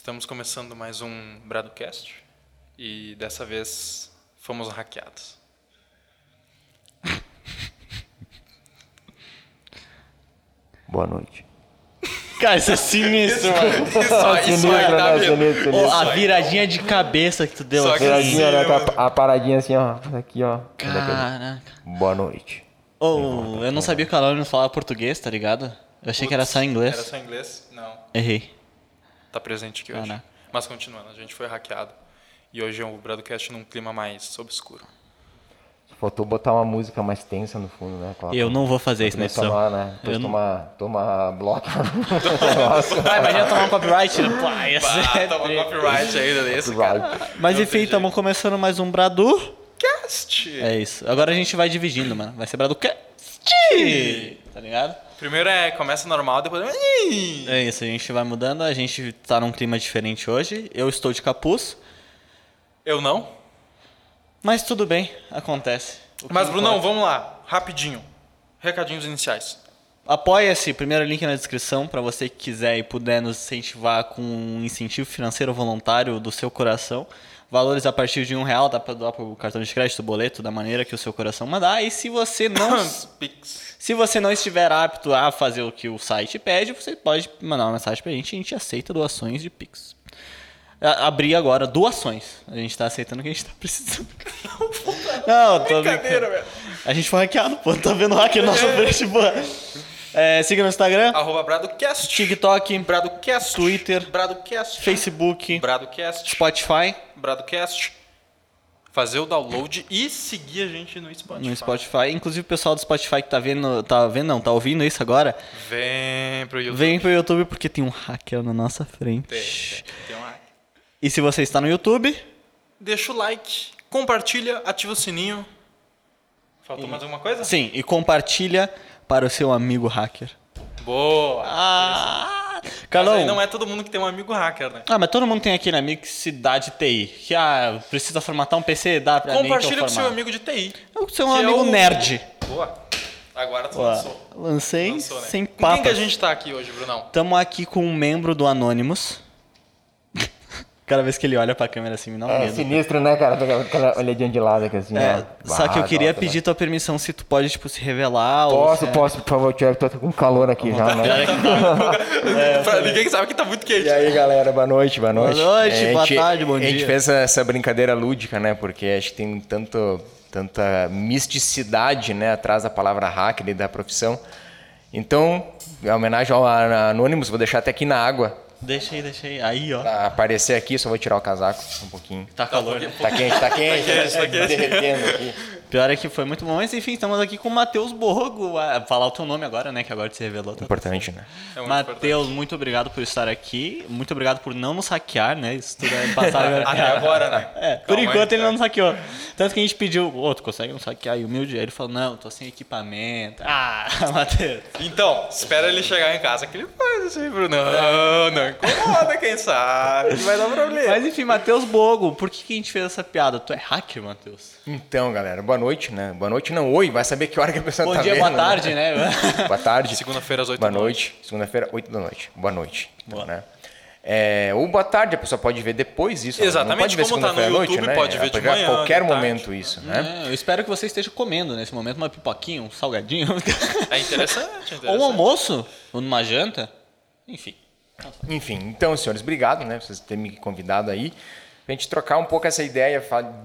Estamos começando mais um Bradocast e dessa vez fomos hackeados. Boa noite. Cara, isso é sinistro, mano. Isso, isso aí Sinistro, tá né? Sinistro, Ô, a viradinha de cabeça que tu deu Só aqui. que- Viradinha, né? Mano. a, a paradinha assim, ó. Aqui, ó. Caraca. Boa noite. Ô, eu não sabia que o Alan não falava português, tá ligado? Eu achei que era só inglês. Era só inglês? Não. Errei. Tá presente aqui hoje. Caraca. Mas continuando, a gente foi hackeado. E hoje é o Bradocast num clima mais obscuro. Faltou botar uma música mais tensa no fundo, né? Coloca- Eu não vou fazer isso na edição. lá, né? Depois Eu não- tomar, tomar bloco. Nossa. Ah, imagina tomar um copyright. né? Pá, ia ser treta. copyright ainda desse, cara. Mas enfim, estamos começando mais um Bradu. Cast! É isso. Agora a gente vai dividindo, mano. Vai ser Bradu Cast. Tá ligado? Primeiro é começa normal, depois. É isso, a gente vai mudando. A gente tá num clima diferente hoje. Eu estou de capuz. Eu não. Mas tudo bem, acontece. Mas, Brunão, importa. vamos lá. Rapidinho. Recadinhos iniciais. Apoia-se, primeiro link na descrição para você que quiser e puder nos incentivar com um incentivo financeiro voluntário do seu coração. Valores a partir de um real, dá para doar pro cartão de crédito, boleto, da maneira que o seu coração mandar. E se você não, se você não estiver apto a fazer o que o site pede, você pode mandar uma mensagem pra gente, a gente aceita doações de Pix. A- Abrir agora doações. A gente tá aceitando o que a gente tá precisando. Não, tô Brincadeira, velho. A gente foi hackeado, pô. Tá vendo hacker na nossa frente, pô. É, siga no Instagram, Arroba Bradocast. TikTok, Bradocast. Twitter, Bradocast. Facebook, Bradocast. Spotify. Bradocast. Fazer o download e seguir a gente no Spotify. No Spotify. Inclusive o pessoal do Spotify que tá vendo. Tá vendo, não, tá ouvindo isso agora. Vem pro YouTube. Vem pro YouTube porque tem um hacker na nossa frente. Tem, tem, tem uma... E se você está no YouTube, Deixa o like, compartilha, ativa o sininho. Faltou mais alguma coisa? sim, e compartilha para o seu amigo hacker. Boa. Ah! Mas aí não é todo mundo que tem um amigo hacker, né? Ah, mas todo mundo tem aqui na amigo cidade TI. Que ah, precisa formatar um PC, dá pra mim que eu Compartilha com seu amigo de TI. Eu sou um que é amigo o- nerd. Boa. Agora tu lançou. lancei Lançou, né? sem Com quem que a gente tá aqui hoje, Brunão? Tamo aqui com um membro do Anonymous. Cada vez que ele olha pra câmera assim, me dá um É medo. sinistro, né, cara? Aquela- Aquela olhadinha de lado aqui assim, É, ó. só que eu Ah, queria nossa, pedir tua permissão se tu pode, tipo, se revelar ou... Posso, se é- posso, por favor, Tiago. Tô com calor aqui já, né? Pra ninguém que sabe que tá muito quente. E aí, galera, boa noite, boa noite. Boa noite, É, boa gente- tarde, bom A gente dia. fez essa, essa brincadeira lúdica, né? Porque acho que tem tanto, tanta misticidade, né? Atrás da palavra hacker e da profissão. Então, em homenagem ao Anonymous, vou deixar até aqui na água Deixa aí, deixa aí. Aí, ó. pra aparecer aqui. Só vou tirar o casaco um pouquinho. Tá calor, né? Tá quente, tá quente, tá derretendo aqui. Pior é que foi muito bom. Mas enfim, estamos aqui com o Matheus Borgo. Ah, Falar o teu nome agora, né? Que agora se revelou. Tá Importante, né? É muito Matheus, muito obrigado por estar aqui. Muito obrigado por não nos hackear, né? Isso tudo é passado. Até agora, né? É, por Calma aí, enquanto ele cara. não nos hackeou. Tanto que a gente pediu, ô, tu consegue nos hackear? E humilde, aí ele falou, não, tô sem equipamento. Ah, Matheus. Então, espera ele chegar em casa que ele faz isso aí, Bruno. Não, não incomoda, quem sabe. Vai dar problema. Mas enfim, Matheus Bogo, por que, que a gente fez essa piada? Tu é hacker, Matheus? Então, galera, boa noite, né? Boa noite não, oi, vai saber que hora que a pessoa Bom tá dia, vendo, boa tarde, né? Boa tarde. Segunda-feira às 8 Boa da noite. Segunda-feira, 8 da noite. Boa noite. Então, Boa. né? É, ou boa tarde, a pessoa pode ver depois isso. ela Exatamente, não pode ver como tá no segunda-feira à noite, YouTube, né? pode ver de manhã, a qualquer de tarde. momento isso, né? É, eu espero que você esteja comendo nesse momento uma pipoquinha, um salgadinho. É interessante, interessante. Ou um almoço, ou numa janta. Enfim. Enfim, então, senhores, obrigado, né? Vocês terem me convidado aí. Pra gente trocar um pouco essa ideia,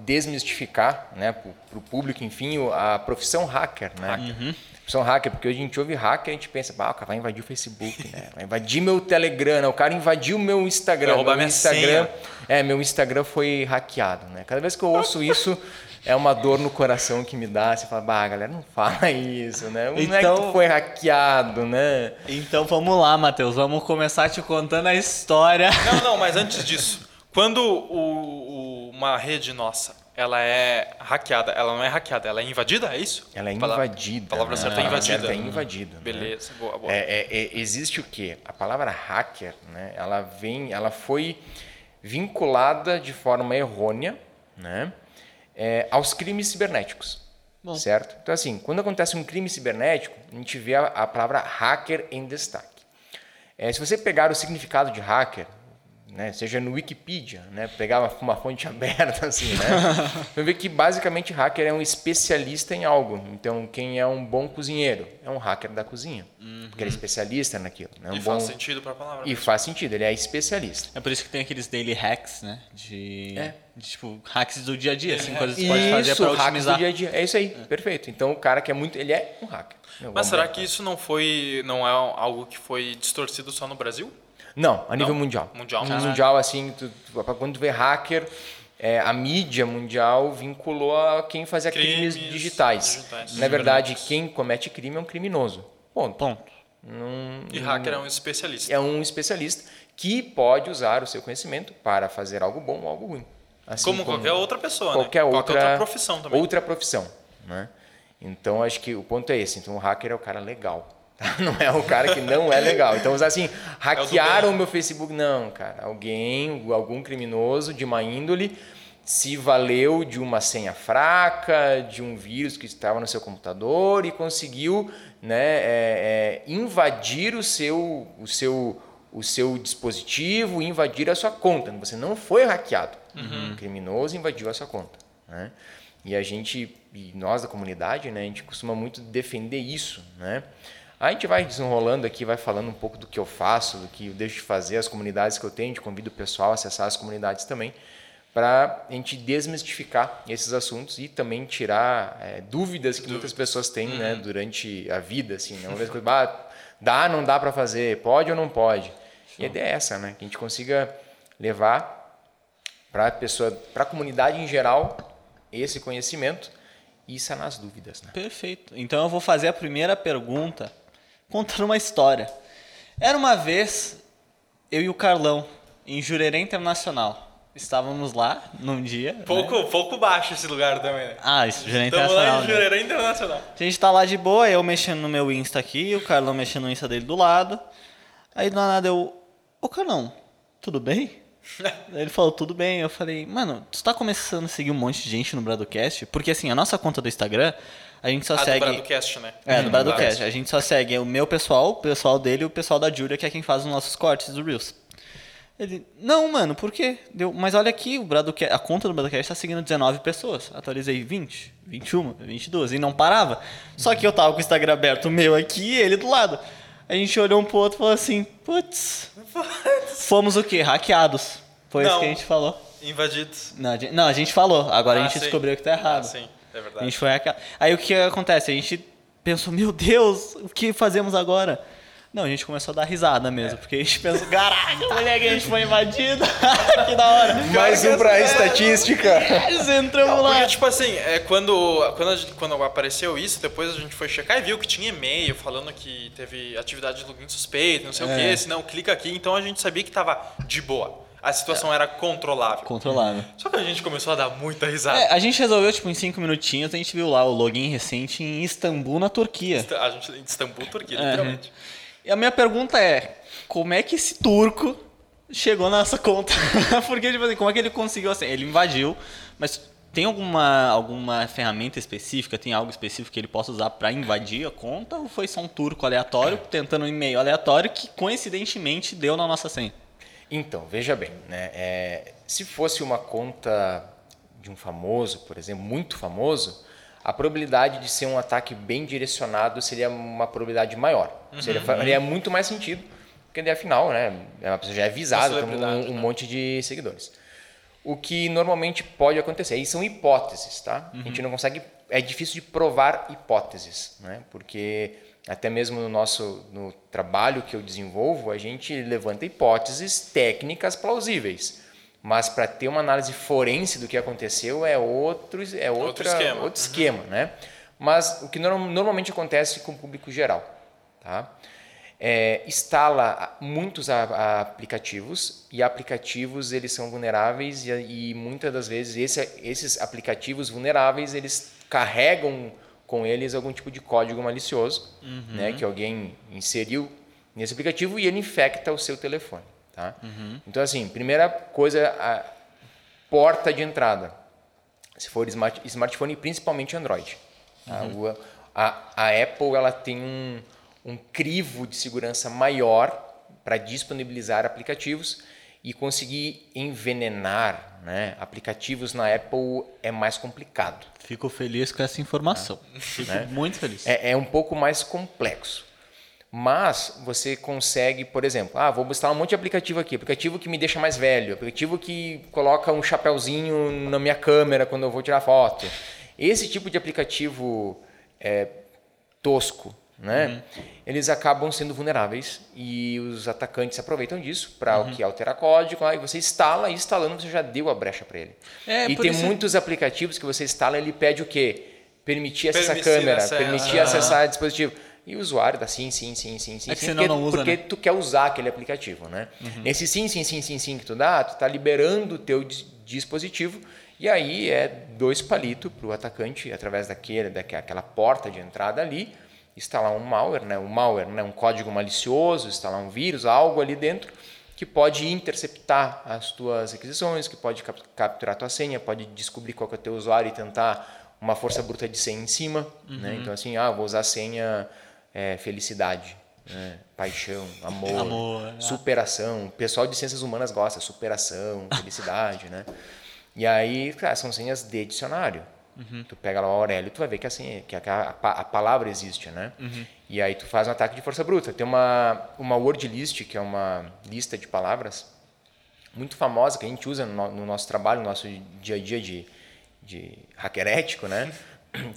desmistificar, né, pro, pro público, enfim, o- a profissão hacker, né? Uhum. Profissão hacker, porque hoje a gente ouve hacker e a gente pensa, bah, o cara vai invadir o Facebook, né? Vai invadir meu Telegram, né? o cara invadiu o meu Instagram. Vai roubar meu minha Instagram, senha. é, meu Instagram foi hackeado, né? Cada vez que eu ouço isso, é uma dor no coração que me dá. Você fala, bah, galera, não fala isso, né? Não é que Então- tu foi hackeado, né? Então vamos lá, Matheus. Vamos começar te contando a história. Não, não, mas antes disso, quando o- o- uma rede nossa, ela é hackeada, ela não é hackeada, ela é invadida, é isso? Ela é Palavra- invadida. palavra né? certa é A palavra invadida. certa é invadida. né? Beleza, boa, boa. É, é, é, existe o quê? A palavra hacker, né? Ela vem, ela foi vinculada de forma errônea, né? é, aos crimes cibernéticos. Bom. Certo? Então, assim, quando acontece um crime cibernético, a gente vê a, a palavra hacker em destaque. É, se você pegar o significado de hacker, né, seja no Wikipedia, né, pegar uma, uma fonte aberta assim, né, vai ver que basicamente hacker é um especialista em algo. Então, quem é um bom cozinheiro é um hacker da cozinha, porque ele é especialista naquilo. Né, um E bom... faz sentido pra palavra. E mesmo. faz sentido, ele é especialista. É por isso que tem aqueles daily hacks, né? De, É. de, tipo, hacks do dia a dia, assim, Daily coisas que você pode fazer Isso, para hacks otimizar. do dia a dia. É isso aí, perfeito. Então, o cara que é muito, ele é um hacker. Mas será que isso não foi. não é algo que foi distorcido só no Brasil? Não, a nível Não? mundial. Mundial. No mundial, assim, tu, tu- quando tu vê hacker, é, a mídia mundial vinculou a quem fazia crimes, Crimes digitais. digitais. Na verdade, quem comete crime é um criminoso. Ponto. Ponto. Não, E hacker é um especialista. é um especialista que pode usar o seu conhecimento para fazer algo bom ou algo ruim. Assim como, qualquer outra pessoa, qualquer né? outra, qualquer outra profissão também. Outra profissão, né? Então acho que o ponto é esse. Então o hacker é o cara legal. Não é o cara que não é legal. Então assim, hackearam bem. o meu Facebook, não, cara. Alguém, algum criminoso de má índole se valeu de uma senha fraca, de um vírus que estava no seu computador e conseguiu, né, é, é, invadir o seu, o seu, o seu dispositivo, invadir a sua conta. Você não foi hackeado. O criminoso invadiu a sua conta. Né? E a gente, e nós da comunidade, né, a gente costuma muito defender isso. Né? A gente vai desenrolando aqui, vai falando um pouco do que eu faço, do que eu deixo de fazer, as comunidades que eu tenho, a gente convido o pessoal a acessar as comunidades também, para a gente desmistificar esses assuntos e também tirar é, dúvidas que muitas pessoas têm né, durante a vida. Assim, né? Uma vez que ah, dá, não dá para fazer, pode ou não pode. E a ideia é essa, né? que a gente consiga levar para a pessoa, para a comunidade em geral, esse conhecimento e sanar as dúvidas. Né? Perfeito. Então eu vou fazer a primeira pergunta contando uma história. Era uma vez eu e o Carlão em Jurerê Internacional. Estávamos lá num dia. né? Pouco, pouco baixo esse lugar também, né? Ah, isso, Jurerê Estamos Internacional. lá em né? Jurerê Internacional. A gente tá lá de boa, eu mexendo no meu Insta aqui, o Carlão mexendo no Insta dele do lado. Aí do nada eu. Ô Carlão, tudo bem? Ele falou, tudo bem. Eu falei, mano, tu tá começando a seguir um monte de gente no Bradocast? Porque assim, a nossa conta do Instagram, a gente só Ah, do segue. Bradocast, né? É, do Hum, Bradocast. A gente só segue o meu pessoal, o pessoal dele e o pessoal da Júlia, que é quem faz os nossos cortes do Reels. Ele, não, mano, por quê? Deu, mas olha aqui, o Bradocast, a conta do Bradocast tá seguindo 19 pessoas. Atualizei 20, 21, 22 e não parava. Só que eu tava com o Instagram aberto, o meu aqui e ele do lado. A gente olhou um pro outro e falou assim, putz, fomos o quê? Hackeados. Foi isso Não. que a gente falou. Invadidos. Não, a gente, não, a gente falou, agora a Ah, gente sim. descobriu que tá errado. Ah, sim, é A verdade. gente foi hackeado. Aí o que acontece? A gente pensou, meu Deus, o que fazemos agora? Não, a gente começou a dar risada mesmo, porque a gente pensou, caralho, moleque, a gente foi invadido. que da hora. Mais um para a estatística. Nós entramos lá. Porque, tipo assim, é, quando, quando, a gente- quando apareceu isso, depois a gente foi checar e viu que tinha e-mail falando que teve atividade de login suspeito, não sei o É. quê, se não, clica aqui. Então a gente sabia que tava de boa. A situação era controlável. Controlável. Só que a gente começou a dar muita risada. É, a gente resolveu, tipo, em cinco minutinhos, a gente viu lá o login recente em Istambul, na Turquia. A gente em Istambul, Turquia, É. literalmente. E a minha pergunta é, como é que esse turco chegou na nossa conta? Porque, tipo assim, como é que ele conseguiu assim? Ele invadiu, mas tem alguma, alguma ferramenta específica, tem algo específico que ele possa usar para invadir a conta? Ou foi só um turco aleatório, tentando um e-mail aleatório que coincidentemente deu na nossa senha? Então, veja bem, né? é, se fosse uma conta de um famoso, por exemplo, muito famoso, a probabilidade de ser um ataque bem direcionado seria uma probabilidade maior. Seria, faria muito mais sentido, porque daí, afinal, né, é uma pessoa já é avisada, tem um, um né? monte de seguidores. O que normalmente pode acontecer, e são hipóteses, tá? A gente não consegue, é difícil de provar hipóteses, né? Porque até mesmo no nosso no trabalho que eu desenvolvo, a gente levanta hipóteses técnicas plausíveis. Mas para ter uma análise forense do que aconteceu é outro, é outra, esquema. outro esquema, né? Mas o que norm- normalmente acontece com o público geral, tá? É, instala muitos a- a- aplicativos e aplicativos eles são vulneráveis e, e muitas das vezes esse- esses aplicativos vulneráveis eles carregam com eles algum tipo de código malicioso, né, que alguém inseriu nesse aplicativo e ele infecta o seu telefone, tá? Então assim, primeira coisa, a porta de entrada, se for smart, smartphone, principalmente Android. tá? O- A, a Apple ela tem um, um crivo de segurança maior para disponibilizar aplicativos E conseguir envenenar né, aplicativos na Apple é mais complicado. Fico feliz com essa informação. Fico muito feliz. É, é um pouco mais complexo. Mas você consegue, por exemplo, ah, vou instalar um monte de aplicativo aqui, aplicativo que me deixa mais velho, aplicativo que coloca um chapéuzinho na minha câmera quando eu vou tirar foto. Esse tipo de aplicativo é, tosco, né? Uhum. Eles acabam sendo vulneráveis e os atacantes aproveitam disso para uhum. o que alterar código. Aí você instala e instalando você já deu a brecha para ele. É, e tem isso... muitos aplicativos que você instala ele pede o quê? Permitir acessar a câmera, permitir uhum. acessar dispositivo. E o usuário dá sim, sim, sim, sim, sim, é sim, porque, não usa, porque né? tu quer usar aquele aplicativo, né? Uhum. Nesse sim, sim, sim, sim, sim que tu dá, tu tá liberando o teu dispositivo e aí é dois palitos para o atacante através daquele, daquela porta de entrada ali, instalar um malware, né? Um malware, né? Um código malicioso, instalar um vírus, algo ali dentro que pode interceptar as tuas aquisições, que pode capturar a tua senha, pode descobrir qual é o teu usuário e tentar uma força bruta de senha em cima, né? uhum. né? Então assim, ah, vou usar a senha é, felicidade, né? paixão, amor, amor é. superação. O pessoal de ciências humanas gosta, superação, felicidade, né? E aí, cara, são senhas de dicionário. Uhum. Tu pega lá o Aurélio, tu vai ver que, assim, que a, a, a palavra existe, né? Uhum. E aí tu faz um ataque de força bruta. Tem uma, uma word list, que é uma lista de palavras muito famosa que a gente usa no, no nosso trabalho, no nosso dia a dia de, de hacker ético, né?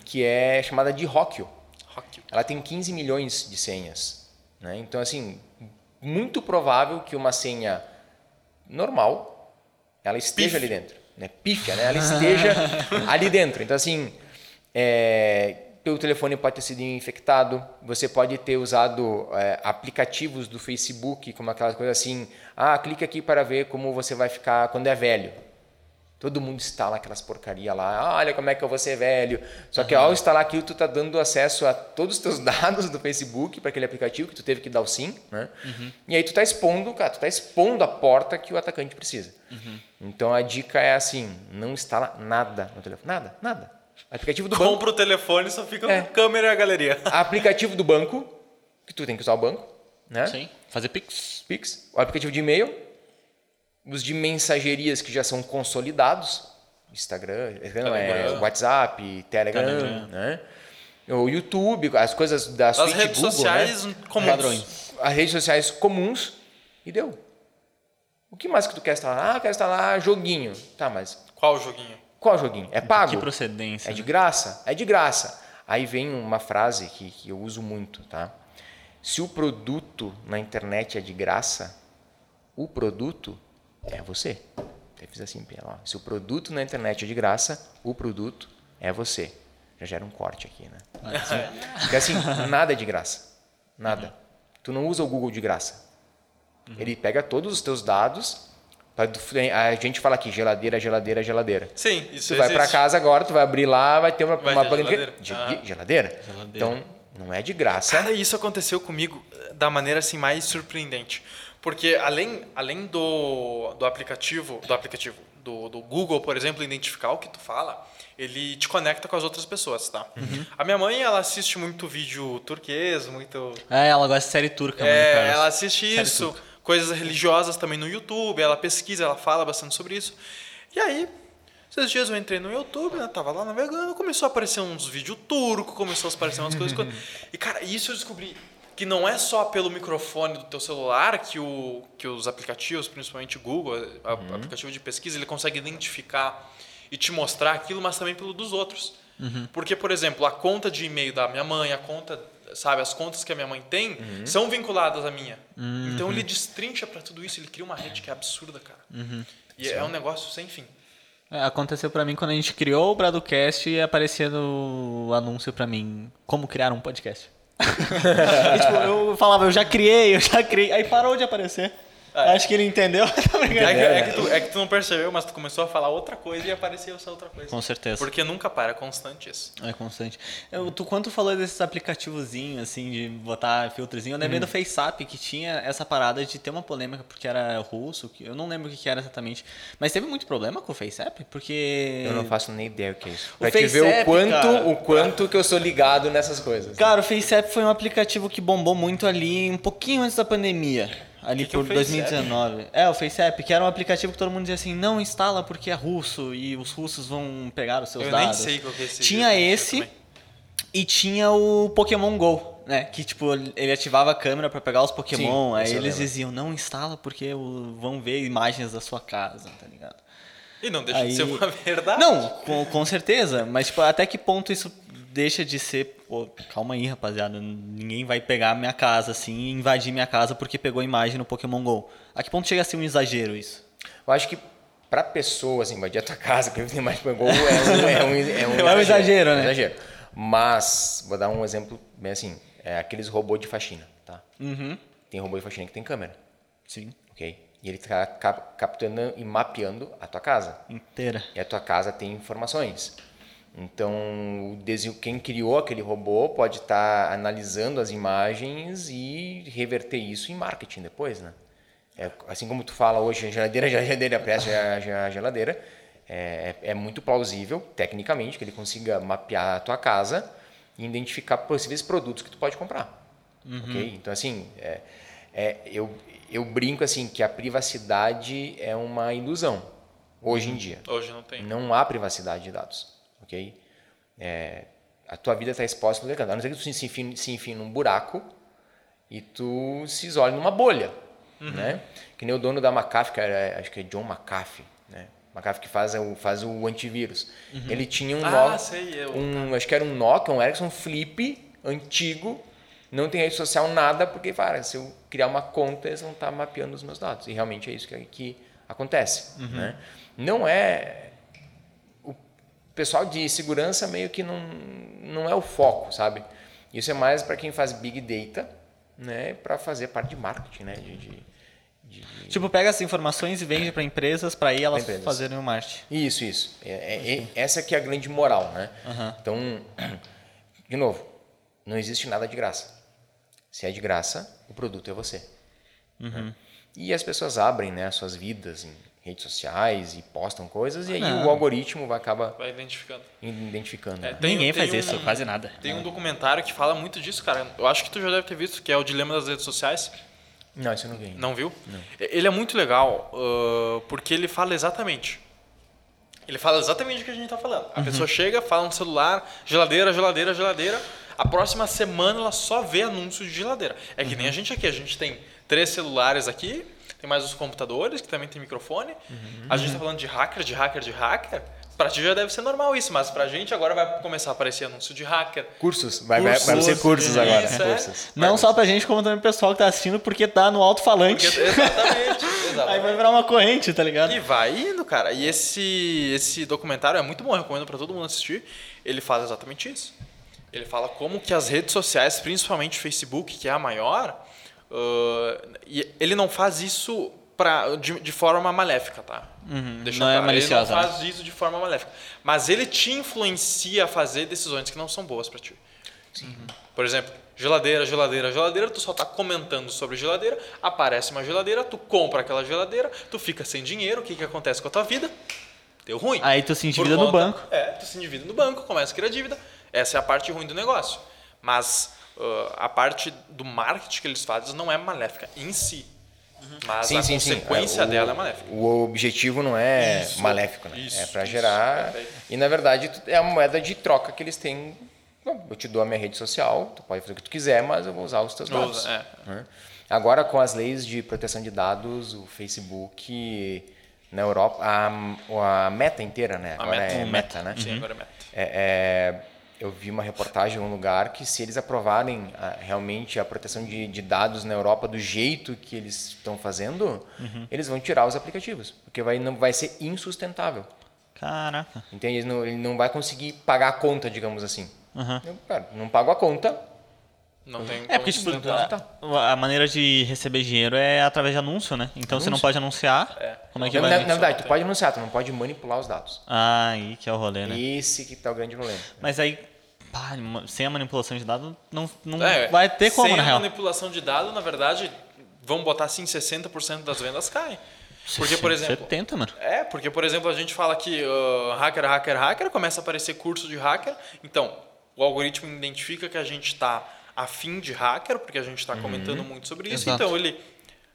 Que é chamada de Rockio. Ela tem 15 milhões de senhas. Né? Então, assim, muito provável que uma senha normal ela esteja ali dentro. Né? Pífia, né? Ela esteja ali dentro. Então, assim, é, teu telefone pode ter sido infectado, você pode ter usado é, aplicativos do Facebook, como aquelas coisas assim, ah, clique aqui para ver como você vai ficar quando é velho. Todo mundo instala aquelas porcaria lá. Ah, olha como é que eu vou ser velho. Só que ao instalar aquilo, tu tá dando acesso a todos os teus dados do Facebook para aquele aplicativo que tu teve que dar o sim, né? Uhum. E aí tu tá expondo, cara, tu tá expondo a porta que o atacante precisa. Uhum. Então a dica é assim, não instala nada no telefone, nada, nada. Aplicativo do Compra banco. Compra o telefone, só fica é. com câmera e a galeria. Aplicativo do banco, que tu tem que usar o banco, né? Sim. Fazer Pix. Pix. O aplicativo de e-mail, os de mensagerias que já são consolidados, Instagram, Telegram. é, WhatsApp, Telegram, Telegram, né? O YouTube, as coisas da As redes Google, sociais né? comuns. Padrões. As redes sociais comuns e deu. O que mais que tu quer instalar? Ah, quero instalar joguinho. Tá, mas... Qual joguinho? Qual joguinho? É pago? Que procedência. É de graça? É de graça. Aí vem uma frase que, que eu uso muito, tá? Se o produto na internet é de graça, o produto é você. Eu fiz assim, ó, se o produto na internet é de graça, o produto é você. Já gera um corte aqui, né? Porque assim, nada é de graça. Nada. Tu não usa o Google de graça. Uhum. Ele pega todos os teus dados. A gente fala aqui, geladeira, geladeira, geladeira. Sim, isso Tu vai para casa agora, tu vai abrir lá, vai ter uma, vai uma geladeira. De, ah. geladeira? geladeira. Então, não é de graça. Cara, isso aconteceu comigo eh, da maneira assim mais surpreendente. Porque além, além do, do aplicativo, do aplicativo do, do Google, por exemplo, identificar o que tu fala, ele te conecta com as outras pessoas, tá? Uhum. A minha mãe, ela assiste muito vídeo turquês, muito... É, ela gosta de série turca. É, ela assiste série isso, turca. coisas religiosas também no YouTube, ela pesquisa, ela fala bastante sobre isso. E aí, esses dias eu entrei no YouTube, né, tava lá navegando, começou a aparecer uns vídeos turcos, começou a aparecer umas coisas... e, cara, isso eu descobri que não é só pelo microfone do teu celular que, o, que os aplicativos, principalmente o Google, o uhum. aplicativo de pesquisa, ele consegue identificar e te mostrar aquilo, mas também pelo dos outros. Uhum. Porque, por exemplo, a conta de e-mail da minha mãe, a conta, sabe, as contas que a minha mãe tem uhum. são vinculadas à minha. Uhum. Então ele destrincha para tudo isso, ele cria uma rede que é absurda, cara. Uhum. E Sim. é um negócio sem fim. É, aconteceu para mim quando a gente criou o Bradocast e aparecia no anúncio para mim como criar um podcast. e, tipo, eu falava, eu já criei, eu já criei. Aí parou de aparecer. É. Acho que ele entendeu. Tá é, que, é, que tu, é, que tu, não percebeu, mas tu começou a falar outra coisa e apareceu essa outra coisa. Com certeza. Porque nunca para, é constante isso. É constante. Eu, tu, quando tu falou desses aplicativozinhos, assim, de botar filtrozinho, eu lembrei hum. do FaceApp, que tinha essa parada de ter uma polêmica, porque era russo, que eu não lembro o que era exatamente. Mas teve muito problema com o FaceApp, porque... Eu não faço nem ideia o que é isso. O pra te ver o quanto, cara, o quanto que eu sou ligado nessas coisas. Cara, o FaceApp foi um aplicativo que bombou muito ali um pouquinho antes da pandemia ali Que que é o por Face 2019. É, o FaceApp, que era um aplicativo que todo mundo dizia assim, não instala porque é russo e os russos vão pegar os seus Eu nem dados. sei qual que é esse Tinha esse também. e tinha o Pokémon GO, né? Que tipo, ele ativava a câmera pra pegar os Pokémon, Sim, aí eu eles lembro. diziam, não instala porque vão ver imagens da sua casa, tá ligado? E não deixa Aí- de ser uma verdade. Não, com, com certeza, mas tipo, até que ponto isso deixa de ser, pô, calma aí, rapaziada, ninguém vai pegar minha casa assim e invadir minha casa porque pegou imagem no Pokémon GO. A que ponto chega a ser um exagero isso? Eu acho que pra pessoas invadir a tua casa, que tem mais pegou, é um, é um, é um, É um exagero, né? exagero. Mas, vou dar um exemplo bem assim, é aqueles robôs de faxina, tá? Uhum. Tem robô de faxina que tem câmera, Sim. ok? E ele está cap- captando e mapeando a tua casa. Inteira. E a tua casa tem informações. Então, quem criou aquele robô pode estar analisando as imagens e reverter isso em marketing depois, né? É, assim como tu fala hoje, a geladeira, a geladeira, presta a, a geladeira, é, é muito plausível, tecnicamente, que ele consiga mapear a tua casa e identificar possíveis produtos que tu pode comprar. ok? Então, assim, é, é, eu, eu brinco assim que a privacidade é uma ilusão, hoje em dia. Hoje não tem. Não há privacidade de dados, ok? É, a tua vida está exposta no mercado. A não ser que tu se enfie, se enfie num buraco e tu se isole numa bolha, né? Que nem o dono da McAfee, que era, acho que é John McAfee, né? McAfee que faz o, faz o antivírus. Ele tinha um, Ah, Nokia- sei, eu- um acho que era um Nokia, um Ericsson Flip antigo, não tem rede social nada, porque cara, se eu criar uma conta, eles vão estar mapeando os meus dados. E realmente é isso que, que acontece. Né? Não é. Pessoal de segurança meio que não, não é o foco, sabe? Isso é mais para quem faz Big Data, né? para fazer parte de marketing, né? De, de- de- Tipo, pega essas informações e vende para empresas para aí elas empresas. fazerem o marketing. Isso, isso. É, é- é- essa que é a grande moral, né? Então, de novo, não existe nada de graça. Se é de graça, o produto é você. né? E as pessoas abrem né, as suas vidas em redes sociais e postam coisas, e aí Não. o algoritmo vai acabar Vai identificando. identificando. É, né? Tem- Ninguém tem faz um- isso, quase nada. Tem um documentário que fala muito disso, cara. Eu acho que tu já deve ter visto, que é o Dilema das Redes Sociais. Não, isso eu não vi. Não viu? Ele é muito legal, ah, porque ele fala exatamente. Ele fala exatamente o que a gente tá falando. A pessoa chega, fala no celular, geladeira, geladeira, geladeira. A próxima semana ela só vê anúncio de geladeira. É que nem a gente aqui. A gente tem três celulares aqui, tem mais os computadores, que também tem microfone. A gente tá falando de hacker, de hacker, de hacker. Pra ti já deve ser normal isso, mas pra gente agora vai começar a aparecer anúncio de hacker. Cursos, vai, vai, vai ser Cursos, cursos agora. isso, é. Cursos. Não só pra gente, como também pro pessoal que tá assistindo, porque tá no alto-falante. Porque- exatamente, Aí exatamente. vai virar uma corrente, tá ligado? E vai indo, cara. E esse, esse documentário é muito bom, eu recomendo pra todo mundo assistir. Ele fala exatamente isso. Ele fala como que as redes sociais, principalmente o Facebook, que é a maior, e ele não faz isso pra, de, de forma maléfica, tá? Deixa não é maliciosa, Ele não faz isso de forma maléfica. Mas ele te influencia a fazer decisões que não são boas pra ti. Por exemplo, geladeira, geladeira, geladeira, tu só tá comentando sobre geladeira, aparece uma geladeira, tu compra aquela geladeira, tu fica sem dinheiro, o que que acontece com a tua vida? Deu ruim. Aí tu se endivida no banco. É, tu se endivida no banco, começa a criar dívida. Essa é a parte ruim do negócio. Mas uh, a parte do marketing que eles fazem não é maléfica em si. Mas Sim, a sim, sim. consequência o, dela é maléfica. O objetivo não é Isso, maléfico, né? isso, é para gerar. perfeito. E na verdade é a moeda de troca que eles têm. Bom, Eu te dou a minha rede social, tu pode fazer o que tu quiser, mas eu vou usar os teus dados. Usa, é. né? Agora, com as leis de proteção de dados, o Facebook na Europa, a, a meta inteira, né? A Agora meta. é O meta, né? Sim, agora é meta. É, é, eu vi uma reportagem em um lugar que se eles aprovarem a- realmente a proteção de, de dados na Europa do jeito que eles estão fazendo, eles vão tirar os aplicativos, porque vai, não, vai ser insustentável. Caraca. Entende? Ele não, ele não vai conseguir pagar a conta, digamos assim. Aham. Eu, cara, não pago a conta, Não tem É, porque, tipo, a, a maneira de receber dinheiro é através de anúncio, né? Então você não pode anunciar. É. Como é que na, vai? na, verdade, tu pode anunciar, tu não pode manipular os dados. Ah, aí que é o rolê, né? Esse que tá o grande problema. Mas aí, pá, sem a manipulação de dados, não, não É, vai ter como, sem na a real. manipulação de dados, na verdade, vamos botar assim, 60% das vendas caem. Porque, por exemplo, 70, mano. É, porque, por exemplo, a gente fala que uh, hacker, hacker, hacker, começa a aparecer curso de hacker. Então, o algoritmo identifica que a gente está afim de hacker, porque a gente está comentando muito sobre isso. Exato. Então, ele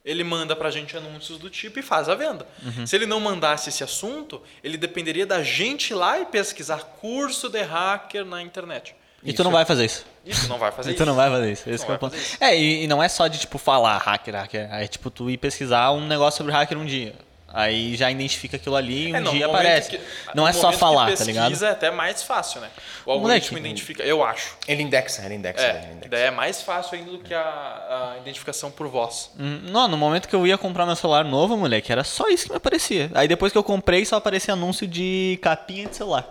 ele manda pra gente anúncios do tipo e faz a venda. Uhum. Se ele não mandasse esse assunto, ele dependeria da gente ir lá e pesquisar curso de hacker na internet. E tu não vai fazer isso. Isso não vai fazer E isso. tu não vai fazer isso. Esse é o ponto. isso. É, e, e não é só de, tipo, falar hacker, hacker. É tipo, tu ir pesquisar um negócio sobre hacker um dia. Aí já identifica aquilo ali e um É, não, dia aparece. que- não é só falar, tá pesquisa ligado? é até mais fácil, né? O Moleque, algoritmo identifica, eu acho. Ele indexa, ele indexa. ele É, indexa. daí é mais fácil ainda do que a, a identificação por voz. Hum, Não, no momento que eu ia comprar meu celular novo, moleque, era só isso que me aparecia. Aí depois que eu comprei, só aparecia anúncio de capinha de celular.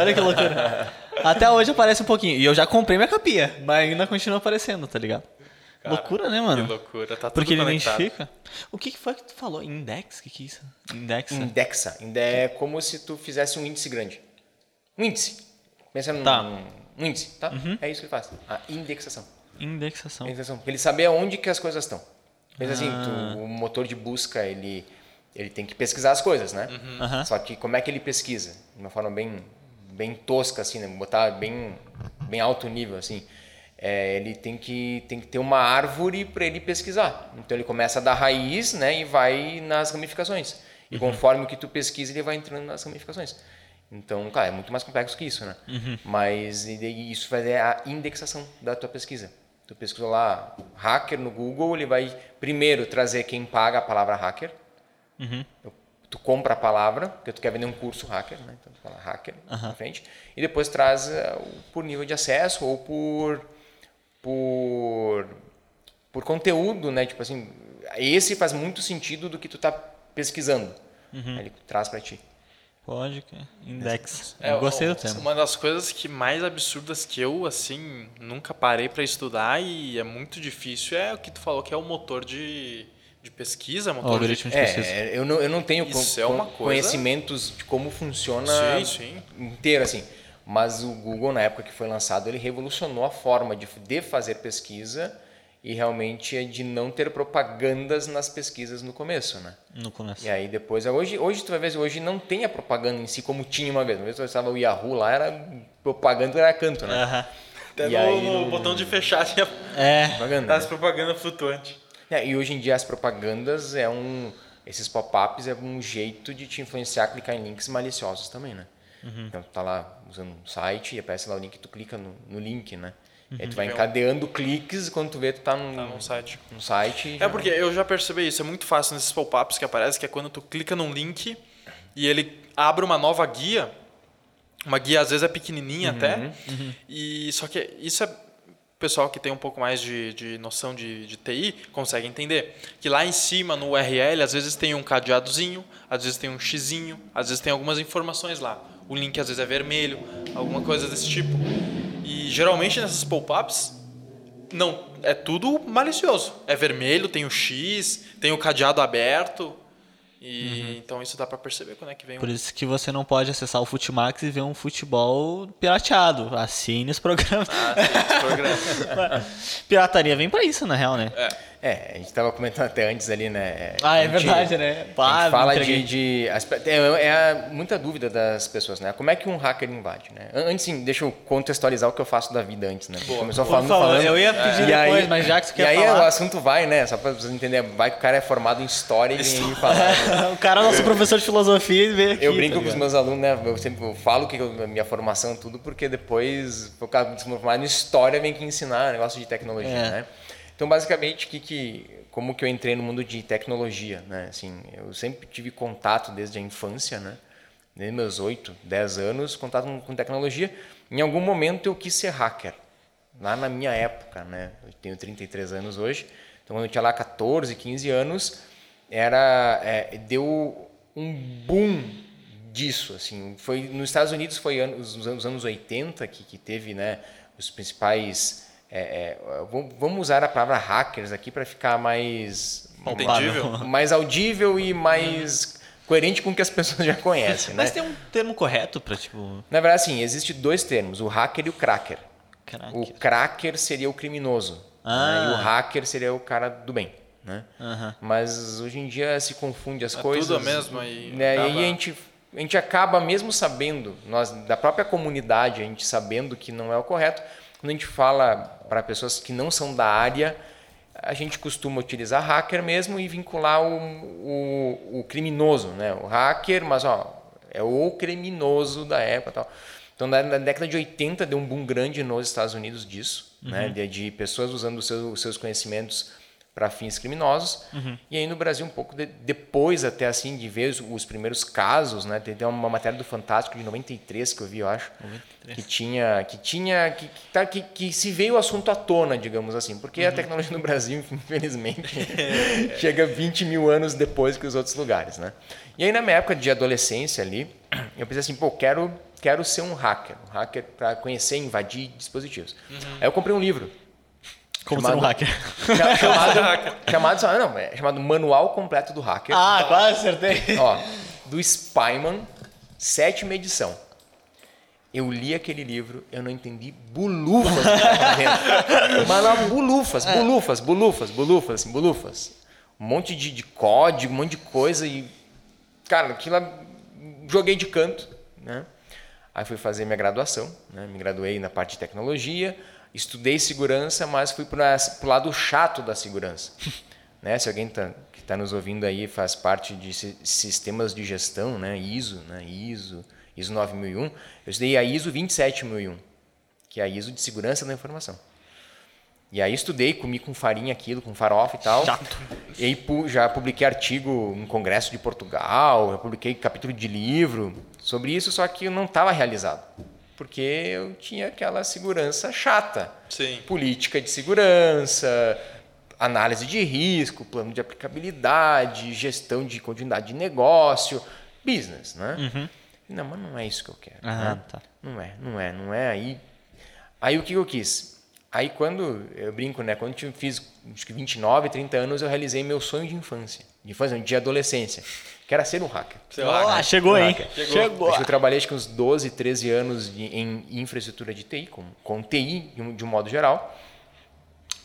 Olha que loucura. Até hoje aparece um pouquinho. E eu já comprei minha capinha, mas ainda continua aparecendo, tá ligado? Cara, loucura, né, mano? Que loucura, tá tudo Porque ele conectado. identifica. O que, foi que tu falou? Index? O que, que é isso? Indexa? Indexa. Inde- É como se tu fizesse um índice grande. Um índice. Pensa num Tá. um índice, tá? É isso que ele faz. A indexação. Indexação. Indexação. Ele saber aonde que as coisas estão. Pensa assim, Ah. tu- o motor de busca, ele, ele tem que pesquisar as coisas, né? Aham. Só que como é que ele pesquisa? De uma forma bem, bem tosca, assim, né? Botar bem, bem alto nível, assim. É, ele tem que, tem que ter uma árvore para ele pesquisar. Então ele começa da raiz, né? E vai nas ramificações. E conforme o que tu pesquisa, ele vai entrando nas ramificações. Então, cara, é muito mais complexo que isso, né? Mas e daí isso vai é a indexação da tua pesquisa. Tu pesquisou lá hacker no Google, ele vai primeiro trazer quem paga a palavra hacker. Eu- Tu compra a palavra, porque tu quer vender um curso hacker, né? Então tu fala hacker na frente. E depois traz eh, por nível de acesso ou por, por, por conteúdo, né? Tipo assim, esse faz muito sentido do que tu tá pesquisando. Aí ele traz para ti. Pode, que- Index. É, eu gostei o- do tema. Uma das coisas que mais absurdas que eu, assim, nunca parei pra estudar e é muito difícil é o que tu falou, que é o motor de, de pesquisa, O motor algoritmo de É, pesquisa. é, eu não, eu não tenho con- é uma con- coisa- conhecimentos de como funciona Sim, sim. inteiro assim. Mas o Google na época que foi lançado ele revolucionou a forma de, de fazer pesquisa e realmente é de não ter propagandas nas pesquisas no começo, né? No começo. E aí depois, hoje, hoje tu vai ver, hoje não tem a propaganda em si como tinha uma vez. Uma vez tu estava o Yahoo lá, era propaganda era canto, né? Até E no, aí no no- botão de fechar tinha É. Propaganda. as propaganda flutuante. É, e hoje em dia as propagandas é um. Esses pop-ups é um jeito de te influenciar a clicar em links maliciosos também, né? Então tu tá lá usando um site e aparece lá o link, tu clica no, no link, né? Aí tu vai Vem um- encadeando cliques quando tu vê tu tá num, Tá num site. num site. É porque eu já percebi isso, é muito fácil nesses pop-ups que aparece, que é quando tu clica num link e ele abre uma nova guia. Uma guia às vezes é pequenininha até. E só que isso é o pessoal que tem um pouco mais de, de noção de, de TI consegue entender. Que lá em cima no URL às vezes tem um cadeadozinho, às vezes tem um xizinho, às vezes tem algumas informações lá. O link às vezes é vermelho, alguma coisa desse tipo. E geralmente nessas pop-ups não, é tudo malicioso. É vermelho, tem o X, tem o cadeado aberto. E então isso dá pra perceber quando é que vem Por um. isso que você não pode acessar o Futimax e ver um futebol pirateado. Assine os programas. Ah, sim, esse programa. Pirataria vem pra isso, na real, né? É, a gente tava comentando até antes ali, né? Ah, é A gente- verdade, né? A Pá, gente fala de, de é, é a- muita dúvida das pessoas, né? Como é que um hacker invade, né? An- Antes, sim, deixa eu contextualizar o que eu faço da vida antes, né? Começou Por falando, favor, falando. eu ia pedir E depois, aí- mas já que você E quer aí falar... o assunto vai, né? Só pra vocês entenderem, vai que o cara é formado em história e vem aí falar. o cara é nosso professor de filosofia e veio aqui. Eu brinco tá com os meus alunos, né? Eu sempre eu falo que eu, a minha formação tudo, porque depois o cara formado em história vem aqui ensinar negócio de tecnologia, É. né? Então, basicamente, que, que, como que eu entrei no mundo de tecnologia, né? Assim, eu sempre tive contato desde a infância, né? Desde meus 8, 10 anos, contato com, com tecnologia. Em algum momento eu quis ser hacker. Lá na minha época, né? Eu tenho 33 anos hoje. Então, quando eu tinha lá 14, 15 anos, era é, deu um boom disso assim foi nos Estados Unidos foi anos, os anos, os anos 80 que, que teve né os principais é, é, vamos- usar a palavra hackers aqui para ficar mais Entendível? mais audível e mais coerente com o que as pessoas já conhecem né Mas tem um termo correto pra, tipo... na verdade assim existe dois termos o hacker e o cracker Caraca. o cracker seria o criminoso Ah. né? e o hacker seria o cara do bem né Aham. mas hoje em dia se confunde as É coisas. tudo a mesma e né? acaba- E aí a gente, a gente acaba mesmo sabendo, nós da própria comunidade, a gente sabendo que não é o correto, quando a gente fala para pessoas que não são da área, a gente costuma utilizar hacker mesmo e vincular o, o, o criminoso, né? O hacker, mas ó, é o criminoso da época tal. Então, na, na, década de 80 deu um boom grande nos Estados Unidos disso, uhum. né? De, de, pessoas usando os seus, seus conhecimentos para fins criminosos. Uhum. E aí no Brasil, um pouco de, depois até assim, de ver os, os, primeiros casos, né? Tem, tem uma matéria do Fantástico de 93 que eu vi, eu acho, 93. que tinha, que tinha, que, que, tá, que, que se veio o assunto à tona, digamos assim, porque uhum. a tecnologia no Brasil, infelizmente, chega 20 mil anos depois que os outros lugares, né? E aí na minha época de adolescência ali, eu pensei assim, pô, quero, quero ser um hacker, um hacker para conhecer, invadir dispositivos. Uhum. Aí eu comprei um livro como chamado, ser um hacker. Chamado, chamado, ah, não, é chamado Manual Completo do Hacker. Ah, quase acertei. Ó, do Spyman, sétima edição. Eu li aquele livro, eu não entendi bulufas Mas lá, bulufas, é. bulufas, bulufas, bulufas, assim, bulufas. Um monte de, de código, um monte de coisa e... Cara, aquilo lá, joguei de canto, né? Aí fui fazer minha graduação, né? Me graduei na parte de tecnologia estudei segurança, mas fui para o lado chato da segurança. né? Se alguém tá, que está nos ouvindo aí faz parte de sistemas de gestão, né? ISO, né? ISO, ISO 9001, eu estudei a ISO 27001, que é a ISO de segurança da informação. E aí estudei, comi com farinha aquilo, com farofa e tal. Chato. E aí já publiquei artigo em congresso de Portugal, já publiquei capítulo de livro sobre isso, só que eu não estava realizado porque eu tinha aquela segurança chata. Sim. Política de segurança, análise de risco, plano de aplicabilidade, gestão de continuidade de negócio, business, né? Uhum. Não, mas não é isso que eu quero. Ah, né? tá. Não é, não é, não é. Aí, aí o que eu quis? Aí quando, eu brinco, né? Quando eu fiz acho que 29, 30 anos, eu realizei meu sonho de infância. De infância, de adolescência que era ser um hacker. Ser um hacker. chegou, hein? Chegou. chegou. Acho que eu trabalhei acho que uns 12, 13 anos de, em infraestrutura de TI, com, com TI de um, de um modo geral.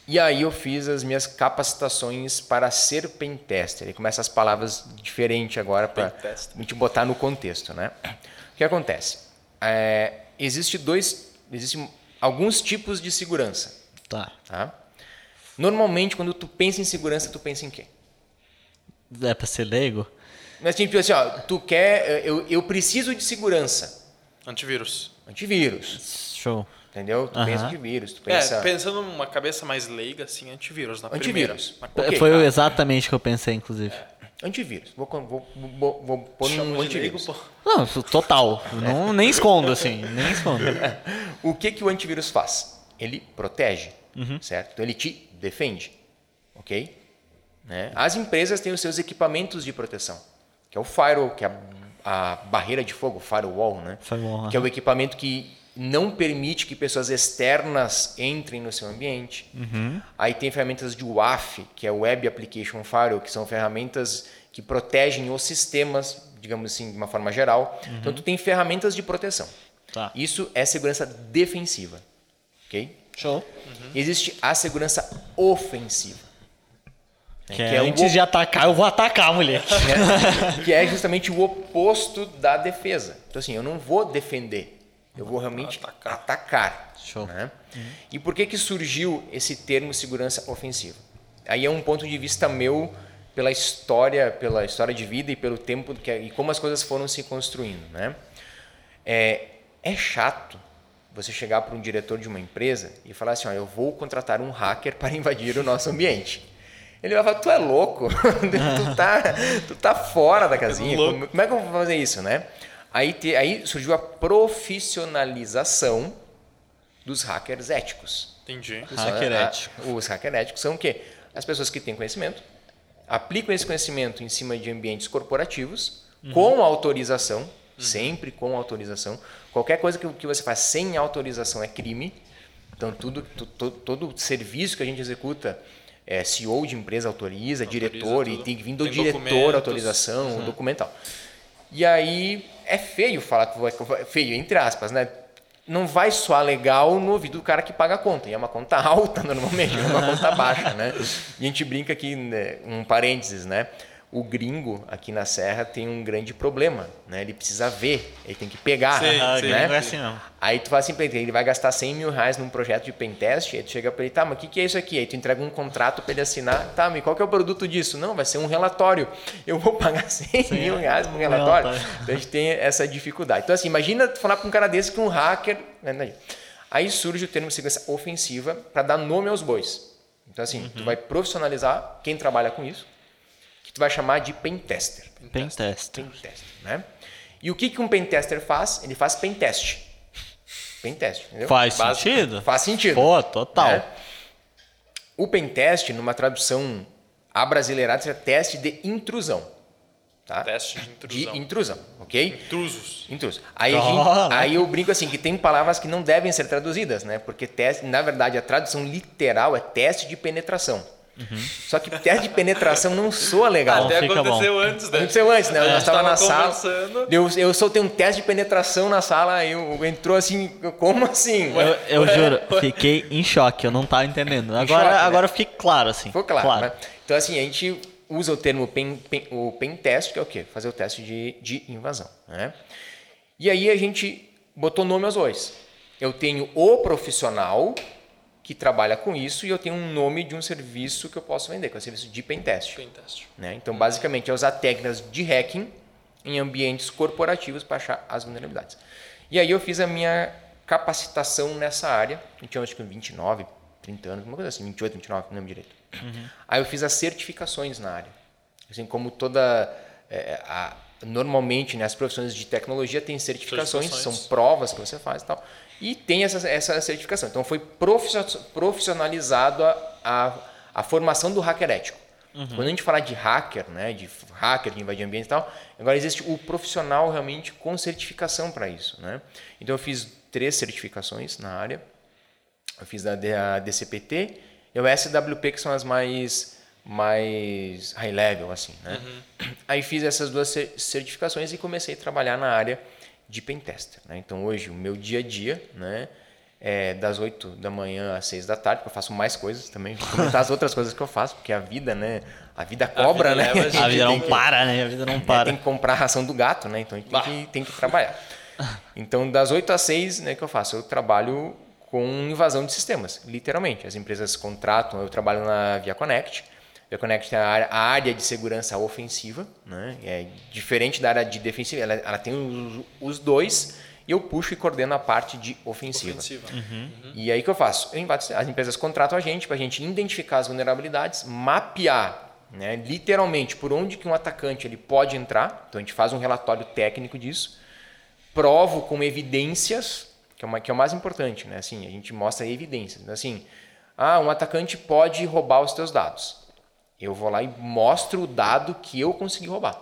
E aí eu fiz as minhas capacitações para ser pentester. E começa as palavras diferentes agora para a gente botar no contexto, né? O que acontece? É, existe dois, existem alguns tipos de segurança. Tá. tá. Normalmente quando tu pensa em segurança, tu pensa em quê? É para ser leigo? Mas tipo assim, ó, tu quer. Eu, eu preciso de segurança. Antivírus. Antivírus. Show. Entendeu? Tu pensa antivírus. Tu pensa... É, pensando numa cabeça mais leiga, assim, antivírus na antivírus. primeira. Okay, Foi cara. exatamente o que eu pensei, inclusive. É. Antivírus. Vou, vou, vou, vou pôr um antivírus. Leigo, Não, total. Não, nem escondo, assim. Nem escondo. o que, que o antivírus faz? Ele protege, uhum. certo? Então ele te defende. Ok? Né? As empresas têm os seus equipamentos de proteção que é o firewall, que é a, a barreira de fogo, firewall, né? Firewall, que é o equipamento que não permite que pessoas externas entrem no seu ambiente. Uhum. Aí tem ferramentas de WAF, que é Web Application Firewall, que são ferramentas que protegem os sistemas, digamos assim, de uma forma geral. Uhum. Então, tu tem ferramentas de proteção. Tá. Isso é segurança defensiva. Ok? Show. Uhum. Existe a segurança ofensiva. Que, que é, é antes o... de atacar, eu vou atacar, moleque. É, que é justamente o oposto da defesa. Então, assim, eu não vou defender, eu vou realmente atacar. atacar Show. Né? Uhum. E por que, que surgiu esse termo segurança ofensiva? Aí é um ponto de vista meu pela história, pela história de vida e pelo tempo que, e como as coisas foram se construindo. Né? É, é chato você chegar para um diretor de uma empresa e falar assim: ó, eu vou contratar um hacker para invadir o nosso ambiente. Ele vai falar, tu é louco, tu, tá, tu tá fora da casinha, como, como, é que eu vou fazer isso, né? Aí, te, aí surgiu a profissionalização dos hackers éticos. Entendi. Os hacker éticos. Os hackers éticos são o quê? As pessoas que têm conhecimento, aplicam esse conhecimento em cima de ambientes corporativos, uhum. com autorização, uhum. sempre com autorização. Qualquer coisa que, que você faz sem autorização é crime. Então, tudo, todo serviço que a gente executa é, CEO de empresa autoriza, autoriza diretor, tudo. e tem que vir do tem diretor autorização, uhum. documental. E aí é feio falar que vai, feio, entre aspas, né? Não vai soar legal no ouvido do cara que paga a conta. E é uma conta alta normalmente, é uma conta baixa, né? E a gente brinca aqui, né, um parênteses, né? O gringo aqui na Serra tem um grande problema, né? Ele precisa ver, ele tem que pegar, Sim, Ah, sim. Não né? é assim não. Aí tu fala assim pra ele, ele vai gastar 100 mil reais num projeto de pentest, aí tu chega pra ele, tá, mas o que, que é isso aqui? Aí tu entrega um contrato pra ele assinar, tá, mas qual que é o produto disso? Não, vai ser um relatório. Eu vou pagar 100 mil reais por um um relatório. relatório. Então a gente tem essa dificuldade. Então assim, imagina tu falar pra um cara desse que um hacker... né? Aí surge o termo segurança ofensiva para dar nome aos bois. Então assim, tu vai profissionalizar quem trabalha com isso, tu vai chamar de pentester. Pentest. Pentester, né? E o que, que um pentester faz? Ele faz pentest. Pentest, entendeu? Faz Básico. sentido? Faz sentido. Pô, total. né? O pentest, numa tradução abrasileirada, seria teste de intrusão. Tá? Teste de intrusão. De intrusão, ok? Intrusos. Intruso. Aí, a gente- né? aí eu brinco assim, que tem palavras que não devem ser traduzidas, né? Porque teste, na verdade, a tradução literal é teste de penetração. Só que teste de penetração não soa legal. Até fica aconteceu antes, né? Aconteceu antes, né? A Nós gente estávamos na sala. Eu, eu soltei um teste de penetração na sala, aí eu, entrou assim, como assim? Eu, eu juro, fiquei em choque, eu não tava entendendo. Agora, choque, né? agora eu fiquei claro, assim. Ficou claro, né? Então, assim, a gente usa o termo pen, pen- o pen test, que é o quê? Fazer o teste de, de invasão, né? E aí a gente botou nome aos bois. Eu tenho o profissional que trabalha com isso e eu tenho um nome de um serviço que eu posso vender, que é o serviço de pen test. Pentest. Né? Então, basicamente, é usar técnicas de hacking em ambientes corporativos para achar as vulnerabilidades. E aí eu fiz a minha capacitação nessa área. Eu tinha acho que 29, 30 anos, uma coisa assim, 28, 29, não lembro direito. Aí eu fiz as certificações na área. Assim como toda... é, a- normalmente, né, as profissões de tecnologia têm certificações, Certificações. são provas que você faz e tal. E tem essa, essa certificação. Então foi profissio- profissionalizado a, a, a formação do hacker ético. Quando a gente fala de hacker, né, de hacker que invade ambiente e tal, agora existe o profissional realmente com certificação para isso. Né? Então eu fiz três certificações na área. Eu fiz a, DCPT e o SWP, que são as mais, mais high level. assim. Né? Aí fiz essas duas cer- certificações e comecei a trabalhar na área de pentester. Né? Então hoje o meu dia a dia né, é das 8 da manhã às 6 da tarde, porque eu faço mais coisas também. Vou comentar as outras coisas que eu faço, porque a vida, né? A vida cobra, vida né? leva a A vida não que- para, né? A vida não é, para. tem que comprar a ração do gato, né? Então a gente tem que, tem que trabalhar. Então, das 8 às 6, né, que eu faço? Eu trabalho com invasão de sistemas, literalmente. As empresas contratam, eu trabalho na Via Connect. Via Connect tem a área, a área de segurança ofensiva, né? É diferente da área de defensiva, ela, ela tem os, os dois e eu puxo e coordeno a parte de ofensiva. Ofensiva. E aí o que eu faço? Eu invado- as empresas contratam a gente para a gente identificar as vulnerabilidades, mapear, né, literalmente por onde que um atacante ele pode entrar. Então a gente faz um relatório técnico disso, provo com evidências, que é, uma, que é o mais importante, né? Assim, a gente mostra evidências. Então, Assim, ah, um atacante pode roubar os teus dados. Eu vou lá e mostro o dado que eu consegui roubar.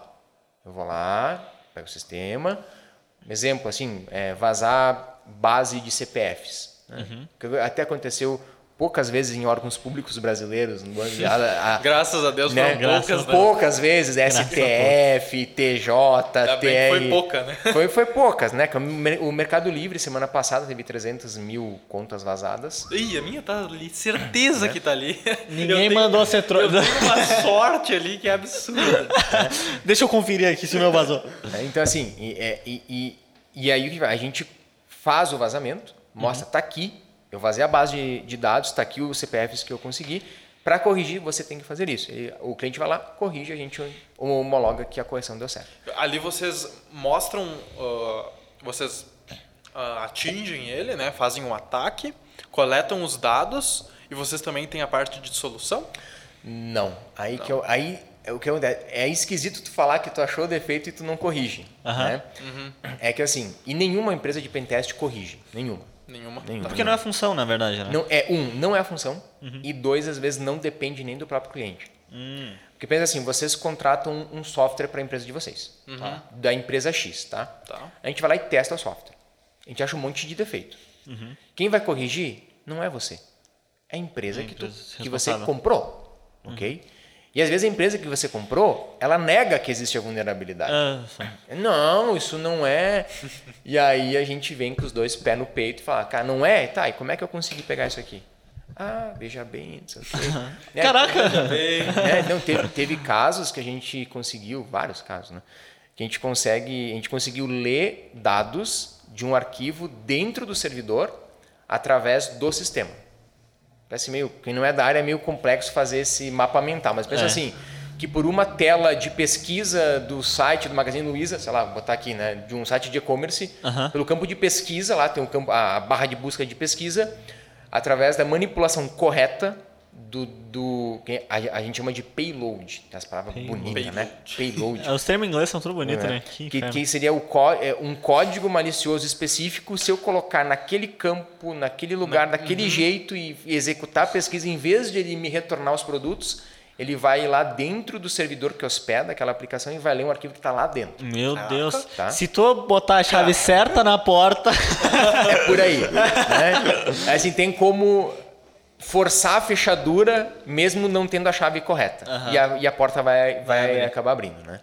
Eu vou lá, pego o sistema. Exemplo, assim, é, vazar base de CPFs. né? Que Até aconteceu poucas vezes em órgãos públicos brasileiros. no banco de- a- a- Graças a Deus né? foram poucas, né? poucas vezes, STF, TJ, Ainda TR. foi pouca, né? Foi, foi poucas, né? O mer- o Mercado Livre, semana passada, teve 300 mil contas vazadas. Ih, a minha tá ali, certeza que tá ali. Ninguém Eu tenho- mandou você tro... Eu tenho uma sorte ali que é absurda. Deixa eu conferir aqui se o meu vazou. né? Então, assim, e, é, e, e, e aí o que vai? a gente faz o vazamento, mostra, tá aqui, eu vazei a base de, de dados, tá aqui os CPFs que eu consegui. Para corrigir, você tem que fazer isso. E o cliente vai lá, corrige, a gente homologa que a correção deu certo. Ali vocês mostram, ah, vocês ah, atingem ele, né? Fazem um ataque, coletam os dados e vocês também têm a parte de solução? Não. Aí que eu, aí é o que eu, é esquisito tu falar que tu achou defeito e tu não corrige, Aham. né? É que assim, e nenhuma empresa de pentest corrige, nenhuma. Nenhuma. Nenhuma. Porque não é função, na verdade, né? Não é um, não é a função e dois às vezes não depende nem do próprio cliente. Hum. Porque pensa assim, vocês contratam um software para a empresa de vocês, tá? da empresa X, tá? Tá. A gente vai lá e testa o software. A gente acha um monte de defeito. Quem vai corrigir não é você. É a empresa, A que, tu- empresa que você comprou. Ok? E às vezes a empresa que você comprou, ela nega que existe a vulnerabilidade. Ah. Não, isso não é. E aí a gente vem com os dois pés no peito e fala, cara, não é? Tá, e como é que eu consegui pegar isso aqui? Ah, veja bem, não sei o quê. Né? Caraca! É, não, teve, teve casos que a gente conseguiu, vários casos, né? Que a gente consegue, a gente conseguiu ler dados de um arquivo dentro do servidor através do sistema. Parece meio, quem não é da área é meio complexo fazer esse mapa mental, mas pensa É. assim, que por uma tela de pesquisa do site do Magazine Luiza, sei lá, vou botar aqui, né, de um site de e-commerce, Aham. pelo campo de pesquisa, lá tem um campo, a barra de busca de pesquisa, através da manipulação correta do, do que a, a gente chama de payload, tem as palavras bonitas, né? Payload. É, Os termos em inglês são tudo bonitos, É. né? Que Que, que seria é, um código malicioso específico se eu colocar naquele campo, naquele lugar, daquele jeito e e executar a pesquisa, em vez de ele me retornar os produtos, ele vai lá dentro do servidor que hospeda aquela aplicação e vai ler um arquivo que está lá dentro. Meu Deus. Tá. Se tu botar a chave certa na porta. É por aí. né? Assim, tem como forçar a fechadura mesmo não tendo a chave correta. E, a, e a porta vai, vai, acabar abrindo. Né?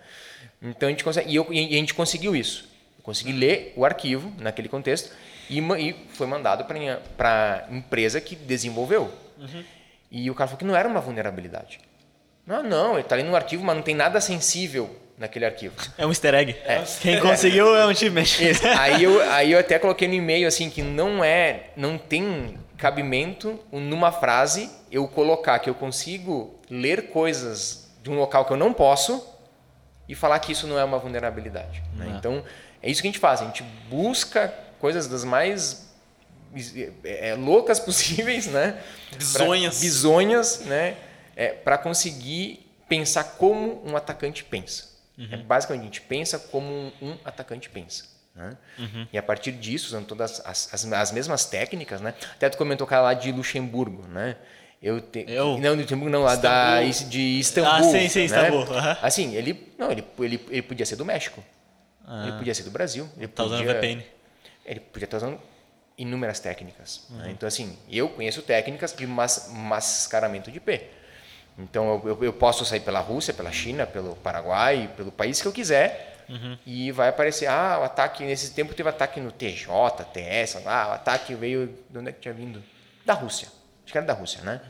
Então a gente consegue. E, eu- e a gente conseguiu isso. Eu consegui ler o arquivo naquele contexto e, e foi mandado para a empresa que desenvolveu. E o cara falou que não era uma vulnerabilidade. Não, não, ele está ali no arquivo, mas não tem nada sensível naquele arquivo. É um easter egg. Quem conseguiu é um time. Isso. Aí eu, aí eu até coloquei no e-mail assim que não é, não tem cabimento numa frase eu colocar que eu consigo ler coisas de um local que eu não posso e falar que isso não é uma vulnerabilidade. né? Então é isso que a gente faz. A gente busca coisas das mais é, é, loucas possíveis, né? Pra- Bizonhas. bizonhas, né? É, para conseguir pensar como um atacante pensa. É, basicamente, a gente pensa como um, um atacante pensa. Né? E a partir disso, usando todas as, as, as mesmas técnicas, né? Até tu comentou cara lá de Luxemburgo, né? Eu, te, Eu? Não, de Luxemburgo não, lá da, de Istambul. Ah, sim, sim, né? Istambul, aham. Assim, ele, não, ele, ele, ele podia ser do México. Ele podia ser do Brasil. Ele Tá usando podia, VPN. ele podia estar usando inúmeras técnicas. né? Então, assim, eu conheço técnicas de mas, mascaramento de IP. Então, eu, eu- eu posso sair pela Rússia, pela China, pelo Paraguai, pelo país que eu quiser, e vai aparecer, ah, o ataque, nesse tempo teve ataque no TJ, TS, ah, o ataque veio, de onde é que tinha vindo? Da Rússia. Acho que era da Rússia, né?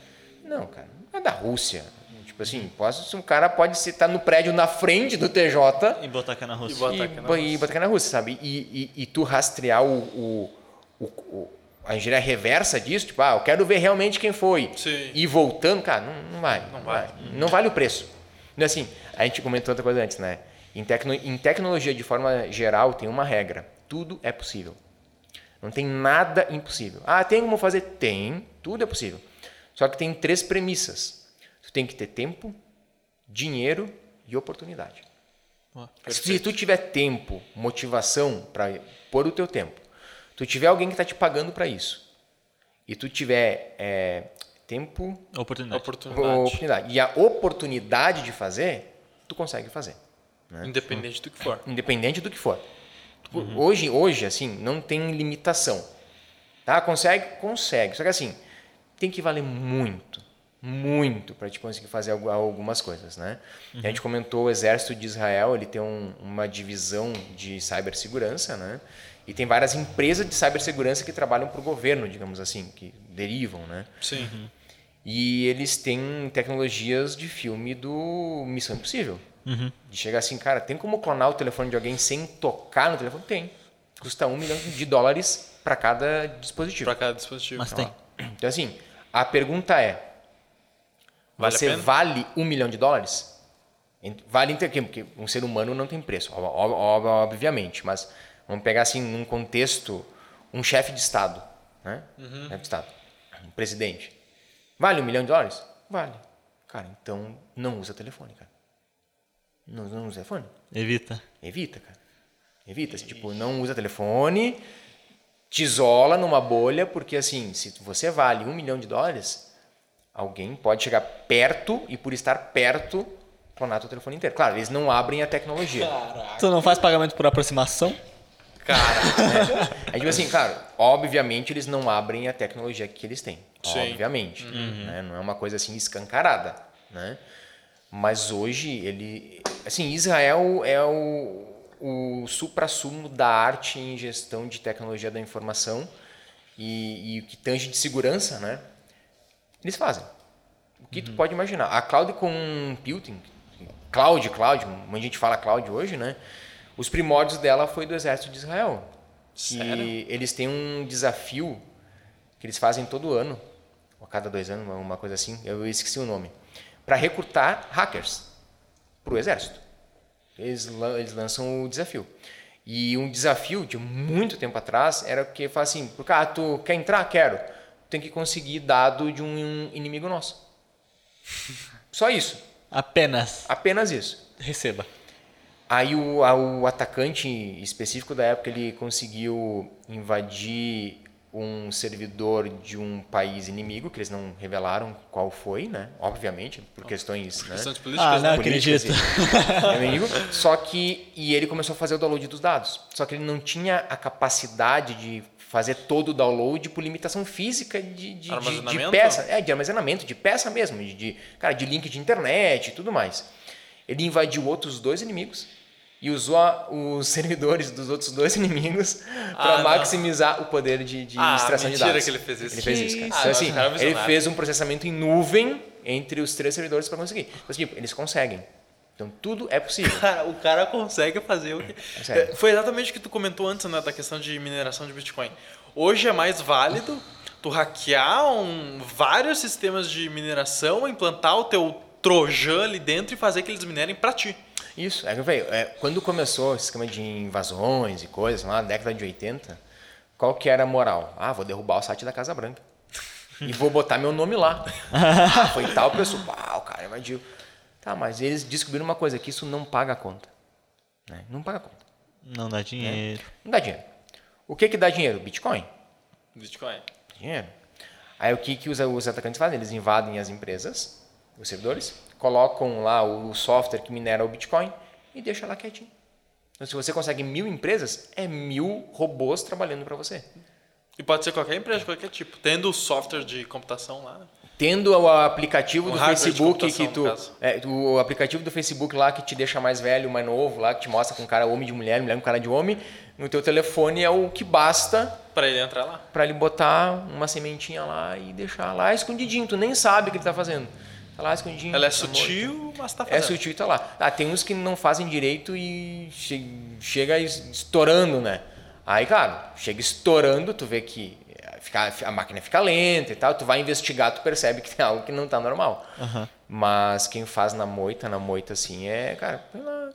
Não, cara, não é da Rússia. Tipo assim, posso, um cara pode estar no prédio na frente do TJ E botar aqui na Rússia. E bota- e, Ataque na e Rússia. botar aqui na Rússia, sabe? E, e, e tu rastrear o, o, o- o- a engenharia reversa disso, tipo, ah, eu quero ver realmente quem foi. Sim. E voltando, cara, não, não vai. Não vai. Não vale o preço. Não é assim, a gente comentou outra coisa antes, né? Em, tecno, em tecnologia, de forma geral, tem uma regra. Tudo é possível. Não tem nada impossível. Ah, tem como fazer? Tem. Tudo é possível. Só que tem três premissas. Tu tem que ter tempo, dinheiro e oportunidade. Se tu tiver tempo, motivação para pôr o teu tempo, tu tiver alguém que está te pagando para isso, e tu tiver é, tempo, Oportunidade. Oportunidade. oportunidade, e a oportunidade de fazer, tu consegue fazer, Independente do que for. independente do que for. Hoje, hoje, assim, não tem limitação. Tá? Consegue? Consegue. Só que assim, tem que valer muito, muito para te conseguir fazer algu- algumas coisas, né? A gente comentou o exército de Israel, ele tem um- uma divisão de cibersegurança, né? E tem várias empresas de cibersegurança que trabalham para o governo, digamos assim, que derivam, né? Sim. E eles têm tecnologias de filme do Missão Impossível. De chegar assim, cara, tem como clonar o telefone de alguém sem tocar no telefone? Tem. Custa um milhão de dólares para cada dispositivo. Pra cada dispositivo. Mas tem. Então, assim, a pergunta é: Vale a você pena? vale um milhão de dólares? Vale entre quê? Porque um ser humano não tem preço, ob- ob- ob- obviamente. Mas vamos pegar assim, num contexto, um chefe de Estado. Né? Uhum. Chefe de Estado. Um presidente. Vale um milhão de dólares? Vale. Cara, então não usa telefone, cara. Não, não usa telefone. Evita. Evita, cara. Evita. assim, Tipo, não usa telefone, te isola numa bolha, porque assim, se você vale um milhão de dólares, alguém pode chegar perto e por estar perto, clonar teu telefone inteiro. Claro, eles não abrem a tecnologia. Tu não faz pagamento por aproximação? Cara, É tipo assim, claro, obviamente eles não abrem a tecnologia que eles têm. Sim. Obviamente. né? Não é uma coisa assim escancarada. Né? Mas hoje ele. Assim, Israel é o, o supra-sumo da arte em gestão de tecnologia da informação e, e o que tange de segurança, né? Eles fazem. O que tu pode imaginar. A cloud computing, cloud, cloud, muita gente fala cloud hoje, né? Os primórdios dela foi do exército de Israel. Sério? E eles têm um desafio que eles fazem todo ano, ou a cada dois anos, uma coisa assim, eu esqueci o nome, para recrutar hackers para o exército. Eles, eles lançam o desafio. E um desafio de muito tempo atrás era que fala assim, por cara, tu quer entrar? Quero. Tem que conseguir dado de um inimigo nosso. Só isso. Apenas Apenas isso. receba. Aí o, a- o atacante específico da época ele conseguiu invadir um servidor de um país inimigo, que eles não revelaram qual foi, né? Obviamente, por questões, né? Questões políticas, Ah, né? não políticas acredito. e- inimigo. Só que e ele começou a fazer o download dos dados. Só que ele não tinha a capacidade de fazer todo o download por limitação física de, de, de, peça, é, de armazenamento, de peça mesmo, de, de cara, de link de internet e tudo mais. Ele invadiu outros dois inimigos e usou a- os servidores dos outros dois inimigos para Ah, não. maximizar o poder de, de Ah, extração de mentira dados. que ele fez isso. Ele fez isso, cara. isso? Então, Ah, assim, ele fez um processamento em nuvem entre os três servidores para conseguir. Então, tipo, eles conseguem. Então, tudo é possível. Cara, o cara consegue fazer o que. sério. É, Foi exatamente o que tu comentou antes, né, da questão de mineração de Bitcoin. Hoje é mais válido tu hackear um, vários sistemas de mineração, implantar o teu Trojan ali dentro e fazer que eles minerem pra ti. Isso, é falei, é, quando começou esse esquema de invasões e coisas, lá na década de 80, qual que era a moral? Ah, vou derrubar o site da Casa Branca. E vou botar meu nome lá. ah, foi tal pessoa. Ah, o cara invadiu. Tá, mas eles descobriram uma coisa, que isso não paga a conta. né? Não paga a conta. Não dá dinheiro. Não dá dinheiro. O que que dá dinheiro? Bitcoin. Bitcoin. dinheiro. Aí o que, que os, os atacantes fazem? Eles invadem as empresas, os servidores, colocam lá o software que minera o Bitcoin e deixa lá quietinho. Então, se você consegue mil empresas, é mil robôs trabalhando para você. E pode ser qualquer empresa, qualquer tipo. Tendo o software de computação lá. né? Tendo o aplicativo O do Facebook que tu, é, o aplicativo do Facebook lá que te deixa mais velho, mais novo, lá que te mostra com cara homem de mulher, mulher com cara de homem, no teu telefone é o que basta Pra ele entrar lá. para ele botar uma sementinha lá e deixar lá escondidinho. Tu nem sabe o que ele tá fazendo. Tá lá escondidinho. Ela é tá morto. sutil, mas tá É fazendo. sutil e tá lá. Ah, tem uns que não fazem direito e che- chega es- estourando, né? Aí, cara, chega estourando, tu vê que eh, fica, a máquina fica lenta e tal, tu vai investigar, tu percebe que tem algo que não tá normal. Mas quem faz na moita, na moita assim, é, cara, põe lá,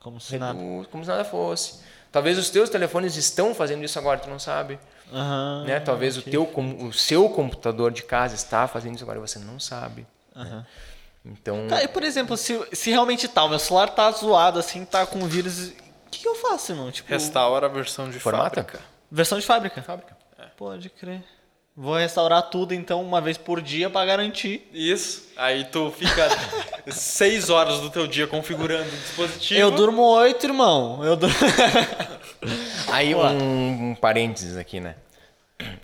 Como se nada. como se nada fosse. Talvez os teus telefones estão fazendo isso agora, tu não sabe. Aham. né? Talvez o, teu, o seu computador de casa está fazendo isso agora e você não sabe. Né? Então, Tá, e por exemplo, se, se realmente tá, o meu celular tá zoado, assim, tá com vírus, o que, que eu faço, irmão? Tipo, Restaura a versão de Formata? fábrica. versão de fábrica? fábrica. Pode crer. Vou restaurar tudo, então, uma vez por dia pra garantir. Isso. Aí tu fica seis horas do teu dia configurando o dispositivo. Eu durmo oito, irmão. Eu durmo... Aí um, um parênteses aqui, né?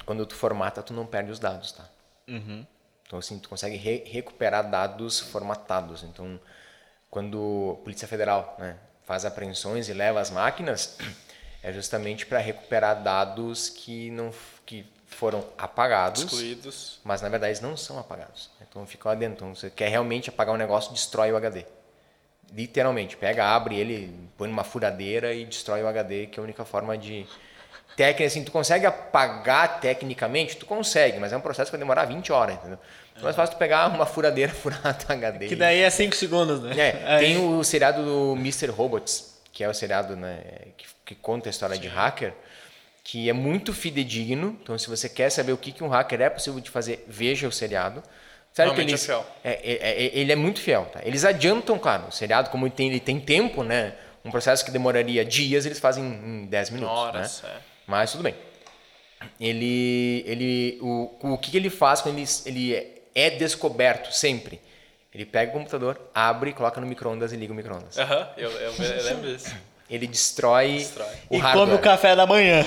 Quando tu formata, tu não perde os dados, tá? Então assim, tu consegue re- recuperar dados formatados. Então, quando a Polícia Federal né, faz apreensões e leva as máquinas, é justamente para recuperar dados que não que foram apagados, excluídos. mas na verdade eles não são apagados. Então ficam lá dentro. Então, você quer realmente apagar um negócio, destrói o HD. Literalmente, pega, abre ele, põe numa furadeira e destrói o HD, que é a única forma de técnica assim, tu consegue apagar tecnicamente, tu consegue, mas é um processo que vai demorar 20 horas, entendeu? Então é mais fácil tu pegar uma furadeira, furar teu HD. que daí é cinco segundos, né? é, Aí- tem o seriado do Mr. Robots, que é o seriado né, que, que conta a história de hacker, que é muito fidedigno. Então, se você quer saber o que, que um hacker é possível de fazer, veja o seriado. Sério que Realmente é fiel. é, é, é- ele é muito fiel. Tá? Eles adiantam, claro, o seriado, como ele tem, ele tem tempo, né? Um processo que demoraria dias, eles fazem em 10 minutos. Horas, né? é. Mas tudo bem. Ele, ele, o, o que ele faz quando ele, ele é- descoberto sempre? Ele pega o computador, abre, coloca no micro-ondas e liga o micro-ondas. Aham, eu, eu, eu lembro disso. Ele destrói, Destrói. o e hardware. come o café da manhã.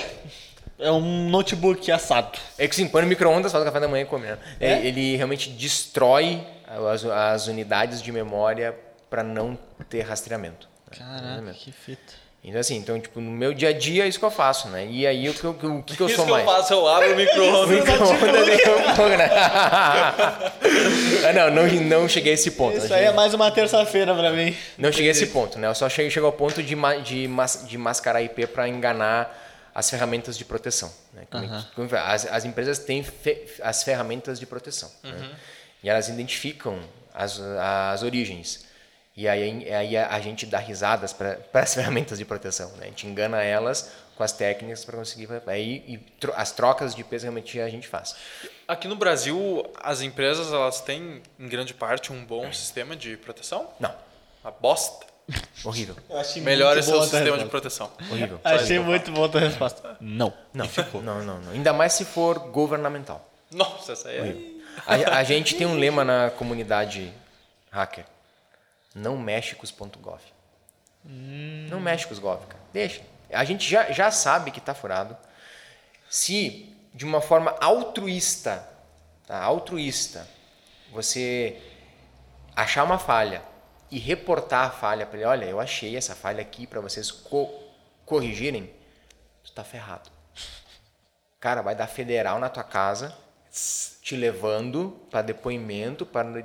É um notebook assado. É que sim, põe no micro-ondas, faz o café da manhã e come. né? É? Ele realmente destrói as, as unidades de memória para não ter rastreamento. né? Caraca, Rastreamento. que fita. Então, assim, então, tipo, no meu dia a dia é isso que eu faço, né? E aí, o que eu, o que, que eu Isso sou que mais? eu faço, eu abro o micro-ondas. Micro-ondas né? Ah, não, não, não cheguei a esse ponto. Isso aí é mais uma terça-feira pra mim. Não cheguei a esse ponto, né? Eu só cheguei, chegou ao ponto de, ma- de, mas- de mascarar IP para enganar as ferramentas de proteção. Né? Como que- como é? as, as empresas têm fe- as ferramentas de proteção. né? E elas identificam as, as origens. E aí, aí a, a gente dá risadas para as ferramentas de proteção. Né? A gente engana elas com as técnicas para conseguir. Aí, e tro- as trocas de peso realmente a gente faz. Aqui no Brasil, as empresas elas têm, em grande parte, um bom sistema de proteção? Não, Uma bosta. horrível. Melhor é a tua sistema de resposta. proteção. Horrível. Achei muito boa a tua resposta. Não. Não, não, não, não. Ainda mais se for governamental. Nossa, essa aí é... A, a gente tem um lema na comunidade hacker. Não mexe com os ponto .gov. Não mexe com os gov, cara. Deixa. A gente já, já sabe que está furado. Se, de uma forma altruísta, tá? altruísta, você achar uma falha e reportar a falha para ele, olha, eu achei essa falha aqui para vocês co- corrigirem, tu tá ferrado. Cara, vai dar federal na tua casa, te levando para depoimento, para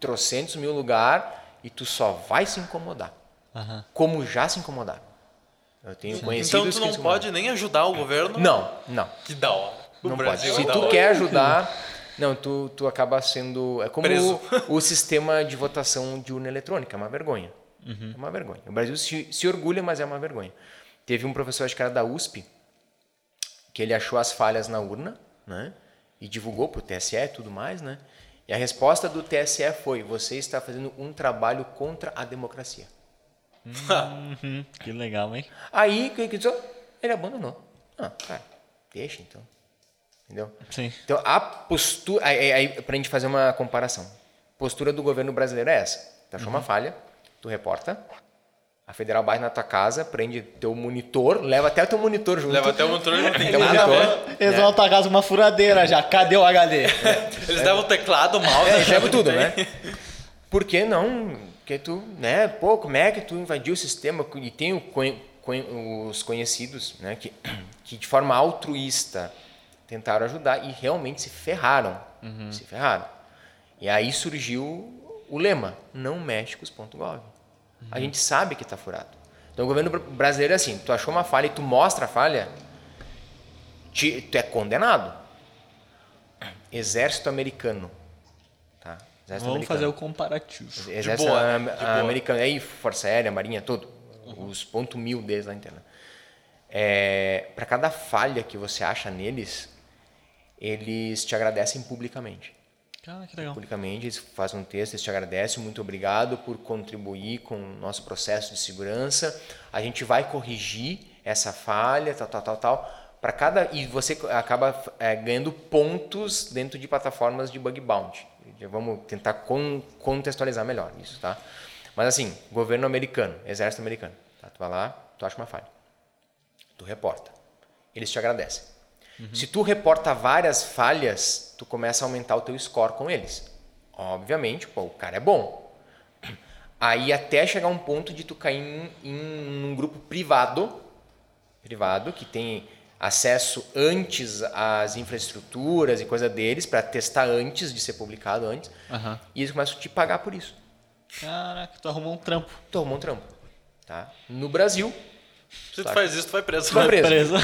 trocentos mil lugar e tu só vai se incomodar. Como já se incomodaram. Eu tenho conhecidos Então tu que não pode nem ajudar o governo? Não, não. Que da hora. O Não Brasil pode. é Se tu hora. quer ajudar, não, tu, tu acaba sendo. É como o, o sistema de votação de urna eletrônica, é uma vergonha. É uma vergonha. O Brasil se, se orgulha, mas é uma vergonha. Teve um professor, acho que era da USP, que ele achou as falhas na urna, né? E divulgou para o TSE e tudo mais, né? E a resposta do TSE foi: você está fazendo um trabalho contra a democracia. Uhum, que legal, hein? Aí, o que ele Ele abandonou. Ah, cara, deixa então. Entendeu? Sim. Então, a postura. Aí, aí, pra gente fazer uma comparação. Postura do governo brasileiro é essa. Tu achou uma falha, tu reporta. A federal bate na tua casa, prende teu monitor, leva até o teu monitor junto. Leva até o controle, não tem nada monitor. Eles vão tua casa uma furadeira já. Cadê o HD? Eles levam o teclado, o mouse. É, a leva chave tudo, né? Por que não? Porque tu, né? Pô, como é que tu invadiu o sistema? E tem o os conhecidos, né? Que, que de forma altruísta tentaram ajudar e realmente se ferraram. Se ferraram. E aí surgiu o lema: não mexe com os .gov. A gente sabe que está furado. Então o governo br- brasileiro é assim: tu achou uma falha e tu mostra a falha, te- tu é condenado. Exército americano. Tá? Exército Vamos americano. fazer o comparativo. Exército boa, am- de boa. americano, aí Força Aérea, Marinha, tudo. Os ponto mil deles lá interna. É, para cada falha que você acha neles, eles te agradecem publicamente. Cara, que legal. Publicamente, eles fazem um texto, eles te agradecem, muito obrigado por contribuir com o nosso processo de segurança. A gente vai corrigir essa falha, tal, tal, tal, tal. Para cada e você acaba é, ganhando pontos dentro de plataformas de bug bounty. Vamos tentar con- contextualizar melhor isso, tá? Mas assim, governo americano, exército americano, tá? Tu vai lá, tu acha uma falha, tu reporta, eles te agradecem. Se tu reporta várias falhas, tu começa a aumentar o teu score com eles. Obviamente, pô, o cara é bom. Aí até chegar um ponto de tu cair em, em um grupo privado, privado que tem acesso antes às infraestruturas e coisa deles para testar antes de ser publicado antes. Aham. E eles começam a te pagar por isso. Caraca, tu arrumou um trampo. Tu arrumou um trampo, tá? No Brasil, Se tu faz isso, tu vai preso. tu vai preso. Preso.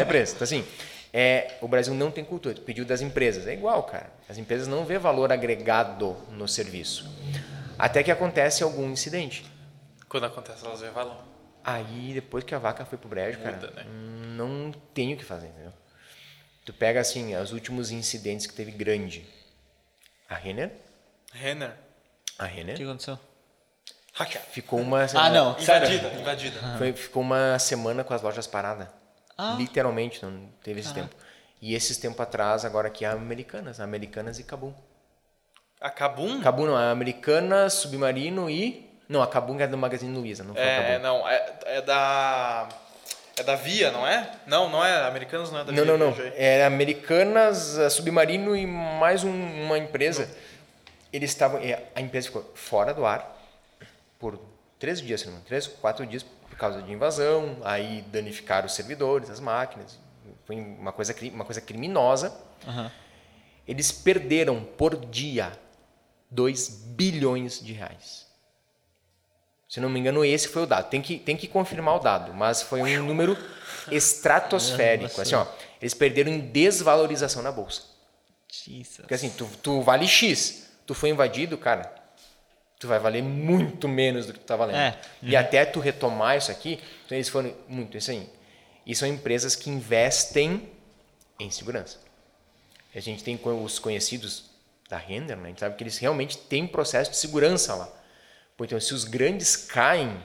É preso. Então, assim, é, o Brasil não tem cultura. Tu pediu das empresas. É igual, cara. As empresas não vê valor agregado no serviço. Até que acontece algum incidente. Quando acontece, elas vêm valor. Aí, depois que a vaca foi pro brejo, cara, Muda, né? hum, não tem o que fazer, entendeu? Tu pega, assim, os últimos incidentes que teve grande. A Renner, Renner. a O que Renner aconteceu? Hacker. ficou uma... Ah, não. Invadida, invadida. Foi, ficou uma semana com as lojas paradas. Ah. Literalmente, não teve esse tempo. E esses tempo atrás, agora aqui, a Americanas. A Americanas e Cabum. A Kabum? Cabum não, a Americanas, Submarino e... Não, a Cabum é do Magazine Luiza, não foi a É, Cabum. não, é, é da. É da Via, não é? Não, não é. Americanos não é da Não, Via. não, não. viajei. É Americanas, a Submarino e mais um- uma empresa. Eles estavam... é, A empresa ficou fora do ar por três dias, se não. Três, quatro dias causa de invasão, aí danificaram os servidores, as máquinas, foi uma coisa, uma coisa criminosa. Aham. Eles perderam por dia 2 bilhões de reais. Se não me engano, esse foi o dado. Tem que, tem que confirmar o dado, mas foi um número estratosférico. Assim, ó, eles perderam em desvalorização na bolsa. Jesus. Porque assim, tu, tu vale X, tu foi invadido, cara, tu vai valer muito menos do que tu tá valendo. É. E até tu retomar isso aqui, então eles foram muito isso aí. E são empresas que investem em segurança. A gente tem os conhecidos da Render, né? a gente sabe que eles realmente têm processo de segurança lá. Então, se os grandes caem,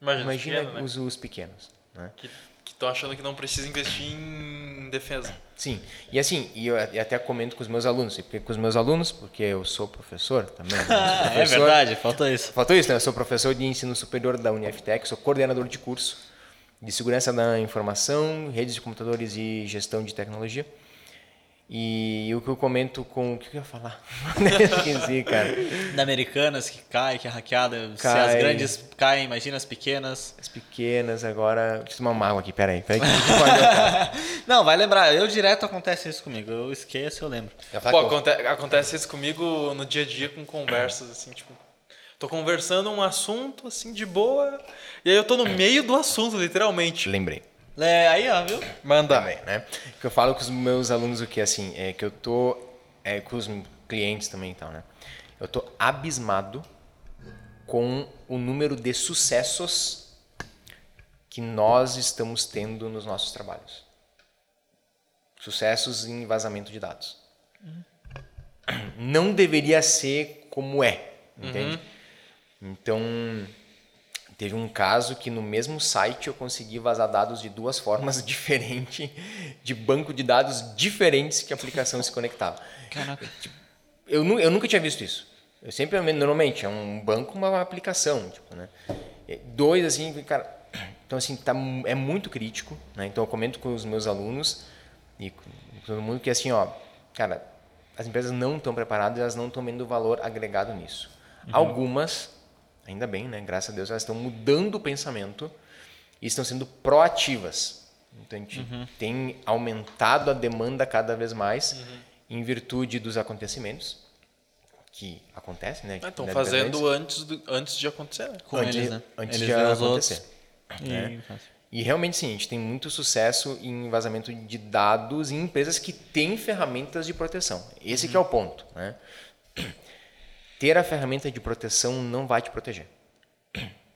Imagina, imagina pequeno, né? os, os pequenos. Né? Que estão achando que não precisa investir em defesa. Sim, e assim, e eu até comento com os meus alunos, e porque com os meus alunos, porque eu sou professor também. né? Sou é professor- verdade, faltou isso. Faltou isso, né? Eu sou professor de ensino superior da UniFTech, sou coordenador de curso de segurança da informação, redes de computadores e gestão de tecnologia. E o que eu comento com. O que eu ia falar? Esqueci, cara. Da Americanas que cai, que é hackeada. Se Cai. as grandes caem, imagina as pequenas. As pequenas, agora. Deixa eu tomar uma água aqui, peraí. peraí. Não, vai lembrar. Eu direto acontece isso comigo. Eu esqueço, eu lembro. Pô, aconte- acontece isso comigo no dia a dia com conversas, assim, tipo. Tô conversando um assunto, assim, de boa. E aí eu tô no meio do assunto, literalmente. Lembrei. É, aí, ó, viu? Manda. também, né? Que eu falo com os meus alunos o que assim, é que eu tô é, com os clientes também e tal, né? Eu tô abismado com o número de sucessos que nós estamos tendo nos nossos trabalhos. Sucessos em vazamento de dados. Não deveria ser como é, entende? Então, Teve um caso que no mesmo site eu consegui vazar dados de duas formas diferentes, de banco de dados diferentes que a aplicação se conectava. Caraca. Eu, nu- eu nunca tinha visto isso. Eu sempre, normalmente, é um banco, uma aplicação, tipo, né? Dois, assim, cara... Então, assim, tá, é muito crítico, né? Então, eu comento com os meus alunos e com todo mundo que, assim, ó, cara, as empresas não estão preparadas, elas não estão vendo valor agregado nisso. Algumas, ainda bem, né? Graças a Deus, elas estão mudando o pensamento e estão sendo proativas. Então, a gente tem aumentado a demanda cada vez mais em virtude dos acontecimentos que acontecem, né? Estão né, fazendo antes, do- antes de acontecer, né? Com antes, eles, né? antes Eles de acontecer. outros. né? E... E realmente sim, a gente tem muito sucesso em vazamento de dados em empresas que têm ferramentas de proteção. Esse que é o ponto. Né? Ter a ferramenta de proteção não vai te proteger.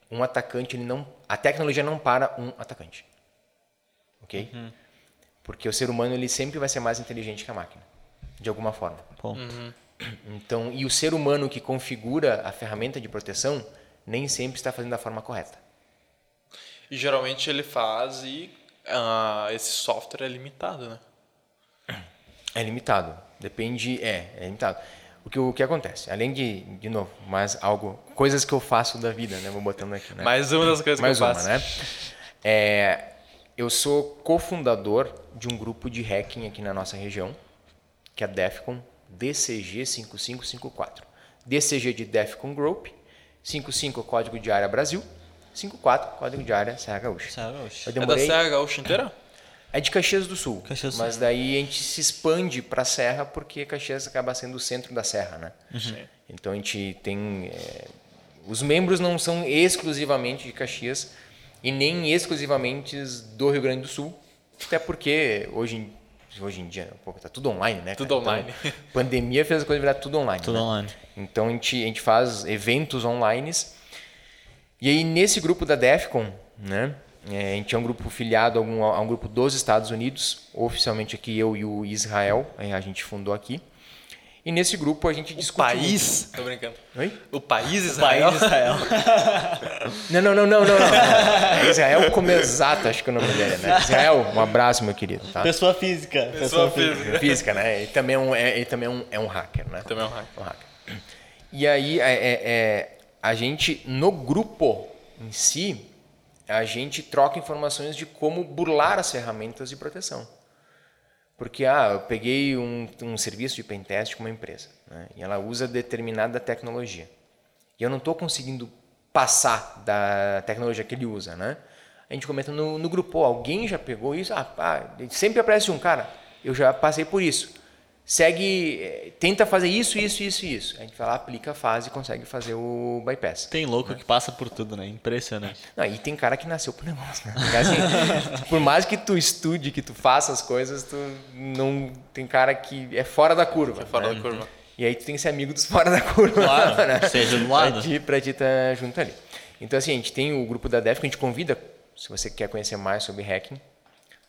Um atacante, ele não, a tecnologia não para um atacante. Ok? Porque o ser humano ele sempre vai ser mais inteligente que a máquina, de alguma forma. Ponto. Então, e o ser humano que configura a ferramenta de proteção nem sempre está fazendo da forma correta. E geralmente ele faz e ah, esse software é limitado, né? É limitado. Depende. É, é limitado. O que, o que acontece? Além de, de novo, mais algo. Coisas que eu faço da vida, né? Vou botando aqui, né? Mais uma das coisas Mais que eu uma, faço. né? É, eu sou cofundador de um grupo de hacking aqui na nossa região, que é a DEFCON DCG 5554. DCG de DEFCON Group, 55 código de área Brasil, 54 código de área Serra Gaúcha. Sabe, oxe. Eu É da demorei, Serra Gaúcha inteira? É de Caxias do Sul. Caxias do mas daí a gente se expande para a Serra porque Caxias acaba sendo o centro da Serra, né? Sim. Então a gente tem é, os membros não são exclusivamente de Caxias e nem exclusivamente do Rio Grande do Sul, até porque hoje em, hoje em dia pô, tá tudo online, né? Tudo cara? Então, online. pandemia fez a coisa virar tudo online. Tudo né? online. Então a gente, a gente faz eventos online. E aí nesse grupo da DEFCON, né? É, a gente é um grupo filiado a um, a um grupo dos Estados Unidos, oficialmente aqui eu e o Israel, é, a gente fundou aqui. E nesse grupo a gente O discute país. Tô brincando. muito. Oi? O país Israel. País Israel. Não, não, não, não, não. não. É Israel como exato, acho que é o nome dele, né? Israel, um abraço, meu querido. Tá? Pessoa física. Pessoa física. Física, né? Ele também é um, é, ele também é um, é um hacker, né? Também é um hacker. Um hacker. E aí, é, é, é, a gente, no grupo em si, a gente troca informações de como burlar as ferramentas de proteção. Porque, ah, eu peguei um, um serviço de pentest com uma empresa, né? e ela usa determinada tecnologia. E eu não estou conseguindo passar da tecnologia que ele usa, né? A gente comenta no, no grupo, "Pô, alguém já pegou isso? Ah, pá, sempre aparece um cara, eu já passei por isso. Segue, eh, tenta fazer isso, isso, isso, e isso. A gente vai lá, aplica a fase e consegue fazer o bypass. Tem louco que passa por tudo, né? Impressionante. Não, e tem cara que nasceu pro negócio, né? Porque, assim, por mais que tu estude, que tu faça as coisas, tu não tem cara que é fora da curva. Fora né? da curva. E aí tu tem que ser amigo dos fora da curva. Claro, né? seja do lado. Pra ti, pra ti tá junto ali. Então assim, a gente tem o grupo da DEF que a gente convida, se você quer conhecer mais sobre hacking,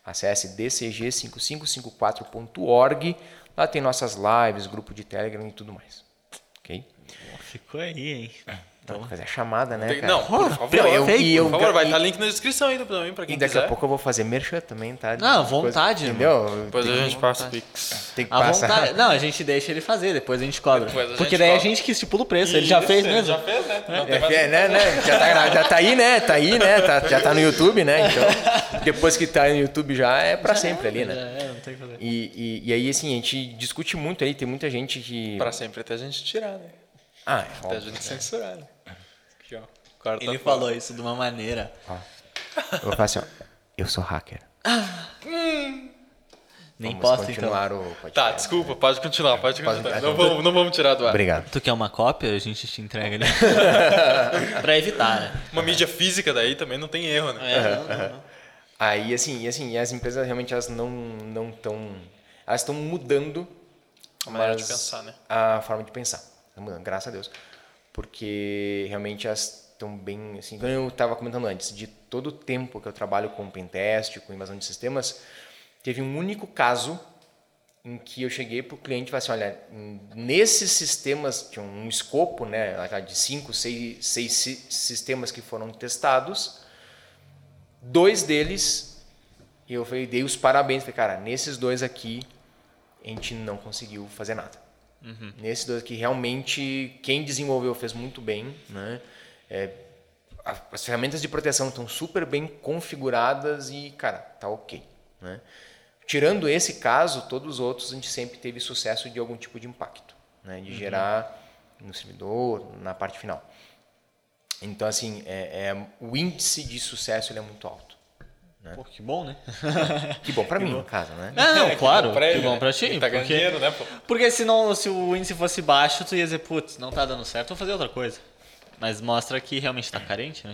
acesse dcg5554.org. Lá tem nossas lives, grupo de Telegram e tudo mais. Ok? Ficou aí, hein? Então, fazer a chamada, né, Tem- cara? não, por favor. Não, eu- e eu- por favor, vai estar link na descrição aí também pra quem E daqui quiser. a pouco eu vou fazer merchan também, tá? Não, De vontade, entendeu? Depois Tem a gente passa o Pix. Tem que A passar. vontade. Não, a gente deixa ele fazer, depois a gente cobra. A gente Porque daí a cobra. gente que estipula o preço. Ele já Isso, fez ele mesmo. Já fez, né? Não É, é, né, né? Já tá, já tá aí, né? Tá aí, né? Tá- já tá no YouTube, né? Então, depois que tá no YouTube já é pra sempre ali, né? É, não tem o que fazer. E, e, e aí, assim, a gente discute muito aí, tem muita gente que. Pra sempre até a gente tirar, né? Ah, é Até a óbvio. gente censurar, né? Corta Ele falou isso de uma maneira. Eu vou falar assim, ó. Eu sou hacker. Nem Vamos posta então. continuar o podcast. Tá, desculpa, pode continuar, pode Pode- continuar. Não vamos, não vamos tirar do ar. Obrigado. Tu quer uma cópia? A gente te entrega ali. pra evitar, né? Uma mídia física daí também não tem erro, né? É, não, não, não. Aí, assim, e assim, as empresas realmente elas não não estão. Elas estão mudando A maneira de pensar, né? A forma de pensar. Tá graças a Deus. Porque realmente elas estão bem. Assim, como eu estava comentando antes, de todo o tempo que eu trabalho com pentest, com invasão de sistemas, teve um único caso em que eu cheguei para o cliente e falei assim, olha, nesses sistemas, tinha um escopo né, de cinco, seis, seis si- sistemas que foram testados, dois deles, eu falei, dei os parabéns, falei, cara, nesses dois aqui, a gente não conseguiu fazer nada. Nesses dois aqui, realmente, quem desenvolveu fez muito bem, né? É, as ferramentas de proteção estão super bem configuradas e, cara, tá ok, né? Tirando esse caso, todos os outros a gente sempre teve sucesso de algum tipo de impacto, né? De gerar no servidor, na parte final. Então, assim, é, é- o índice de sucesso ele é muito alto. Pô, que bom, né? Que bom para mim, no caso, né? Não, que claro. bom pra que ele, bom né? pra ti. Ele tá ganhando porque, dinheiro, né, pô? porque senão, se o índice fosse baixo, tu ia dizer, putz, não tá dando certo, vou fazer outra coisa. Mas mostra que realmente tá carente, né?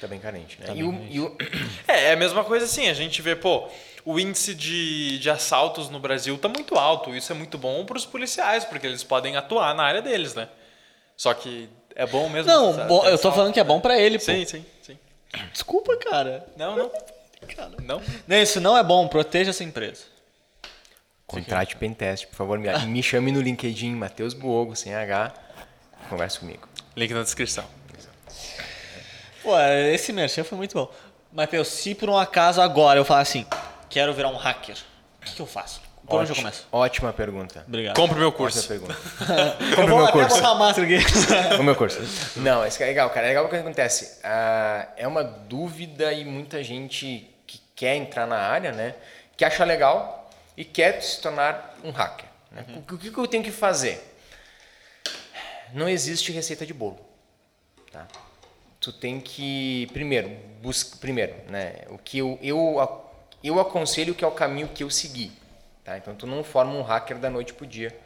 Tá bem carente, né? Tá e, bem o, carente. e o- É, é a mesma coisa assim, a gente vê, pô, o índice de, de assaltos no Brasil tá muito alto. Isso é muito bom para os policiais, porque eles podem atuar na área deles, né? Só que é bom mesmo. Não, sabe? bom, eu tô Assalto. falando que é bom pra ele, pô. Sim, sim, sim. Desculpa, cara. Não, não. Cara. Não. Não, isso não é bom. Proteja essa empresa. Contrate Pentest, por favor. Me, me chame no LinkedIn, Matheus Buogo, sem H. Converse comigo. Link na descrição. Pô, esse merchan foi muito bom. Matheus, se por um acaso agora eu falar assim, quero virar um hacker, o que, que eu faço? Por onde eu Ótimo- começo? Ótima pergunta. Obrigado. Compre meu curso. pergunta. eu Compre vou meu até curso. botar a máscara aqui. o meu curso. Não, isso que é legal, cara. É legal porque acontece. ah, é uma dúvida e muita gente que quer entrar na área, né? Que acha legal e quer se tornar um hacker. né? O, que, que eu tenho que fazer? Não existe receita de bolo. Tá? Tu tem que, primeiro, busca, primeiro, né? O que eu, eu, eu aconselho que é o caminho que eu segui. Tá? Então, tu não forma um hacker da noite pro dia.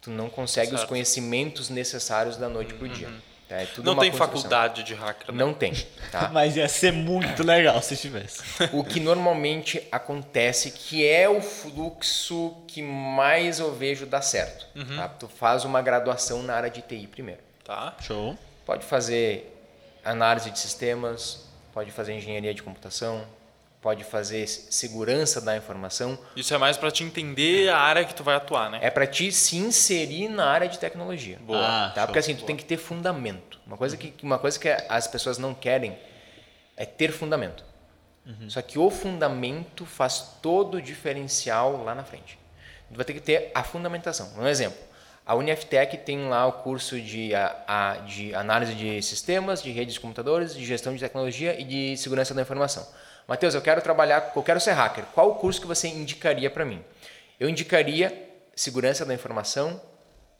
Tu não consegue os Certo. conhecimentos necessários da noite pro dia. É tudo Não uma tem construção. faculdade de hacker, né? Não tem. Tá? Mas ia ser muito legal se tivesse. o que normalmente acontece, que é o fluxo que mais eu vejo dar certo. Tá? Tu faz uma graduação na área de TI primeiro. Tá? Show. Pode fazer análise de sistemas, pode fazer engenharia de computação, pode fazer segurança da informação. Isso é mais pra te entender a área que tu vai atuar, né? É para ti se inserir na área de tecnologia. Boa. Ah, tá? Porque assim, tu tem que ter fundamento. Uma coisa que, uma coisa que as pessoas não querem é ter fundamento. Só que o fundamento faz todo o diferencial lá na frente. Tu vai ter que ter a fundamentação. Um exemplo. A Uniftec tem lá o curso de, a, a- de análise de sistemas, de redes de computadores, de gestão de tecnologia e de segurança da informação. Matheus, eu quero trabalhar, eu quero ser hacker. Qual o curso que você indicaria para mim? Eu indicaria segurança da informação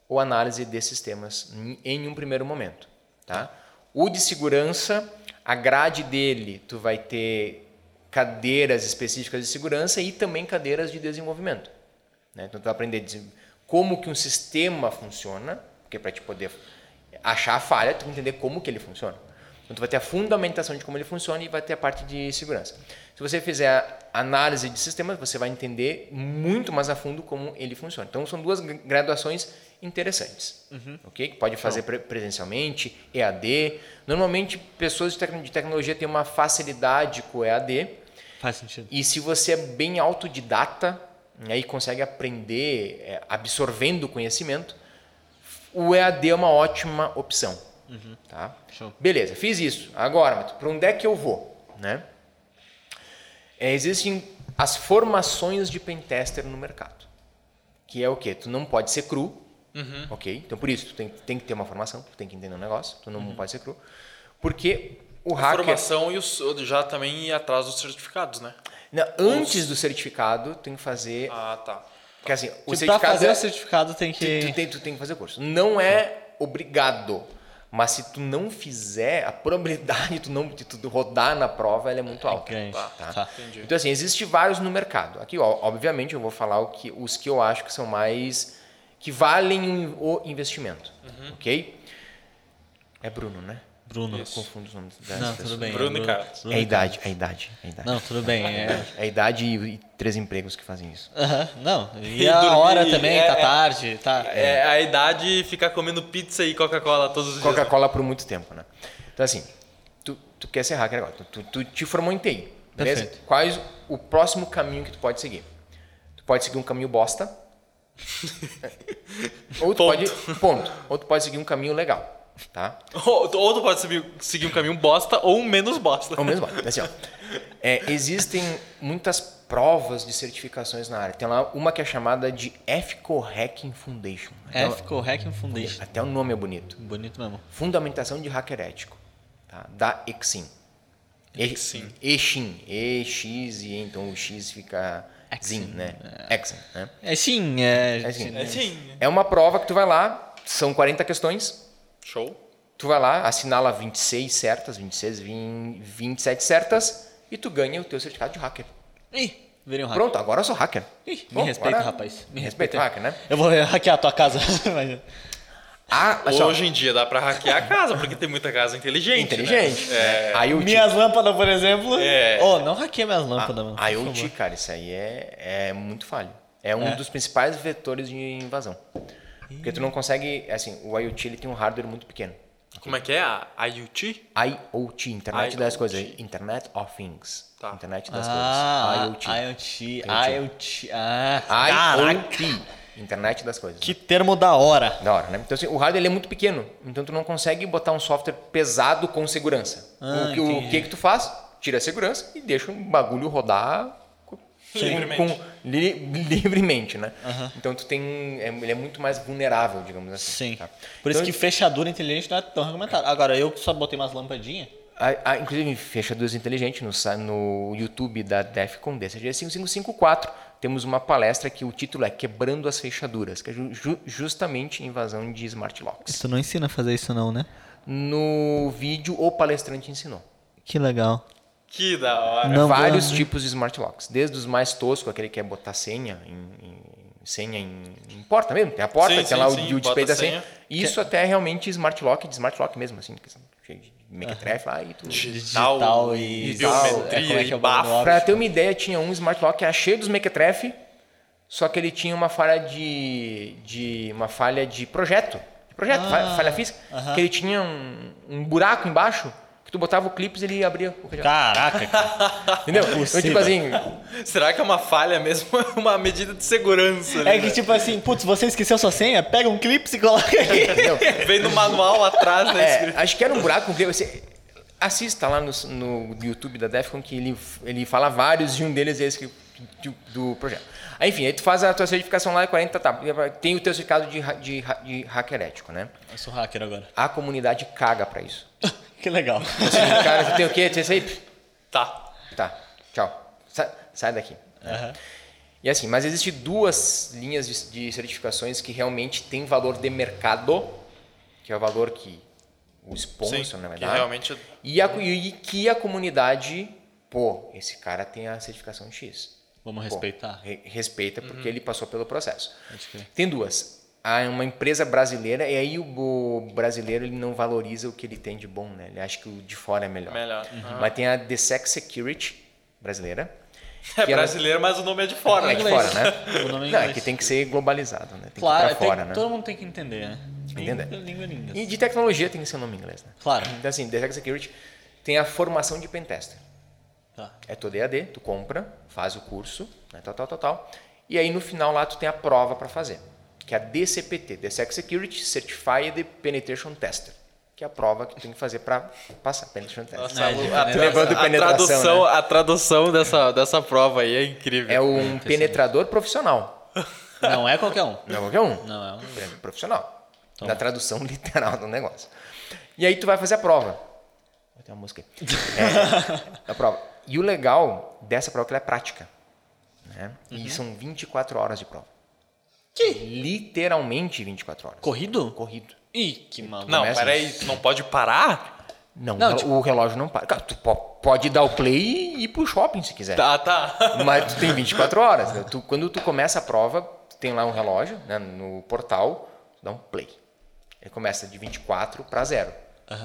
ou análise de sistemas em- um primeiro momento, tá? O de segurança, a grade dele, tu vai ter cadeiras específicas de segurança e também cadeiras de desenvolvimento. Né? Então, tu vai aprender como que um sistema funciona, porque para te poder achar a falha, tu tem que entender como que ele funciona. Então, tu vai ter a fundamentação de como ele funciona e vai ter a parte de segurança. Se você fizer análise de sistemas, você vai entender muito mais a fundo como ele funciona. Então, são duas graduações interessantes, uhum. ok? Pode fazer pre presencialmente, EAD. Normalmente, pessoas de, tec de tecnologia têm uma facilidade com o EAD. Faz sentido. E se você é bem autodidata né, e consegue aprender é, absorvendo conhecimento, o EAD é uma ótima opção. Uhum. Tá? Beleza, fiz isso. Agora, para onde é que eu vou? Né? É, existem as formações de pentester no mercado. Que é o quê? Tu não pode ser cru, uhum. ok? Então, por isso, tu tem, tem, que ter uma formação, tu tem que entender o um negócio, tu não uhum. pode ser cru. Porque o a hacker... formação e o, já também ir atrás dos certificados, né? Não, antes Os... do certificado, tem que fazer... Ah, tá. Porque assim, o tipo, certificado... Para fazer é... o certificado tem que... Tu, tu, tem, tu tem que fazer curso. Não é obrigado. Mas se tu não fizer, a probabilidade de tu não de tu rodar na prova é muito alta. É tá? Tá. Então assim, existe vários no mercado. Aqui, ó, obviamente, eu vou falar o que, os que eu acho que são mais que valem o investimento, uhum. ok? É Bruno, né? Bruno. Eu confundo os nomes das Não, tudo bem. Bruno é e Carlos. É a idade, é a idade, é a idade. Não, tudo bem. É, é a idade e, e, três empregos que fazem isso. Uhum, não, e, e a dormir, hora também, é, tá é. tarde. Tá, é, a idade e ficar comendo pizza e Coca-Cola todos os Coca dias. Coca-Cola por muito tempo, né? Então assim, tu, tu quer ser hacker agora, tu, tu, tu te formou em TI, beleza? Perfeito. Quais o próximo caminho que tu pode seguir? Tu pode seguir um caminho bosta. ou tu ponto. pode... Ponto. Ou tu pode seguir um caminho legal. Tá? Ou, ou tu pode seguir, seguir um caminho bosta ou um menos bosta. Ou menos bosta. Assim, ó, é, existem muitas provas de certificações na área. Tem lá uma que é chamada de Ethical Hacking Foundation. Ethical Hacking Foundation. Até o nome é bonito. Bonito mesmo. Fundamentação de hacker ético. Tá? Da Exim. Exim. Exim. E-X e então o X fica... Exim, né? Exim, né? É sim, é... É, sim. é sim. É uma prova que tu vai lá, são 40 questões, Show. Tu vai lá, assinala 26 certas, 26, 20, 27 certas e tu ganha o teu certificado de hacker. Ih, virei um hacker. Pronto, agora eu sou hacker. Ih, Bom, me respeita, agora, rapaz. Me respeita, hacker, né? Eu vou hackear a tua casa. Ah, Hoje em dia dá para hackear a casa, porque tem muita casa inteligente. Inteligente. Né? É. Minhas lâmpadas, por exemplo. É. Oh, não hackeia minhas lâmpadas, mano. A IoT, cara, isso aí é, é muito falho. É um é. dos principais vetores de invasão. Porque tu não consegue, assim, o IoT ele tem um hardware muito pequeno. Como é que é a IoT? IoT, Internet IoT. das Coisas. Internet of Things. Tá. Internet das ah, Coisas. IoT. IoT. IoT. Ah, IoT. Internet das Coisas. Que termo da hora. Da hora, né? Então, assim, o hardware ele é muito pequeno. Então, tu não consegue botar um software pesado com segurança. Ah, o, que, o que que tu faz? Tira a segurança e deixa um bagulho rodar livremente. Com, li, livremente, né? Uhum. Então tu tem, é, ele é muito mais vulnerável, digamos assim. Sim. Tá? Por então, isso que fechadura inteligente não é tão recomendado. Agora eu só botei umas lampadinhas. A, a, inclusive, fechaduras inteligentes no, no YouTube da Defcon DCG 5554 temos uma palestra que o título é Quebrando as Fechaduras, que é ju, justamente invasão de smart locks. Tu não ensina a fazer isso não, né? No vídeo o palestrante ensinou. Que legal. Que da hora. Não Vários tipos de smart locks. Desde os mais toscos, aquele que é botar senha em, em senha em, em, porta mesmo. Tem a porta, sim, tem sim, lá sim, o display da senha. Isso que... até realmente smart lock, de smart lock mesmo, assim. Cheio de mequetrefe lá e tudo. Digital, digital e... Digital, biometria é, é, é bafo. Pra ter uma ideia, tinha um smart lock que era cheio dos mequetrefe, só que ele tinha uma falha de... de uma falha de projeto. De projeto, ah, falha física. Uh -huh. Que ele tinha um, um buraco embaixo tu botava o clips e ele abria o Caraca, cara. Entendeu? Então, tipo assim. Será que é uma falha mesmo? uma medida de segurança. É que, tipo assim, putz, você esqueceu sua senha? Pega um clips e coloca aqui. Vem no manual atrás, né? É, acho que era um buraco clipe. Você assista lá no, no YouTube da Defcon que ele, ele fala vários e um deles é esse que, do, do projeto. Aí, enfim, aí tu faz a tua certificação lá e 40 tá, tem o teu certificado de, de, de hacker ético, né? Eu sou hacker agora. A comunidade caga para isso. Que legal. Assim, cara, você tem o quê? Tem isso aí? Tá. Tá. Tchau. Sai, sai daqui. Uhum. E assim, mas existem duas linhas de, de, certificações que realmente têm valor de mercado, que é o valor que o sponsor, Sim, na que verdade. realmente- E, a, e que a comunidade, pô, esse cara tem a certificação X. Vamos Pô, respeitar. re- respeita Uhum. porque ele passou pelo processo. Tem duas. Há uma empresa brasileira e aí o, o brasileiro ele não valoriza o que ele tem de bom, né? Ele acha que o de fora é melhor. Melhor. Mas tem a The Sex Security brasileira. É que ela- brasileiro, mas o nome é de fora. É de né? fora, né? O nome é Não, é inglês. que tem que ser globalizado, né? Tem Claro, que ir pra fora, tem- né? todo mundo tem que entender, né? Entender. Língua, língua, língua. E de tecnologia tem que ser o nome em inglês, né? Claro. Então, assim, The Sex Security tem a formação de pentester. Tá. É todo EAD, tu compra, faz o curso, né, tal, tal, tal, tal. E aí no final lá tu tem a prova para fazer, que é a DCPT, The Sex Security Certified Penetration Tester, que é a prova que tu tem que fazer para passar Penetration Tester. Nossa, a, né? a- Levando a penetração, tradução, né? a tradução dessa, dessa prova aí é incrível. É um penetrador profissional, Não é qualquer um. não é qualquer um. Não é um. É profissional. Na tradução literal do negócio. E aí tu vai fazer a prova. Vai ter uma música aí. É, a prova. E o legal dessa prova é que ela é prática. Né? E são 24 horas de prova. Que? Literalmente 24 horas. Corrido? Corrido. Ih, que maluco. Não, Começa peraí, tu não pode parar? Não, Não, o tipo- relógio não para. Cara, tu po- pode dar o play e ir pro shopping se quiser. Tá, tá. Mas tu tem 24 horas. né? Tu- quando tu começa a prova, tu tem lá um relógio né, no portal, tu dá um play. Ele começa de 24 para zero.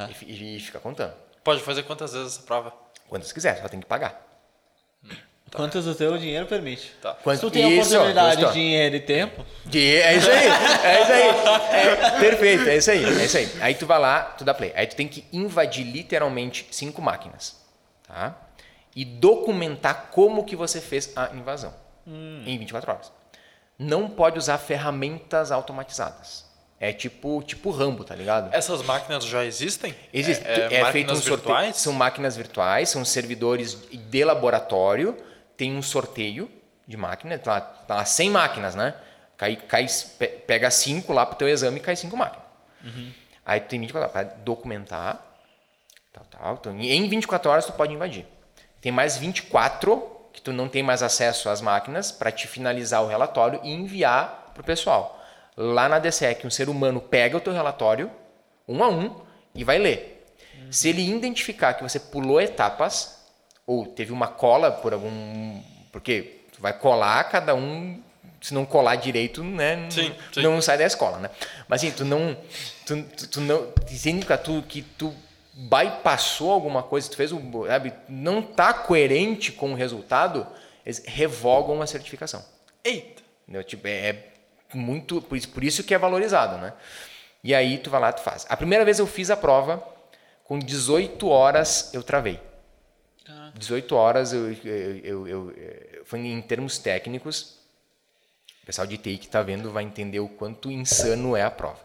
E fi- E, fica contando. Pode fazer quantas vezes essa prova? Quantas quiser, só tem que pagar. Quantas o teu dinheiro permite. Tá. Quanto- Se tu tem Isso, oportunidade, gostou. dinheiro e tempo, De- É isso aí, é isso aí. É, perfeito, é isso aí, é isso aí. Aí tu vai lá, tu dá play. Aí tu tem que invadir literalmente cinco máquinas, tá? E documentar como que você fez a invasão em 24 horas. Não pode usar ferramentas automatizadas. É tipo, tipo Rambo, tá ligado? Essas máquinas já existem? Existe. É, é, É, feito um máquinas sorteio. virtuais? São máquinas virtuais, são servidores de laboratório. Tem um sorteio de máquina, tá, tá lá 100 máquinas, né? Cai, cai, pe- pega 5 lá pro teu exame e cai 5 máquinas. Aí tu tem 24 horas para documentar. Tal, tal. Então, em 24 horas tu pode invadir. Tem mais 24 que tu não tem mais acesso às máquinas para te finalizar o relatório e enviar pro pessoal. Lá na DSEC, um ser humano pega o teu relatório, um a um, e vai ler. Se ele identificar que você pulou etapas, ou teve uma cola por algum. Porque tu vai colar cada um. Se não colar direito, né? Sim, sim. Não sai da escola, né? Mas assim, tu não. Tu, tu, tu não. Se indica tu que tu bypassou alguma coisa, tu fez o. Sabe, não tá coerente com o resultado, eles revogam a certificação. Eita. Entendeu? Tipo, é é muito. Por isso, por isso que é valorizado, né? E aí tu vai lá, tu faz. A primeira vez eu fiz a prova, com 18 horas eu travei. 18 horas eu, eu, eu, eu- eu- foi em termos técnicos. O pessoal de TI que está vendo vai entender o quanto insano é a prova.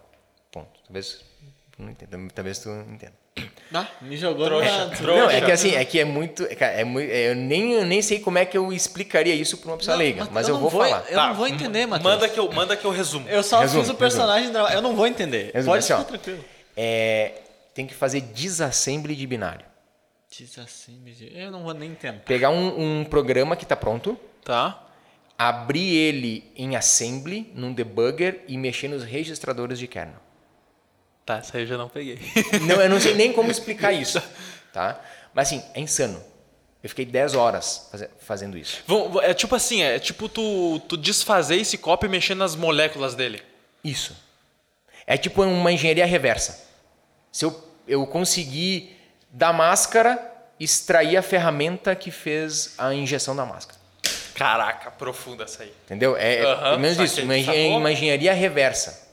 Ponto. Talvez tu não entenda, talvez tu entenda. ah, me jogou Trouxa, na... trouxa. Não, é que assim, é que é muito, é, é muito eu nem eu nem sei como é que eu explicaria isso para uma pessoa Não, leiga, mas eu, não vou, falar. Eu Tá, não vou entender, Matheus. Manda que eu, manda que eu resumo. Eu só Resumo, fiz o personagem, dra- eu não vou entender. Resumo, Pode assim, ó. ficar tranquilo. É, tem que fazer disassembly de binário. Diz assim, eu não vou nem tentar. Pegar um, um programa que está pronto, Tá? abrir ele em assembly, num debugger e mexer nos registradores de kernel. Tá, essa aí eu já não peguei. Não, eu não sei nem como explicar isso, tá? Mas assim, é insano. Eu fiquei 10 horas faze- fazendo isso. É tipo assim, é tipo tu, tu desfazer esse copo e mexer nas moléculas dele. Isso. É tipo uma engenharia reversa. Se eu, eu conseguir da máscara extrair a ferramenta que fez a injeção da máscara. Caraca, profunda essa aí. Entendeu? É, é Aham, pelo menos isso, uma, sacou? uma engenharia reversa.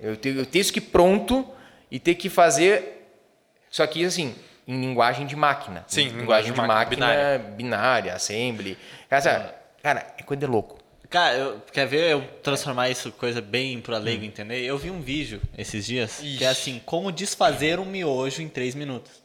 Eu tenho, eu tenho isso que pronto e ter que fazer. Só que assim, em linguagem de máquina. Sim, Em linguagem de máquina, binária, binária, assembly. Cara, sabe, cara, é coisa de louco. Cara, eu, quer ver eu transformar isso coisa bem pra leigo entender? Eu vi um vídeo esses dias que é Ixi. assim, como desfazer um miojo em 3 minutos.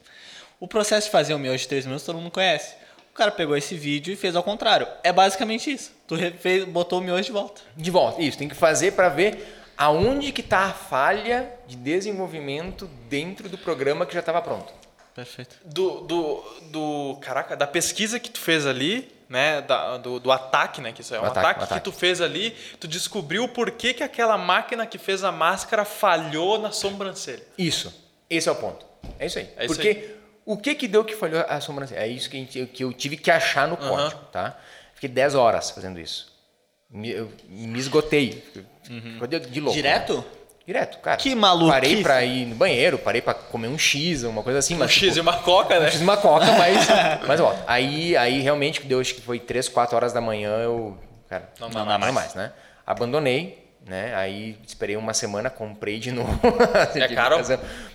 O processo de fazer um miojo em 3 minutos todo mundo conhece. O cara pegou esse vídeo e fez ao contrário. É basicamente isso. Tu refez, botou o miojo de volta. De volta. Isso, tem que fazer para ver aonde que está a falha de desenvolvimento dentro do programa que já estava pronto. Perfeito. Do, do, do. Caraca, da pesquisa que tu fez ali, né? Da, do, do ataque, né? Que isso é um O ataque, ataque, ataque. que tu fez ali, tu descobriu por que, que aquela máquina que fez a máscara falhou na sobrancelha. Isso. Esse é o ponto. É isso aí. É isso Porque o que que deu que falhou a sobrancelha? É isso que, gente- que eu tive que achar no código, tá? Fiquei 10 horas fazendo isso. Me, eu me esgotei. Ficou de, louco. Direto? né? Direto, cara. Que maluquice. Parei pra ir no banheiro, parei pra comer um X, uma coisa assim. Um mas, X tipo, e uma coca, né? Fiz uma coca, mas, mas volta. Aí, aí realmente que deu, acho que foi 3, 4 horas da manhã, eu, cara, Não não, dá mais. mais, né? Abandonei, né? Aí esperei uma semana, comprei de novo. Que caro?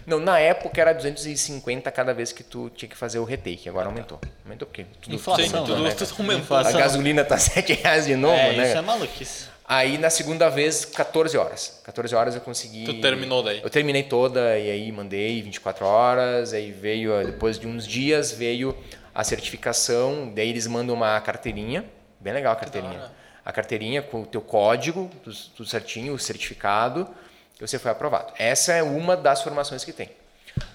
Não, na época era 250 cada vez que tu tinha que fazer o retake, agora aumentou. Aumentou porque tudo, Inflação, tudo aumentou, né? tudo aumentou. A gasolina tá 7 reais de novo, é, né? isso é maluquice. Aí na segunda vez, 14 horas. 14 horas eu consegui. Tu terminou daí? Eu terminei toda e aí mandei 24 horas. Aí veio, eh, depois de uns dias, veio a certificação. Daí eles mandam uma carteirinha. Bem legal a carteirinha. A carteirinha com o teu código, tudo, certinho, o certificado, que você foi aprovado. Essa é uma das formações que tem.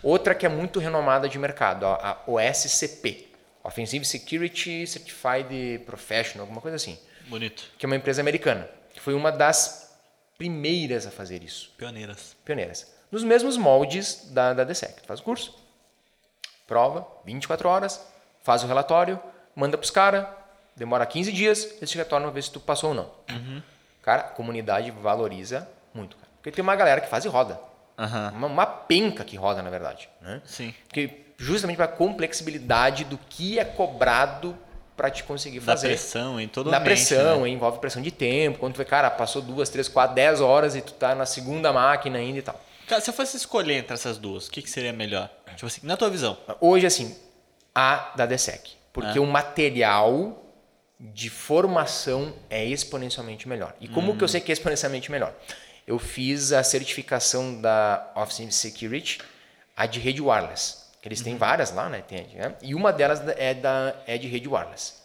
Outra que é muito renomada de mercado, a a OSCP. Offensive Security Certified Professional, alguma coisa assim Bonito. que é uma empresa americana, que foi uma das primeiras a fazer isso, Pioneiras. pioneiras. Nos mesmos moldes da, da DSEC. Tu faz o curso, prova, 24 horas, faz o relatório, manda para os caras, demora 15 dias, eles te retornam a ver se tu passou ou não. Cara, a comunidade valoriza muito. Cara. Porque tem uma galera que faz e roda. Aham. Uma, uma penca que roda, na verdade. Né? Sim. Porque justamente para a complexibilidade do que é cobrado para te conseguir Da fazer pressão em todo ambiente, pressão, né? envolve pressão de tempo. Quando tu vê, cara, passou duas, três, quatro, dez horas e tu tá na segunda máquina ainda e tal. Cara, se eu fosse escolher entre essas duas, o que, que seria melhor? Tipo assim, na tua visão. Hoje, assim, a da DSEC. Porque É. o material de formação é exponencialmente melhor. E como Hum. que eu sei que é exponencialmente melhor? Eu fiz a certificação da Office Security, a de rede wireless. Eles Uhum. têm várias lá, né? Tem, né? E uma delas é, da, é de rede wireless.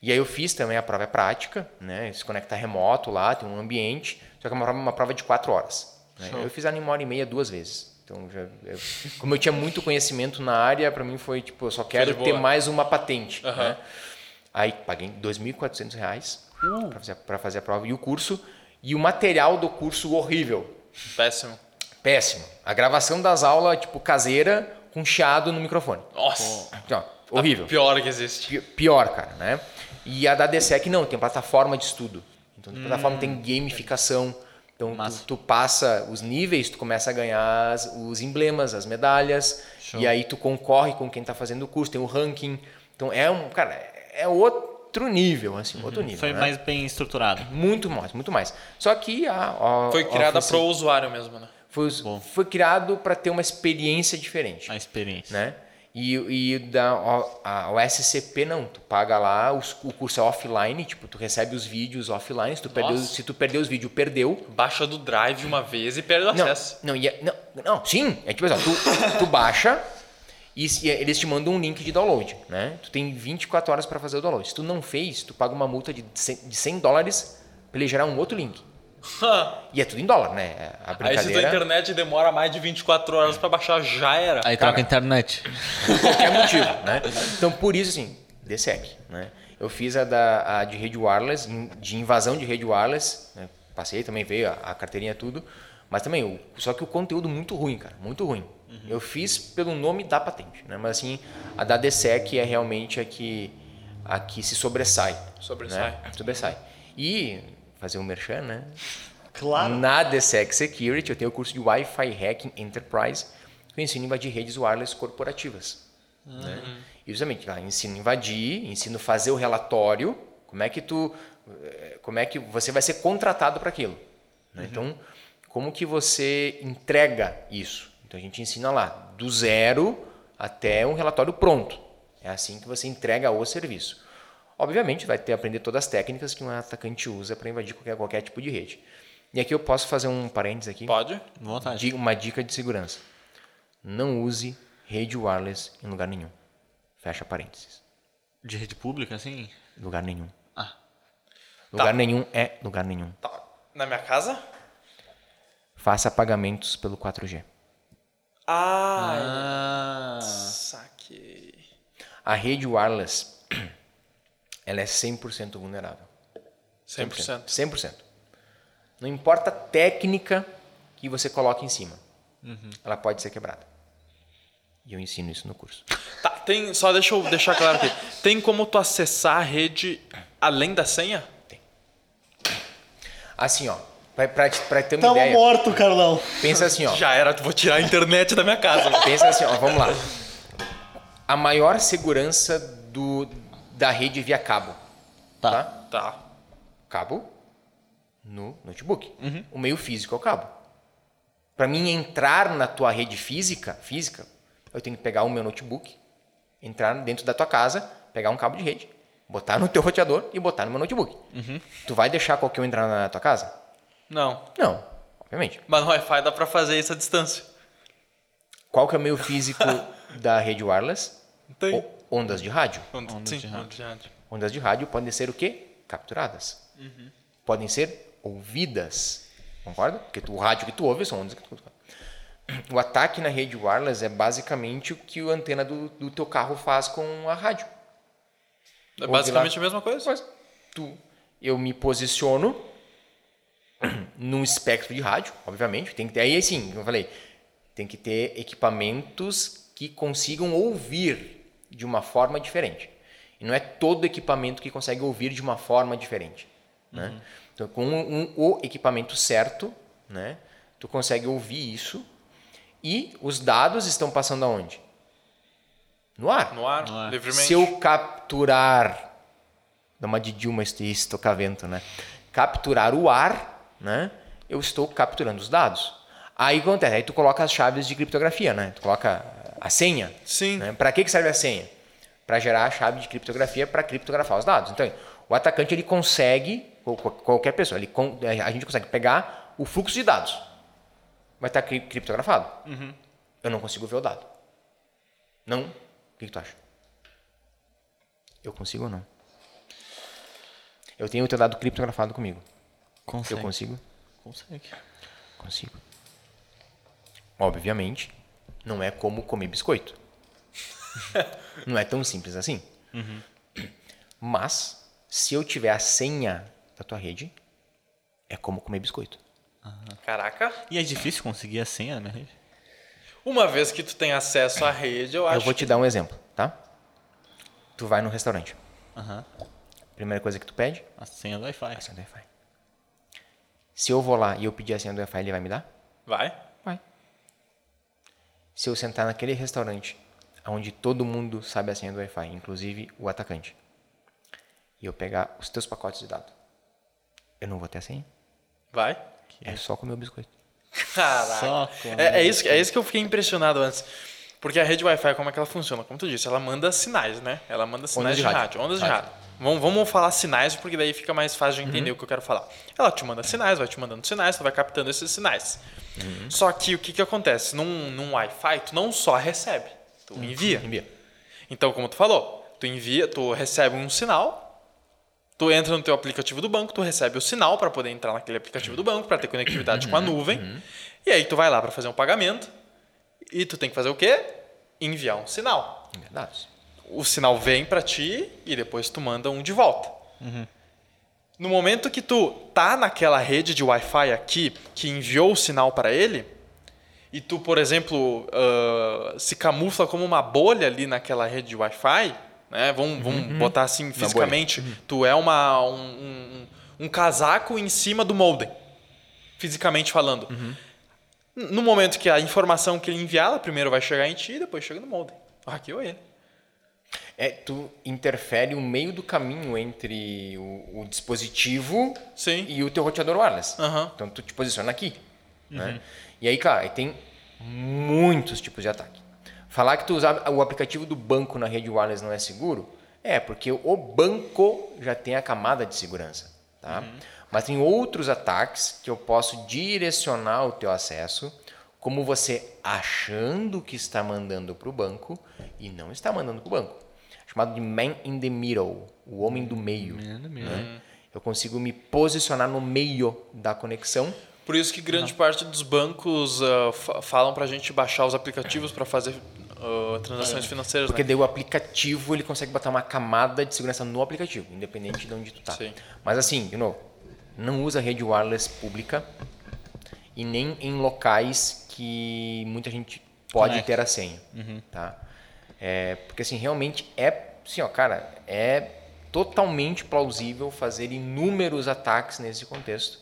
E aí eu fiz também a prova é prática, né? Se conecta remoto lá, tem um ambiente, só que é uma prova, uma prova de quatro horas. né? Eu fiz ela em uma hora e meia duas vezes. Então, já, eu- como eu tinha muito conhecimento na área, para mim foi tipo, eu só quero ter mais uma patente. Aham. Né? Aí paguei 2.400 reais para fazer, pra fazer a prova e o curso. E o material do curso horrível, Péssimo. péssimo. A gravação das aulas, tipo, caseira, com chiado no microfone. Nossa. Ó, horrível. Pior que existe. Pi- Pior, cara, né? E a da DSEC não, tem plataforma de estudo. Então, a plataforma tem gamificação. Então, tu, tu passa os níveis, tu começa a ganhar as- os emblemas, as medalhas. Show. E aí tu concorre com quem está fazendo o curso, tem o ranking. Então, é um, cara, é outro nível, assim, outro nível. Foi né? mais bem estruturado. Muito mais, muito mais. Só que a, a Foi criada Office pro usuário mesmo, né? foi, foi criado para ter uma experiência diferente A experiência. né? E, e da o- a, o SCP não, tu paga lá, os- o curso é offline, tipo, tu recebe os vídeos offline, se tu, perdeu, se tu perdeu os vídeos, perdeu. Baixa do Drive uma vez e perde o Não, acesso. não, e é- não, não, sim, é tipo assim, tu, tu baixa e se- eles te mandam um link de download, né? Tu tem 24 horas para fazer o download. Se tu não fez, tu paga uma multa de 100, de 100 dólares para ele gerar um outro link. E é tudo em dólar, né? A Aí se tua brincadeira... internet demora mais de 24 horas pra baixar, já era. Aí Cara, troca a internet. por qualquer motivo, né? Então, por isso, assim, DSEC, né? Eu fiz a, da, a de rede wireless, de invasão de rede wireless, né? passei também, veio a, a carteirinha tudo, mas também, o, só que o conteúdo muito ruim, cara, muito ruim. Eu fiz pelo nome da patente, né? Mas assim, a da DSEC é realmente a que, a que se sobressai. Sobressai. Né? Sobressai. E, fazer um merchan, né? Claro. Na DSEC Security, eu tenho o curso de Wi-Fi Hacking Enterprise, que eu ensino a invadir redes wireless corporativas. Né? E justamente, lá, ensino a invadir, ensino a fazer o relatório, como é que tu, eh, como é que você vai ser contratado para aquilo. né? Então, como que você entrega isso? Então, a gente ensina lá, do zero até um relatório pronto. É assim que você entrega o serviço. Obviamente, vai ter aprender todas as técnicas que um atacante usa para invadir qualquer, qualquer tipo de rede. E aqui eu posso fazer um parênteses aqui. Pode? Vontade. Uma dica de segurança. Não use rede wireless em lugar nenhum. Fecha parênteses. De rede pública, assim? Lugar nenhum. Ah. Lugar Tá. nenhum é lugar nenhum. Tá. Na minha casa? Faça pagamentos pelo 4G. Ah, Ah. saquei. A rede wireless ela é 100% vulnerável. 100%. 100%. Não importa a técnica que você coloque em cima. Ela pode ser quebrada. E eu ensino isso no curso. Tá, tem, só deixa eu deixar claro aqui. Tem como tu acessar a rede além da senha? Assim, ó, pra, pra, pra ter uma Tamo ideia. morto, Carlão. Pensa assim, ó. Já era, vou tirar a internet da minha casa. Pensa assim, ó, vamos lá. A maior segurança do, da rede via cabo. Tá. Tá? Tá. Cabo no notebook. O meio físico é o cabo. Para mim entrar na tua rede física, física, eu tenho que pegar o meu notebook, entrar dentro da tua casa, pegar um cabo de rede, botar no teu roteador e botar no meu notebook. Tu vai deixar qualquer um entrar na tua casa? Não. Não, obviamente. Mas no Wi-Fi dá pra fazer isso à distância. Qual que é o meio físico da rede wireless? Tem. O- ondas de rádio. Ondas, Ondas sim, de rádio. ondas de rádio. Ondas de rádio podem ser o quê? Capturadas. Podem ser ouvidas. Concorda? Porque tu- o rádio que tu ouve são ondas que tu O ataque na rede wireless é basicamente o que a antena do, do teu carro faz com a rádio. É basicamente lá. a mesma coisa. Mas tu, eu me posiciono num espectro de rádio, obviamente. Tem que ter, aí sim, como eu falei, tem que ter equipamentos que consigam ouvir de uma forma diferente. E não é todo equipamento que consegue ouvir de uma forma diferente. Né? Então, com um- um- o equipamento certo, né, tu consegue ouvir isso e os dados estão passando aonde? No ar. No ar, No ar. livremente. Se eu capturar, dá uma de Dilma este estocavento, né? Capturar o ar, né? Eu estou capturando os dados. Aí acontece? Aí tu coloca as chaves de criptografia, né? Tu coloca a senha. Sim. Né? Para que que serve a senha? Para gerar a chave de criptografia para criptografar os dados. Então, o atacante ele consegue, qualquer pessoa, ele con- a gente consegue pegar o fluxo de dados. Vai estar cri- criptografado. Eu não consigo ver o dado. Não. O que, que tu acha? Eu consigo ou não? Eu tenho o teu dado criptografado comigo. Consegue. Eu consigo? Consegue. Consigo. Obviamente, não é como comer biscoito. não é tão simples assim. Mas, se eu tiver a senha da tua rede, é como comer biscoito. Caraca. E é difícil conseguir a senha na rede? Uma vez que tu tem acesso à rede, eu acho Eu vou te dar um exemplo, tá? Tu vai no restaurante. Aham. Primeira coisa que tu pede, A senha do Wi-Fi. a senha do Wi-Fi. Se eu vou lá e eu pedir a senha do Wi-Fi, ele vai me dar? Vai. Vai. Se eu sentar naquele restaurante onde todo mundo sabe a senha do Wi-Fi, inclusive o atacante, e eu pegar os teus pacotes de dados, eu não vou ter a senha. Vai. É só comer o biscoito. Caraca. É, é isso, que- é isso que eu fiquei impressionado antes. Porque a rede Wi-Fi, como é que ela funciona? Como tu disse, ela manda sinais, né? Ela manda sinais de de, rádio. rádio. ondas de Rádio. Vamos, vamos falar sinais, porque daí fica mais fácil Uhum. de entender o que eu quero falar. Ela te manda sinais, vai te mandando sinais, tu vai captando esses sinais. Uhum. Só que o que, que acontece? Num, num Wi-Fi, tu não só recebe, tu envia. Envia. Então, como tu falou, tu envia, tu recebe um sinal, tu entra no teu aplicativo do banco, tu recebe o sinal para poder entrar naquele aplicativo do banco, para ter conectividade com a nuvem. E aí tu vai lá para fazer um pagamento e tu tem que fazer o quê? Enviar um sinal. Dados. O sinal vem para ti e depois tu manda um de volta. No momento que tu tá naquela rede de Wi-Fi aqui que enviou o sinal para ele e tu, por exemplo, ah, se camufla como uma bolha ali naquela rede de Wi-Fi, né? Vamos, vamos botar assim fisicamente, tu é uma, um, um- um casaco em cima do modem, fisicamente falando. No momento que a informação que ele enviar, ela primeiro vai chegar em ti e depois chega no modem. Hackeou ele. É, tu interfere o meio do caminho entre o, o dispositivo Sim. e o teu roteador wireless. Aham. Então tu te posiciona aqui. Né? E aí, cara, aí tem muitos tipos de ataque. Falar que tu usar o aplicativo do banco na rede wireless não é seguro, é porque o banco já tem a camada de segurança. Tá? Mas tem outros ataques que eu posso direcionar o teu acesso, como você achando que está mandando para o banco e não está mandando para o banco. Chamado de man in the middle, o homem do meio. né? Eu consigo me posicionar no meio da conexão Por isso que grande parte dos bancos fa- falam pra gente baixar os aplicativos para fazer ah, transações financeiras. Porque né? daí o aplicativo ele consegue botar uma camada de segurança no aplicativo, independente de onde tu tá. Sim. Mas assim, de novo, não usa rede wireless pública e nem em locais que muita gente pode Conecta. ter a senha, tá? É, porque assim, realmente é, assim, ó, cara, é totalmente plausível fazer inúmeros ataques nesse contexto.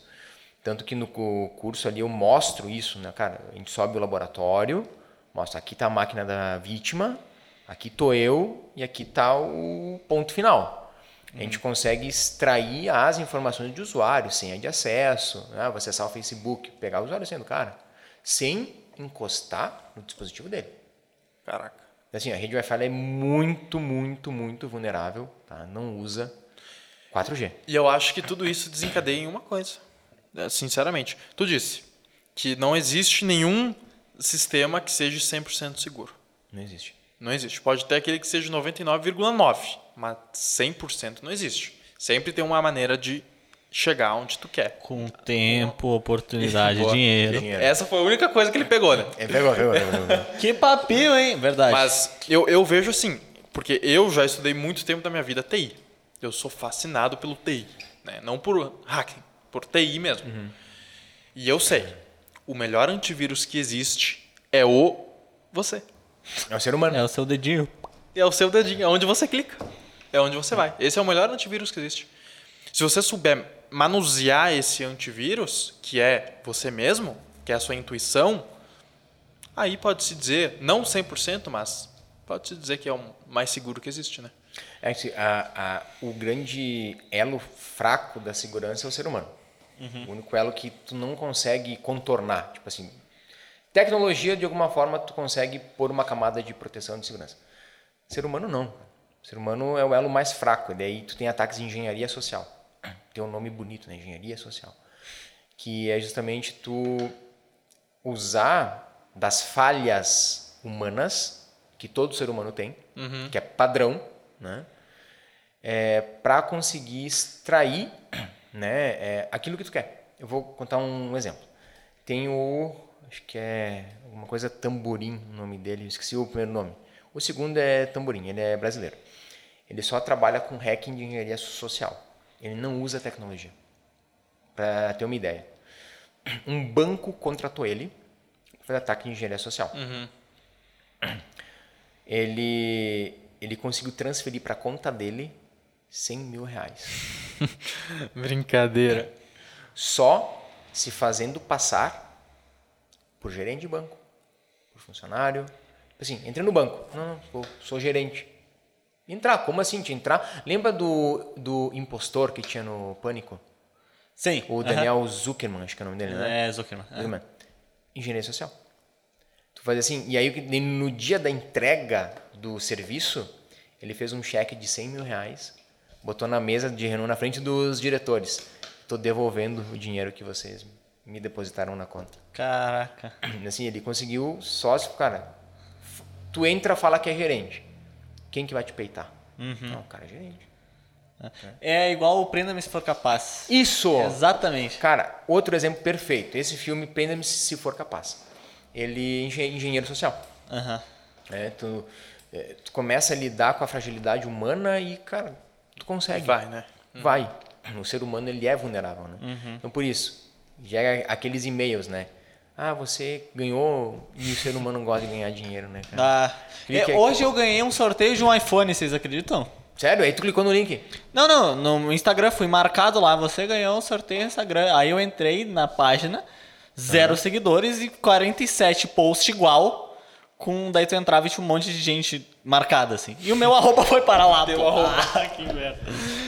Tanto que no cu- curso ali eu mostro isso, né, cara? A gente sobe o laboratório, mostra aqui tá a máquina da vítima, aqui tô eu e aqui tá o ponto final. A gente consegue extrair as informações de usuário, senha de acesso, né? Vou acessar o Facebook, pegar o usuário e senha do cara, sem encostar no dispositivo dele. Caraca. Assim, a rede Wi-Fi é muito, muito, muito vulnerável, tá? Não usa 4G. E eu acho que tudo isso desencadeia em uma coisa. É, Sinceramente. Tu disse que não existe nenhum sistema que seja 100% seguro. Não existe. Não existe. Pode ter aquele que seja 99,9, mas 100% não existe. Sempre tem uma maneira de chegar onde tu quer. Com tempo, oportunidade, Boa. dinheiro. Dinheiro. Essa foi a única coisa que ele pegou, né? É, pegou, pegou, pegou. Que papinho, hein? Verdade. Mas eu, eu vejo assim, porque eu já estudei muito tempo da minha vida TI. Eu sou fascinado pelo TI. Né? Não por hacking, por TI mesmo. E eu sei, o melhor antivírus que existe é o você. É o ser humano. É o seu dedinho. É o seu dedinho, é onde você clica. É onde você vai. Esse é o melhor antivírus que existe. Se você souber manusear esse antivírus, que é você mesmo, que é a sua intuição, aí pode-se dizer, não 100%, mas pode-se dizer que é o mais seguro que existe, né? É a, a, o grande elo fraco da segurança é o ser humano. O único elo que tu não consegue contornar. Tipo assim, tecnologia, de alguma forma, tu consegue pôr uma camada de proteção de segurança. Ser humano, não. O ser humano é o elo mais fraco. E daí tu tem ataques de engenharia social. Tem um nome bonito, né? Engenharia social. Que é justamente tu usar das falhas humanas que todo ser humano tem, que é padrão, né? É, para conseguir extrair né, é, aquilo que tu quer. Eu vou contar um exemplo. Tem o, acho que é alguma coisa Tamborim, o nome dele, esqueci o primeiro nome. O segundo é Tamborim, ele é brasileiro. Ele só trabalha com hacking de engenharia social. Ele não usa tecnologia. Para ter uma ideia. Um banco contratou ele para ataque de engenharia social. Ele, ele conseguiu transferir para a conta dele 100 mil reais. Brincadeira. Só se fazendo passar por gerente de banco, por funcionário. Tipo Assim, entrei no banco. Não, não, sou, sou gerente. Entrar, como assim te entrar? Lembra do, do impostor que tinha no Pânico? Sim. O Daniel Zuckerman, acho que é o nome dele, né? É, Zuckerman. É. Zuckerman. Engenharia social. Tu faz assim, e aí no dia da entrega do serviço, ele fez um cheque de 100 mil reais, botou na mesa de reunião na frente dos diretores. Estou devolvendo o dinheiro que vocês me depositaram na conta. Caraca. Assim, ele conseguiu sócio, cara. Tu entra, fala que é gerente. Quem que vai te peitar? Não, o cara é gerente. É igual o Prenda-me se for capaz. Isso! Exatamente. Cara, outro exemplo perfeito. Esse filme, Prenda-me se for capaz. Ele é engen- engenheiro social. Aham. É, tu, é, tu começa a lidar com a fragilidade humana e, cara, tu consegue. Vai, né? Vai. O ser humano, ele é vulnerável, né? Então, por isso, gera aqueles e-mails, né? Ah, você ganhou e o ser humano gosta de ganhar dinheiro, né, cara? Ah, é, aqui. hoje eu ganhei um sorteio de um iPhone, vocês acreditam? Sério? Aí tu clicou no link. Não, não, no Instagram fui marcado lá, você ganhou um sorteio no Instagram. Aí eu entrei na página, zero seguidores e 47 posts igual. Com, daí tu entrava e tinha um monte de gente marcada, assim. E o meu arroba foi para lá, Teu pô. arroba. Ah, que merda.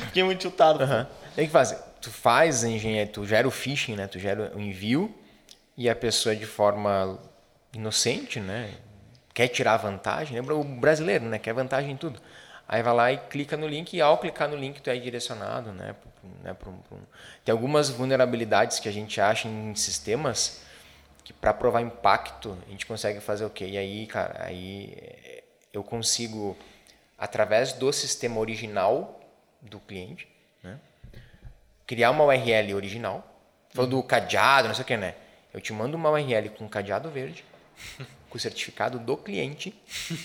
Fiquei muito chutado. Aham. Tem que fazer. Tu faz a engenharia, tu gera o phishing, né? Tu gera o envio e a pessoa de forma inocente, né? Quer tirar vantagem, lembra o brasileiro, né? Quer vantagem em tudo. Aí vai lá e clica no link e ao clicar no link tu é direcionado, né? né? Tem algumas vulnerabilidades que a gente acha em sistemas que para provar impacto a gente consegue fazer o quê? E aí, cara, aí eu consigo através do sistema original do cliente, né? criar uma URL original, falou do cadeado, não sei o que, né? Eu te mando uma URL com cadeado verde, com o certificado do cliente.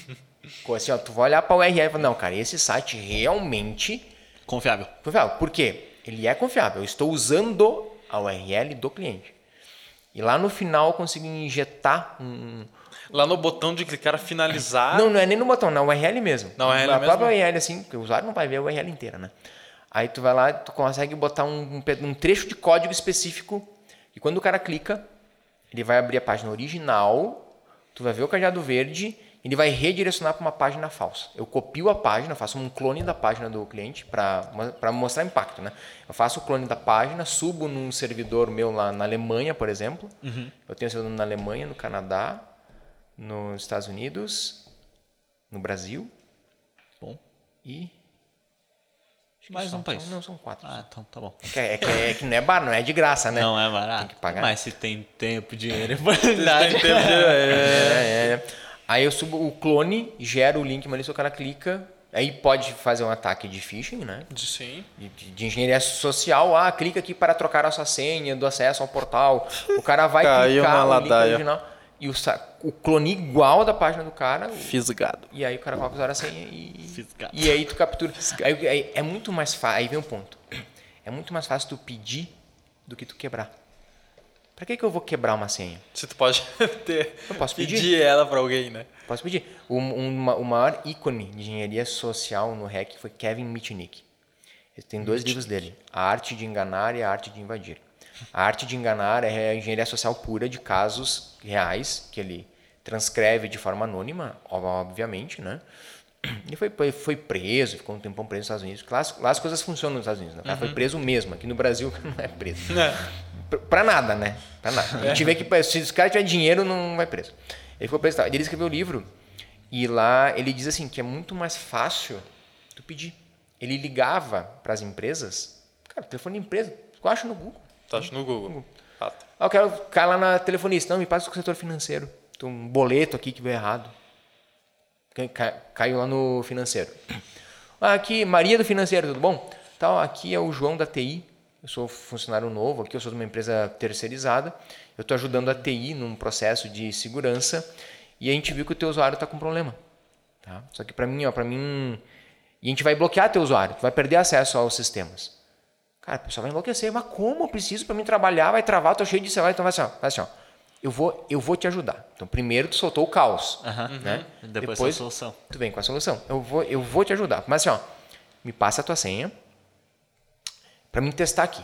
com assim, ó, tu vai olhar para a URL e falar, não, cara, esse site realmente Confiável. confiável. Por quê? Ele é confiável. Eu estou usando a URL do cliente. E lá no final eu consigo injetar um. Lá no botão de clicar finalizar. Não, não é nem no botão, na URL mesmo. Na URL mesmo? própria URL, assim, porque o usuário não vai ver a URL inteira, né? Aí tu vai lá, tu consegue botar um, um um trecho de código específico e quando o cara clica, ele vai abrir a página original, tu vai ver o cadeado verde, ele vai redirecionar para uma página falsa. Eu copio a página, faço um clone da página do cliente para mostrar impacto, né? Eu faço o clone da página, subo num servidor meu lá na Alemanha, por exemplo. Eu tenho servidor na Alemanha, no Canadá, nos Estados Unidos, no Brasil Bom. e que um país. Não, são quatro. Ah, então tá bom. É que, é, que, é que não é bar, não é de graça, né? Não é barato. Tem que pagar. Mas se tem tempo, dinheiro e oportunidade. Tem tempo é. É, é. Aí eu subo o clone, gero o link, mas o cara clica. Aí pode fazer um ataque de phishing, né? Sim. De, de- de engenharia social. Ah, clica aqui para trocar a sua senha do acesso ao portal. O cara vai Caiu clicar na no link original. E o, o clone igual da página do cara. Fisgado. E aí o cara coloca usar a senha e. Fisgado. E aí tu captura. Aí, aí é muito mais fácil. Aí vem um ponto. É muito mais fácil tu pedir do que tu quebrar. Pra que, que eu vou quebrar uma senha? Se tu pode ter. Eu posso pedir pedir. ela pra alguém, né? Posso pedir. O, uma- o maior ícone de engenharia social no REC foi Kevin Mitnick. Ele tem dois livros dele: A Arte de Enganar e A Arte de Invadir. A Arte de Enganar é a engenharia social pura de casos reais que ele transcreve de forma anônima, obviamente, né? Ele foi, foi preso, ficou um tempão preso nos Estados Unidos. Lá, as- lá as coisas funcionam nos Estados Unidos. né? O cara foi preso mesmo. Aqui no Brasil cara não é preso. Pra- Pra nada, né? Pra nada. A gente vê que se os caras tiver dinheiro, não vai preso. Ele ficou preso. tal. Ele escreveu o livro e lá ele diz assim que é muito mais fácil tu pedir. Ele ligava para as empresas. Cara, telefone de empresa, tu acha no Google. Tá no Google. Fato. Ah, eu quero ficar lá na telefonista. Não, me passa com o setor financeiro. Tem um boleto aqui que veio errado. Cai- cai- Caiu lá no financeiro. Ah, aqui, Maria do financeiro, tudo bom? Tal, aqui é o João da TI. Eu sou funcionário novo aqui, eu sou de uma empresa terceirizada. Eu estou ajudando a TI num processo de segurança e a gente viu que o teu usuário está com problema. Tá? Só que para mim, ó, para mim, e a gente vai bloquear teu usuário, tu vai perder acesso aos sistemas. Cara, o pessoal vai enlouquecer. Mas como? Eu preciso para mim trabalhar, vai travar, eu tô cheio de celular. Então vai assim, ó, vai assim, ó. Eu vou, eu vou te ajudar. Então, primeiro tu soltou o caos. Né? Depois a solução. Tu vem com a solução. Eu vou, eu vou te ajudar. Mas assim, ó, me passa a tua senha para mim testar aqui.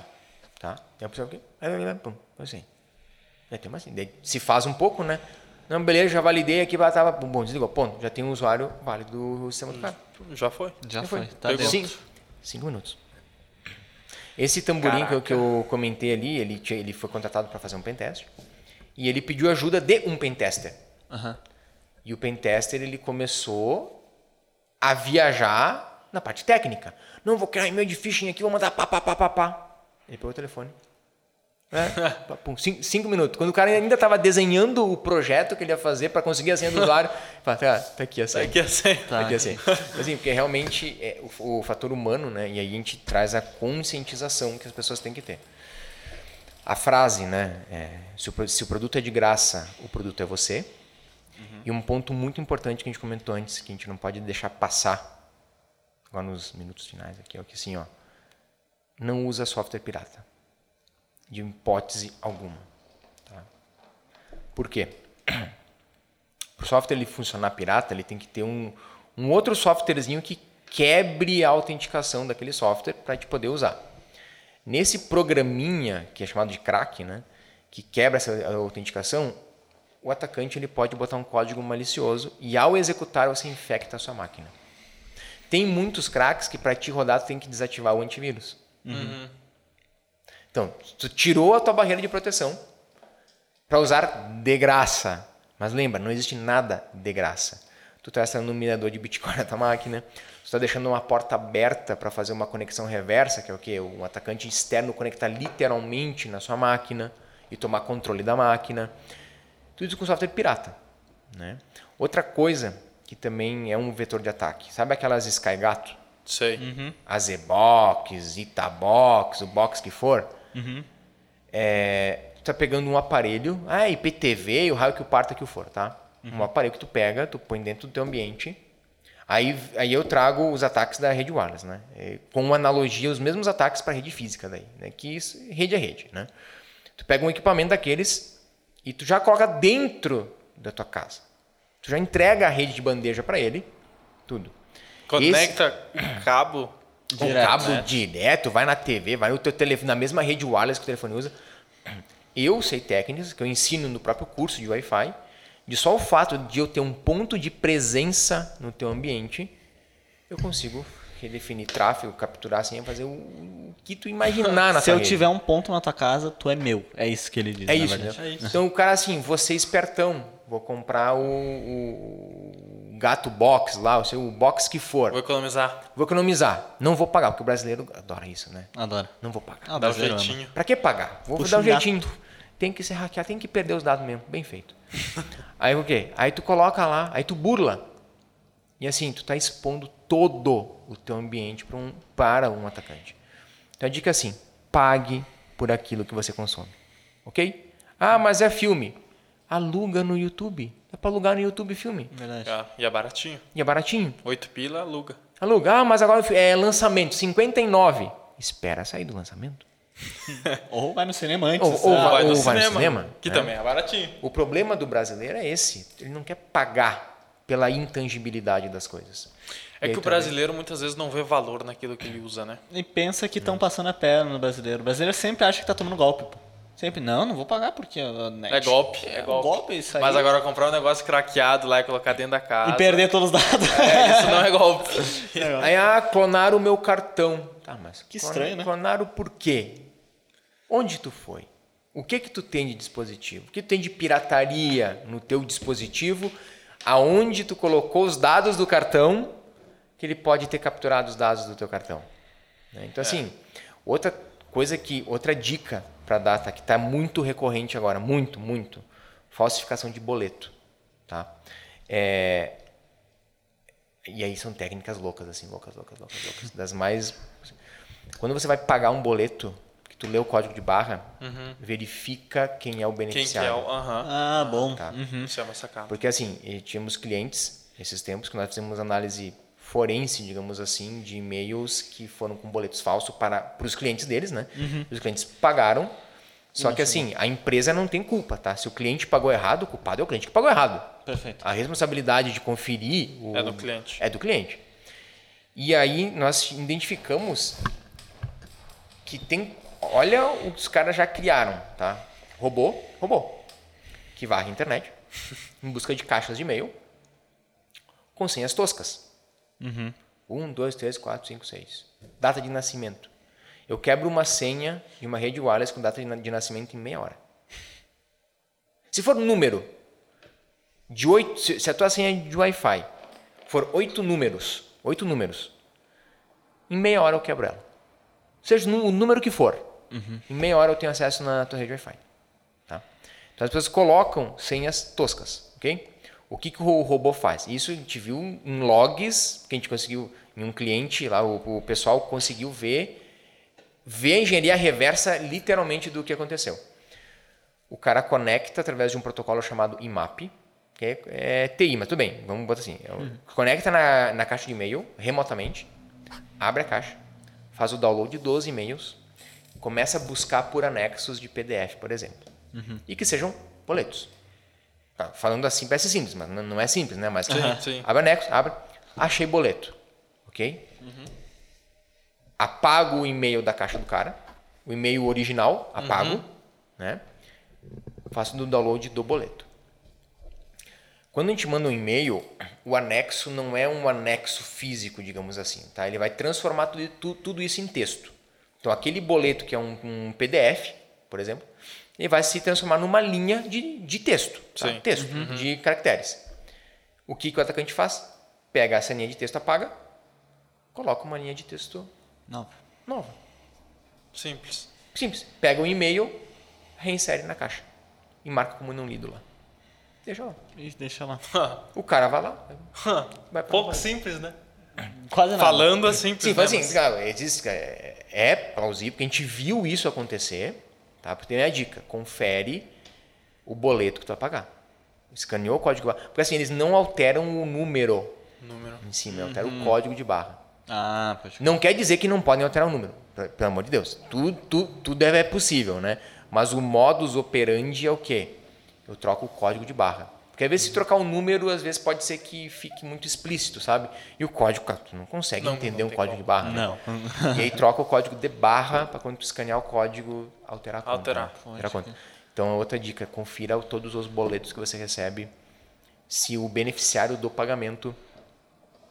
Tá? E a pessoa, aí, aí, aí, pum, assim. Aí tem uma assim. Daí se faz um pouco, né? Não, beleza, já validei aqui, tava, bom, desligou. Ponto, já tem um usuário válido do sistema do cara. Já foi. Já Já foi. foi. Tá. Cinco, cinco minutos. Esse tamborim que eu, que eu comentei ali, ele, tinha- ele foi contratado para fazer um pentest. E ele pediu ajuda de um pentester. Aham. E o pentester ele começou a viajar na parte técnica. Não, vou criar e-mail de phishing aqui, vou mandar pá, pá, pá, pá, pá. Ele pegou o telefone. É, pá, pum, cinco, cinco minutos. Quando o cara ainda estava desenhando o projeto que ele ia fazer para conseguir a senha do usuário, fala, tá, tá aqui a senha. Aqui assim. Tá. Aqui assim. assim, porque realmente é o, o fator humano, né? E aí a gente traz a conscientização que as pessoas têm que ter. A frase, né? é, se, o, se o produto é de graça, o produto é você. E um ponto muito importante que a gente comentou antes, que a gente não pode deixar passar, agora nos minutos finais aqui, é o que assim, ó. Não usa software pirata. De hipótese alguma. Tá? Por quê? Para o software ele funcionar pirata, ele tem que ter um, um outro softwarezinho que quebre a autenticação daquele software para gente poder usar. Nesse programinha, que é chamado de crack, né, que quebra essa autenticação, o atacante ele pode botar um código malicioso e ao executar você infecta a sua máquina. Tem muitos cracks que para te rodar tem que desativar o antivírus. Então, tu tirou a tua barreira de proteção para usar de graça. Mas lembra, não existe nada de graça. Tu está instalando um minerador de Bitcoin na tua máquina, tu está deixando uma porta aberta para fazer uma conexão reversa, que é o quê? Um atacante externo conectar literalmente na sua máquina e tomar controle da máquina. Tudo isso com software pirata. Né? Outra coisa que também é um vetor de ataque. Sabe aquelas SkyGato? Sei. a Z-Box, Itabox, o box que for, é, tu tá pegando um aparelho, ah, IPTV, o raio que o parta que o for, tá? Um aparelho que tu pega, tu põe dentro do teu ambiente, aí, aí eu trago os ataques da rede wireless, né? É, com analogia, os mesmos ataques para rede física daí, né? Que isso, rede é rede, né? Tu pega um equipamento daqueles, e tu já coloca dentro da tua casa. Tu já entrega a rede de bandeja para ele, tudo. Conecta Esse... cabo direto, cabo né? direto, vai na TV, vai no teu telefone, na mesma rede wireless que o telefone usa. Eu sei técnicas que eu ensino no próprio curso de Wi-Fi, de só o fato de eu ter um ponto de presença no teu ambiente, eu consigo redefinir tráfego, capturar assim, fazer o, que tu imaginar na Se eu rede. tiver um ponto na tua casa, tu é meu. É isso que ele diz. É, isso, é isso. Então o cara assim, você é espertão, vou comprar o, o gato box lá, o seu box que for. Vou economizar. Vou economizar. Não vou pagar, porque o brasileiro adora isso, né? Adora. Não vou pagar. Ah, Dá um jeitinho. Pra que pagar? Vou Puxa dar um um jeitinho. Tem que ser hackeado, tem que perder os dados mesmo. Bem feito. aí o quê? Aí tu coloca lá, aí tu burla. E assim, tu tá expondo todo o teu ambiente para um, para um atacante. Então a dica é assim, pague por aquilo que você consome. Ok? Ah, mas é filme. Aluga no YouTube. Dá para alugar no YouTube filme. Verdade. Ah, e é baratinho. E é baratinho. Oito pila, aluga. Aluga. Ah, mas agora é lançamento, 59. Espera sair do lançamento. ou vai no cinema antes. Ou, ou Ah, vai, no ou vai no cinema. Que né? também é baratinho. O problema do brasileiro é esse. Ele não quer pagar pela intangibilidade das coisas. É E que o também- brasileiro muitas vezes não vê valor naquilo que ele usa, né? E pensa que estão passando a perna no brasileiro. O brasileiro sempre acha que tá tomando golpe, pô. Sempre, não, não vou pagar porque... net- É golpe, é golpe. golpe isso aí. Mas agora comprar um negócio craqueado lá e colocar dentro da casa. E perder todos os dados. É, isso não é golpe. Aí, ah, clonaram o meu cartão. Tá, mas Que clon- estranho, né? Clonaram por quê? Onde tu foi? O que que tu tem de dispositivo? O que tu tem de pirataria no teu dispositivo? Aonde tu colocou os dados do cartão que ele pode ter capturado os dados do teu cartão? né? Então, assim, outra coisa que, outra dica para dar, tá, que está muito recorrente agora, muito, muito, falsificação de boleto, tá? É, e aí são técnicas loucas, assim, loucas, loucas, loucas, loucas. Das mais. Quando você vai pagar um boleto, que tu lê o código de barra, verifica quem é o Uhum. Quem que é beneficiário. o. Aham. Ah, bom. Tá. Isso é uma sacada. Porque assim, tínhamos clientes, esses tempos, que nós fizemos análise forense, digamos assim, de e-mails que foram com boletos falsos para, para os clientes deles, né? Os clientes pagaram, só que assim, a empresa não tem culpa, tá? Se o cliente pagou errado, o culpado é o cliente que pagou errado. Perfeito. A responsabilidade de conferir o- É do cliente. É do cliente. E aí nós identificamos que tem. Olha o que os caras já criaram, tá? Robô, robô, que varre a internet em busca de caixas de e-mail com senhas toscas. Um, dois, três, quatro, cinco, seis. Data de nascimento. Eu quebro uma senha de uma rede wireless com data de na- de nascimento em meia hora. Se for um número de oito, se a tua senha de Wi-Fi for oito números, oito números, em meia hora eu quebro ela. Seja o número que for, em meia hora eu tenho acesso na tua rede Wi-Fi. Tá? Então as pessoas colocam senhas toscas, ok? O que, que o robô faz? Isso a gente viu em logs que a gente conseguiu em um cliente lá, o, o pessoal conseguiu ver ver a engenharia reversa literalmente do que aconteceu. O cara conecta através de um protocolo chamado IMAP, que é, é TI, mas tudo bem, vamos botar assim. é o- Conecta na, na caixa de e-mail remotamente, abre a caixa, faz o download de 12 e-mails, começa a buscar por anexos de PDF, por exemplo. E que sejam boletos. Ah, falando assim, parece simples, mas não é simples, né? Mas Sim, sim. abre anexo, abre, achei boleto, ok? Apago o e-mail da caixa do cara, o e-mail original, apago, né? Faço o download do boleto. Quando a gente manda um e-mail, o anexo não é um anexo físico, digamos assim, tá? Ele vai transformar tudo, tu- tudo isso em texto. Então, aquele boleto que é um, um PDF, por exemplo, ele vai se transformar numa linha de, de texto, tá? Texto, de caracteres. O que, que o atacante faz? Pega essa linha de texto, apaga, coloca uma linha de texto Não. nova. Simples. Simples. Pega o e-mail, reinsere na caixa e marca como não lido lá. Deixa lá. Ih, Deixa lá. O cara vai lá. Vai Pouco lá. simples, né? Quase nada. Falando é simples, Sim, né? assim, cara, existe, é, é plausível, porque a gente viu isso acontecer, tá? Porque tem a dica, confere o boleto que tu vai pagar. Escaneou o código de barra. Porque assim, eles não alteram o número Número. em cima, alteram o código de barra. Ah, pode Não quer dizer que não podem alterar o número, pelo amor de Deus. Tudo, tudo, tudo é possível, né? Mas o modus operandi é o quê? eu troco o código de barra. Porque às vezes se trocar o número, às vezes pode ser que fique muito explícito, sabe? E o código, cara, tu não consegue Não, entender não um código como. de barra. né? Não. E aí troca o código de barra para quando tu escanear o código alterar a conta. Alterar. né? Alterar a conta. Então, outra dica, confira todos os boletos que você recebe se o beneficiário do pagamento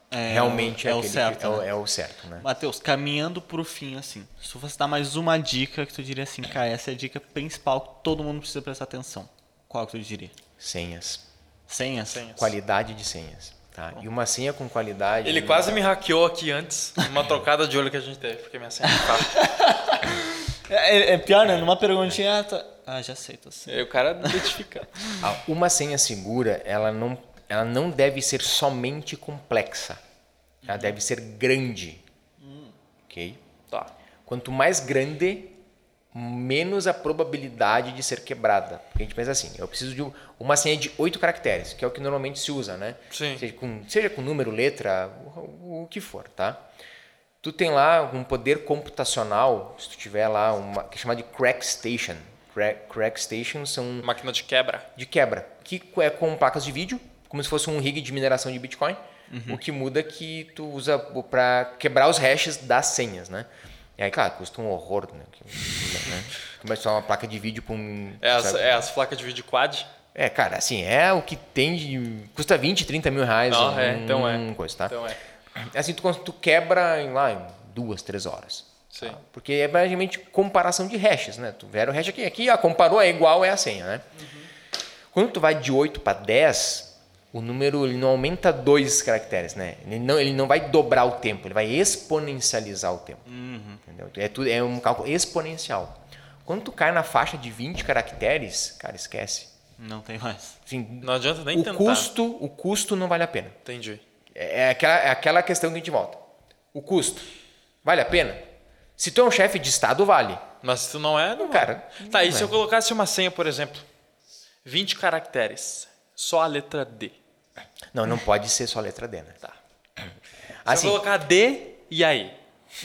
É, realmente é, é o certo. que, é, o- né? é o certo, né? Matheus, caminhando pro fim, assim, se tu fosse dar mais uma dica que tu diria assim, cara, essa é a dica principal que todo mundo precisa prestar atenção. Qual que tu diria? Senhas. Senhas? Senhas. Qualidade de senhas. Tá? E uma senha com qualidade. Ele quase me hackeou aqui antes, uma trocada de olho que a gente teve, porque minha senha é. É, é- é pior, né? Numa perguntinha. tu- Ah, já sei, tô assim. Aí o cara identifica. Ah, Uma senha segura, ela não, ela não deve ser somente complexa. Ela deve ser grande. Ok? Tá. Quanto mais grande, menos a probabilidade de ser quebrada. Porque a gente pensa assim, eu preciso de um- uma senha de oito caracteres, que é o que normalmente se usa, né? Sim. Seja com, seja com número, letra, o, o que for, tá? Tu tem lá um poder computacional, se tu tiver lá uma que é chamada de crack station. Crack, crack station são Máquina de quebra. de quebra, que é com placas de vídeo, como se fosse um rig de mineração de Bitcoin. O que muda é que tu usa para quebrar os hashes das senhas, né? E aí, claro, custa um horror, né? Que- né? Começa uma placa de vídeo com... É as, sabe? é as placas de vídeo quad. É, cara, assim, é o que tem de... Custa 20, 30 mil reais Não, um, é, então é. um coisa, tá? Então é. Assim, tu, tu quebra em, lá em duas, três horas. Sim. tá? Porque é basicamente comparação de hashes, né? Tu vira o hash aqui, aqui, ah, comparou, é igual, é a senha, né? Quando tu vai de 8 para 10, o número ele não aumenta dois caracteres, né? Ele não, ele não vai dobrar o tempo, ele vai exponencializar o tempo. Entendeu? É, tudo, é um cálculo exponencial. Quando tu cai na faixa de 20 caracteres, cara, esquece. Não tem mais. Assim, Não adianta nem o tentar. custo, o custo não vale a pena. Entendi. É é aquela, é aquela questão que a gente volta. O custo. Vale a pena? Se tu é um chefe de Estado, vale. Mas se tu não é, não Cara, Tá, e não se é. eu colocasse uma senha, por exemplo, 20 caracteres, só a letra D. Não, não pode ser só letra D, né? Tá. Se Assim, eu colocar D e aí?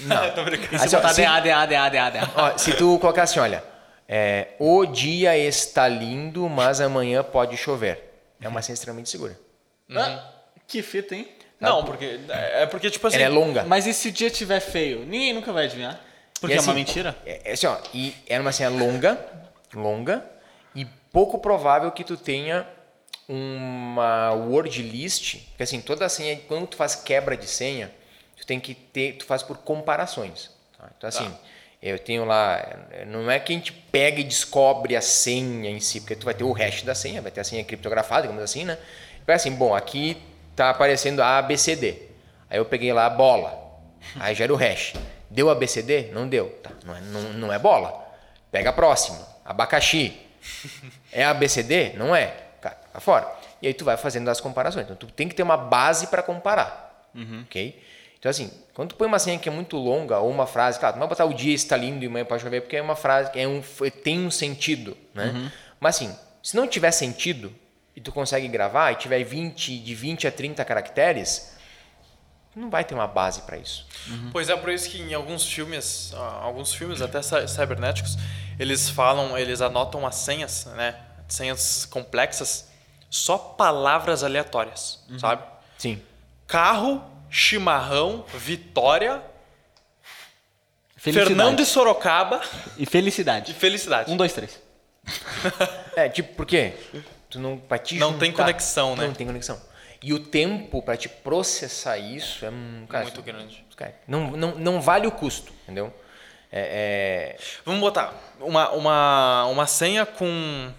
não. Tô brincando. Se Assim, ó, botar se- DA, DA, DA, DA, DA. ó, se tu colocar assim, olha, é, o dia está lindo, mas amanhã pode chover. É uma senha extremamente segura. Ah, que fita, hein? Não, porque é porque tipo assim, Ela é longa. Mas e se o dia tiver feio? Ninguém nunca vai adivinhar. Porque E é uma assim, mentira? É, é assim, ó, e é uma senha longa, longa, e pouco provável que tu tenha uma word list, que assim, toda senha, quando tu faz quebra de senha, tu tem que ter, tu faz por comparações. tá? Então assim, eu tenho lá, não é que a gente pega e descobre a senha em si, porque tu vai ter o hash da senha, vai ter a senha criptografada, digamos assim, né? Vai assim, bom, aqui tá aparecendo A, B, C, D. Aí eu peguei lá a bola, aí gera o hash. Deu ABCD? Não deu. Tá, não, é, não, não é bola. Pega a próxima. Abacaxi. É ABCD? Não é. Cara, tá fora. E aí tu vai fazendo as comparações. Então tu tem que ter uma base para comparar. Ok? Então assim, quando tu põe uma senha que é muito longa ou uma frase, claro, tu não vai botar o dia está lindo e amanhã pode chover porque é uma frase que é um, tem um sentido, né? Mas assim, se não tiver sentido e tu consegue gravar e tiver 20, de 20 a 30 caracteres, tu não vai ter uma base para isso. Pois é, por isso que em alguns filmes, ah, alguns filmes até cibernéticos, eles falam, eles anotam as senhas, né? Senhas complexas, só palavras aleatórias, sabe? Sim. Carro, chimarrão, Vitória, Felicidade. Fernando e Sorocaba E e felicidade. felicidade. Um, dois, três. É, tipo, por quê? Tu não, pra te Não tem juntar- conexão, né? Não tem conexão. E o tempo pra te processar isso é um, cara, Muito grande. cara, não, não, não vale o custo, entendeu? É, é- Vamos botar uma, uma, uma senha com,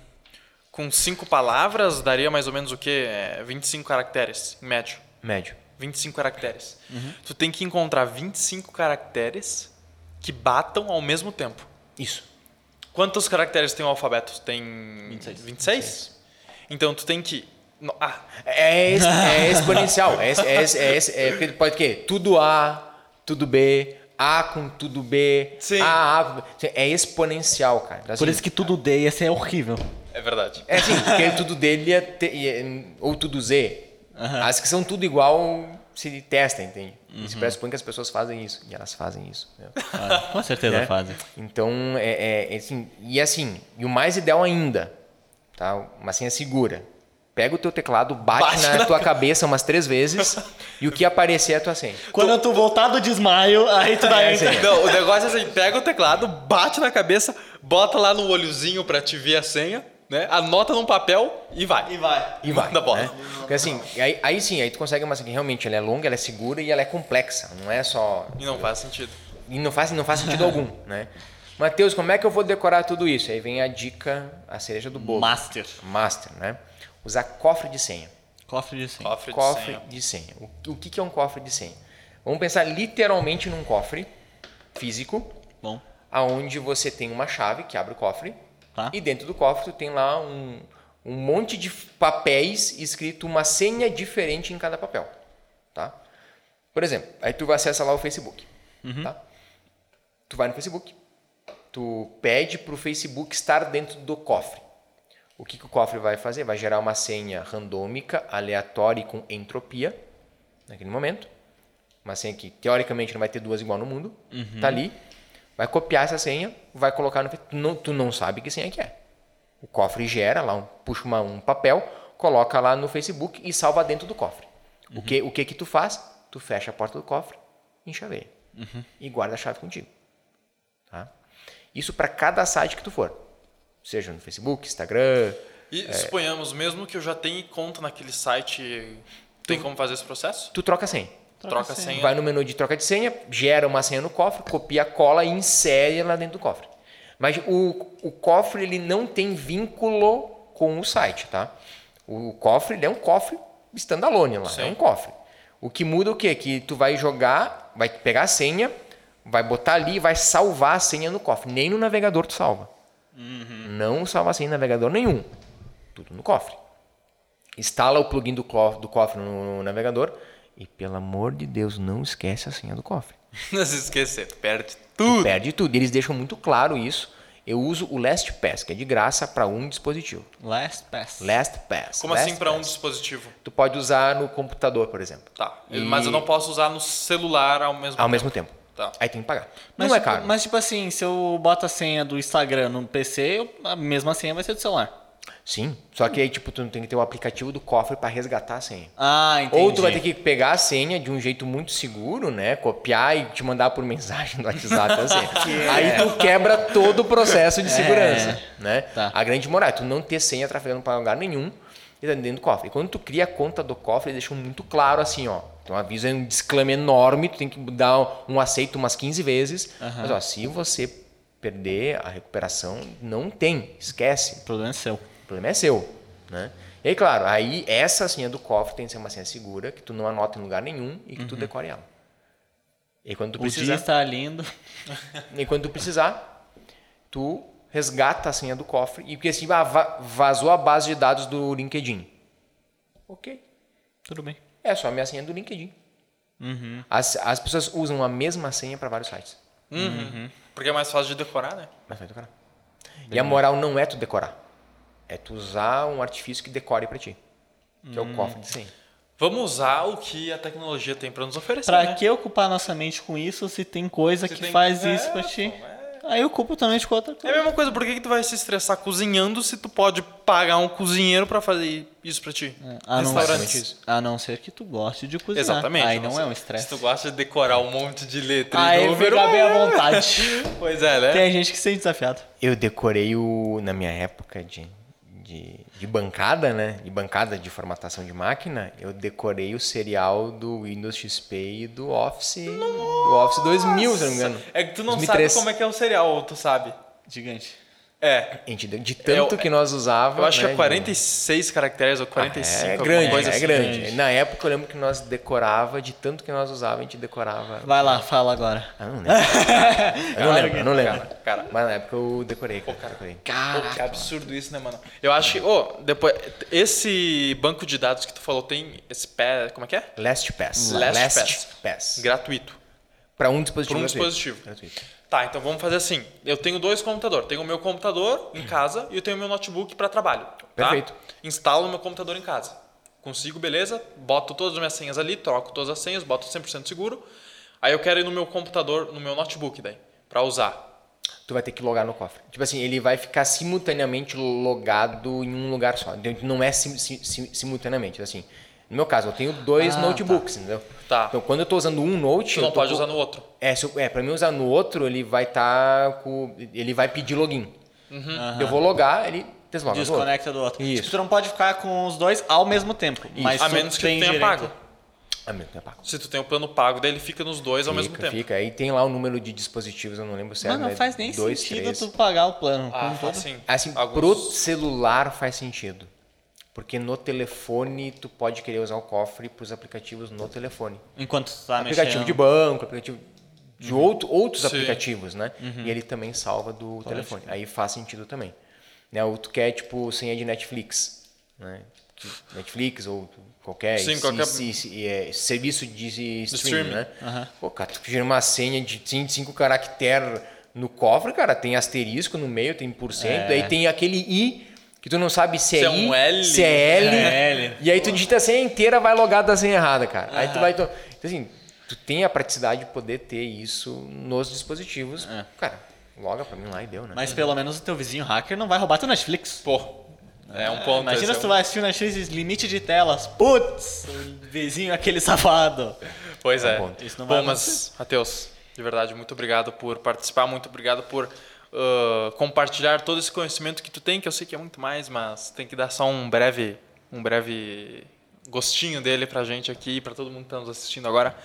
com cinco palavras, daria mais ou menos o quê? É, 25 caracteres, em médio. médio. 25 caracteres. Tu tem que encontrar 25 caracteres que batam ao mesmo tempo. Isso. Quantos caracteres tem o alfabeto? Tem 26. 26? Então tu tem que. Ah, É, ex- é exponencial. É, é, é, é, pode o quê? Tudo A, tudo B, A com tudo B, Sim. A, A com B. É exponencial, cara. Então, Por assim, isso que tudo D ia ser horrível. É verdade. É assim, porque tudo dele ia ter, ia- ou tudo Z. As que são tudo igual se testa, entende? E se pressupõe que as pessoas fazem isso. E elas fazem isso. entendeu? Ah, com certeza né? fazem. Então, é, é- é assim, e assim, e o mais ideal ainda, tá? Uma senha segura. Pega o teu teclado, bate, Bate na, na- tua cabeça umas três vezes e o que aparecer é a tua senha. Quando tu voltar do desmaio, aí tu dá É, enter. sim. Não, o negócio é assim, pega o teclado, bate na cabeça, bota lá no olhozinho pra te ver a senha, né? Anota num papel e vai. E vai. E vai. Manda bola. Né? Porque assim, aí, aí sim, aí tu consegue uma senha que realmente ela é longa, ela é segura e ela é complexa. Não é só. E não faz sentido. E não faz, não faz sentido algum, né? Matheus, como é que eu vou decorar tudo isso? Aí vem a dica, a cereja do bolo. Master. Master, né? Usar cofre de senha. Cofre de senha. Cofre de cofre senha. de senha. O, o que, que é um cofre de senha? Vamos pensar literalmente num cofre físico, Bom. aonde você tem uma chave que abre o cofre Tá. e dentro do cofre tu tem lá um, um monte de papéis escrito uma senha diferente em cada papel, tá? Por exemplo, aí tu acessa lá o Facebook, tá? Tu vai no Facebook, tu pede para o Facebook estar dentro do cofre. O que, que o cofre vai fazer? Vai gerar uma senha randômica, aleatória e com entropia naquele momento. Uma senha que teoricamente não vai ter duas igual no mundo. Tá ali. Vai copiar essa senha, vai colocar no. Tu não, tu não sabe que senha que é. O cofre gera lá, um, puxa uma- um papel, coloca lá no Facebook e salva dentro do cofre. O, que, o que que tu faz? Tu fecha a porta do cofre, enxaveia. E guarda a chave contigo. Tá? Isso para cada site que tu for. Seja no Facebook, Instagram. E É. suponhamos, mesmo que eu já tenha conta naquele site, tem como fazer esse processo? Tu troca a senha. Troca, senha. senha. Vai no menu de troca de senha, gera uma senha no cofre, copia, cola e insere lá dentro do cofre. Mas o, o cofre ele não tem vínculo com o site, tá? O cofre ele é um cofre standalone lá, Sim. é um cofre. O que muda é o quê? Que tu vai jogar, vai pegar a senha, vai botar ali e vai salvar a senha no cofre. Nem no navegador tu salva. Não salva a senha em navegador nenhum. Tudo no cofre. Instala o plugin do cofre, no navegador e, pelo amor de Deus, não esquece a senha do cofre. Não se esquecer, perde tudo. Perde tudo. Eles deixam muito claro isso. Eu uso o LastPass, que é de graça para um dispositivo. Last pass. LastPass. Como assim para um LastPass. dispositivo? Tu pode usar no computador, por exemplo. Tá. E- Mas eu não posso usar no celular ao mesmo Ao tempo. mesmo tempo. Tá. Aí tem que pagar. Mas, não é tipo, caro. mas tipo assim, se eu boto a senha do Instagram no PC, eu- a mesma senha vai ser do celular. Sim. Só que aí, tipo, tu tem que ter o aplicativo do cofre para resgatar a senha. Ah, entendi. Ou tu vai ter que pegar a senha de um jeito muito seguro, né? Copiar e te mandar por mensagem no WhatsApp a senha. Aí tu quebra todo o processo de segurança, né? Tá. A grande moral é tu não ter senha trafegando para lugar nenhum e tá dentro do cofre. E quando tu cria a conta do cofre, eles deixam muito claro assim, ó. Então avisa é um disclaimer enorme, tu tem que dar um aceito umas 15 vezes. Mas ó, se você perder a recuperação, não tem, esquece. O problema é seu. O problema é seu, né? E aí, claro, aí essa senha do cofre tem que ser uma senha segura, que tu não anota em lugar nenhum e que tu decore ela. E quando tu O dia precisar, está lindo. e quando tu precisar, tu resgata a senha do cofre e porque assim ah, va- vazou a base de dados do LinkedIn. OK. Tudo bem. É só a minha senha do LinkedIn. As, as pessoas usam a mesma senha para vários sites. Uhum. Porque é mais fácil de decorar, né? Mas vai decorar. E a moral não é tu decorar. É tu usar um artifício que decore para ti. Que é o cofre de senha. Vamos usar o que a tecnologia tem para nos oferecer, Pra né? que ocupar nossa mente com isso se tem coisa Se que tem- faz é, isso pra ti? é. Aí eu ocupo tua mente com outra É a coisa. mesma coisa, por que, que tu vai se estressar cozinhando se tu pode pagar um cozinheiro para fazer isso pra ti? A não, ser, a não ser que tu goste de cozinhar. Exatamente. Aí a não ser- é um Se estresse. tu gosta de decorar um monte de letra Aí e número... fica bem à vontade. Pois é, né? Tem gente que se sente desafiado. Eu decorei o na minha época de, de, de bancada, né? De bancada de formatação de máquina, eu decorei o serial do Windows XP e do Office, do Office 2000, se não me engano. É que tu não 2003. sabe como é que é o cereal, ou tu sabe. Gigante. É. Gente, de tanto Eu- que nós usávamos. Eu acho que né, é 46 caracteres ou 45, É alguma grande, coisa é assim. grande. Na época eu lembro que nós decorava, de tanto que nós usávamos, a gente decorava. Vai lá, fala agora. Ah, não lembro. eu não lembro, eu não lembro. Cara, cara. Mas na época eu decorei, cara. decorei. Pô, que absurdo isso, né, mano? Eu acho que, ô, depois, esse banco de dados que tu falou tem esse pé, como é que é? LastPass. LastPass. Pass. Gratuito. Para um dispositivo. Por um dispositivo. Gratuito. Tá, então vamos fazer assim. Eu tenho dois computadores. Tenho o meu computador em casa e eu tenho o meu notebook para trabalho. tá? Perfeito. Instalo o meu computador em casa. Consigo, beleza? Boto todas as minhas senhas ali, troco todas as senhas, boto 100% seguro. Aí eu quero ir no meu computador, no meu notebook daí, para usar. tu vai ter que logar no cofre. Tipo assim, ele vai ficar simultaneamente logado em um lugar só. Não é sim- sim- simultaneamente, assim. No meu caso, eu tenho dois Ah, notebooks, entendeu? Tá. Então, quando eu tô usando um note, Tu não pode com- usar no outro. É, se eu, é, pra mim usar no outro, ele vai estar com. Ele vai pedir login. Eu vou logar, ele desloga. Desconecta do outro. Isso. Tipo, tu não pode ficar com os dois ao mesmo tempo. Mas A menos que tu tenha direito- pago. Ah, meu, é pago. Se tu tem o plano pago, daí ele fica nos dois ao mesmo Fica, tempo. fica. Aí tem lá o número de dispositivos, eu não lembro certo. Mas não né? faz nem Dois, sentido três. tu pagar o plano. Ah, Com faz todo- sim. Assim, Alguns- pro celular faz sentido. Porque no telefone tu pode querer usar o cofre pros aplicativos no telefone. Enquanto tu tá aplicativo mexendo. de banco, aplicativo de outro, outros Sim. aplicativos, né? E ele também salva do telefone. Aí faz sentido também. Né? Ou tu quer, tipo, senha de Netflix. Né? Netflix ou qualquer, Sim, se- qualquer- se- se- é, serviço de streaming, streaming. né? Pô, cara, tu gira uma senha de 5 caracteres no cofre, cara, tem asterisco no meio, tem por cento, aí tem aquele I que tu não sabe se é, Se é I, um L, se é L, é L. e aí tu digita a senha inteira, vai logar da senha errada, cara. Aí tu vai... to- Então, assim, tu tem a praticidade de poder ter isso nos dispositivos. Cara, loga pra mim lá e deu, né? Mas pelo menos o teu vizinho hacker não vai roubar teu Netflix. Pô, é um ponto. Imagina esse se é tu um- vai assistir o Netflix limite de telas. Putz, vizinho aquele safado. Pois é. um ponto. Isso não vai Bom, mas, Matheus, de verdade, muito obrigado por participar, muito obrigado por ah, compartilhar todo esse conhecimento que tu tem, que eu sei que é muito mais, mas tem que dar só um breve, um breve gostinho dele pra gente aqui, pra todo mundo que tá nos assistindo agora.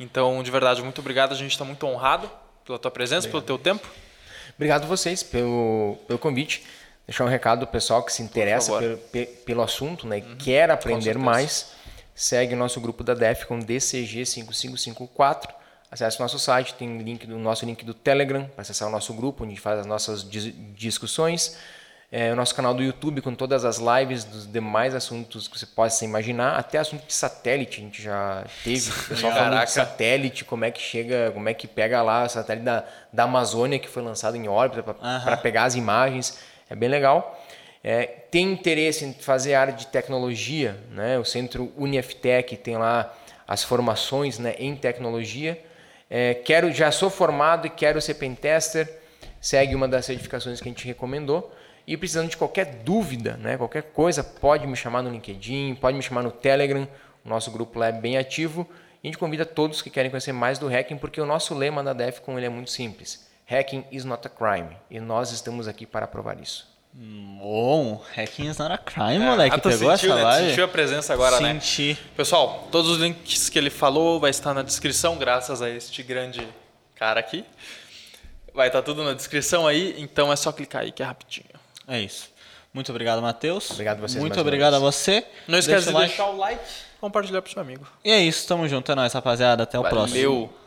Então, de verdade, muito obrigado. A gente está muito honrado pela tua presença, pelo teu tempo. Obrigado vocês pelo, pelo convite. Deixar um recado pro pessoal que se interessa pelo, pe- pelo assunto né, e quer aprender mais. Segue o nosso grupo da DEF com DCG5554. Acesse o nosso site, tem link do nosso link do Telegram para acessar o nosso grupo, onde a gente faz as nossas dis- discussões. É, o nosso canal do YouTube com todas as lives dos demais assuntos que você possa imaginar, até assunto de satélite, a gente já teve. O pessoal falando Caraca. de satélite, como é que chega, como é que pega lá o satélite da, da Amazônia que foi lançado em órbita para pegar as imagens. É bem legal. É, tem interesse em fazer área de tecnologia, né? O centro Uniftec tem lá as formações né, em tecnologia. É, quero, já sou formado e quero ser pentester. Segue uma das certificações que a gente recomendou. E precisando de qualquer dúvida, né, qualquer coisa, pode me chamar no LinkedIn, pode me chamar no Telegram. O nosso grupo lá é bem ativo. E a gente convida todos que querem conhecer mais do hacking, porque o nosso lema da DEFCON ele é muito simples. Hacking is not a crime. E nós estamos aqui para provar isso. Bom, hacking is not a crime, moleque. Ah, tu Pegou sentiu, essa né? Live? sentiu a presença agora, né? Senti. Pessoal, todos os links que ele falou vai estar na descrição, graças a este grande cara aqui. Vai estar tudo na descrição aí, então é só clicar aí que é rapidinho. É isso. Muito obrigado, Matheus. Obrigado a vocês Muito obrigado a você. Não esquece Deixa de like. deixar o like, compartilhar pro seu amigo. E é isso, tamo junto. É nóis, rapaziada. Até o próximo. Valeu!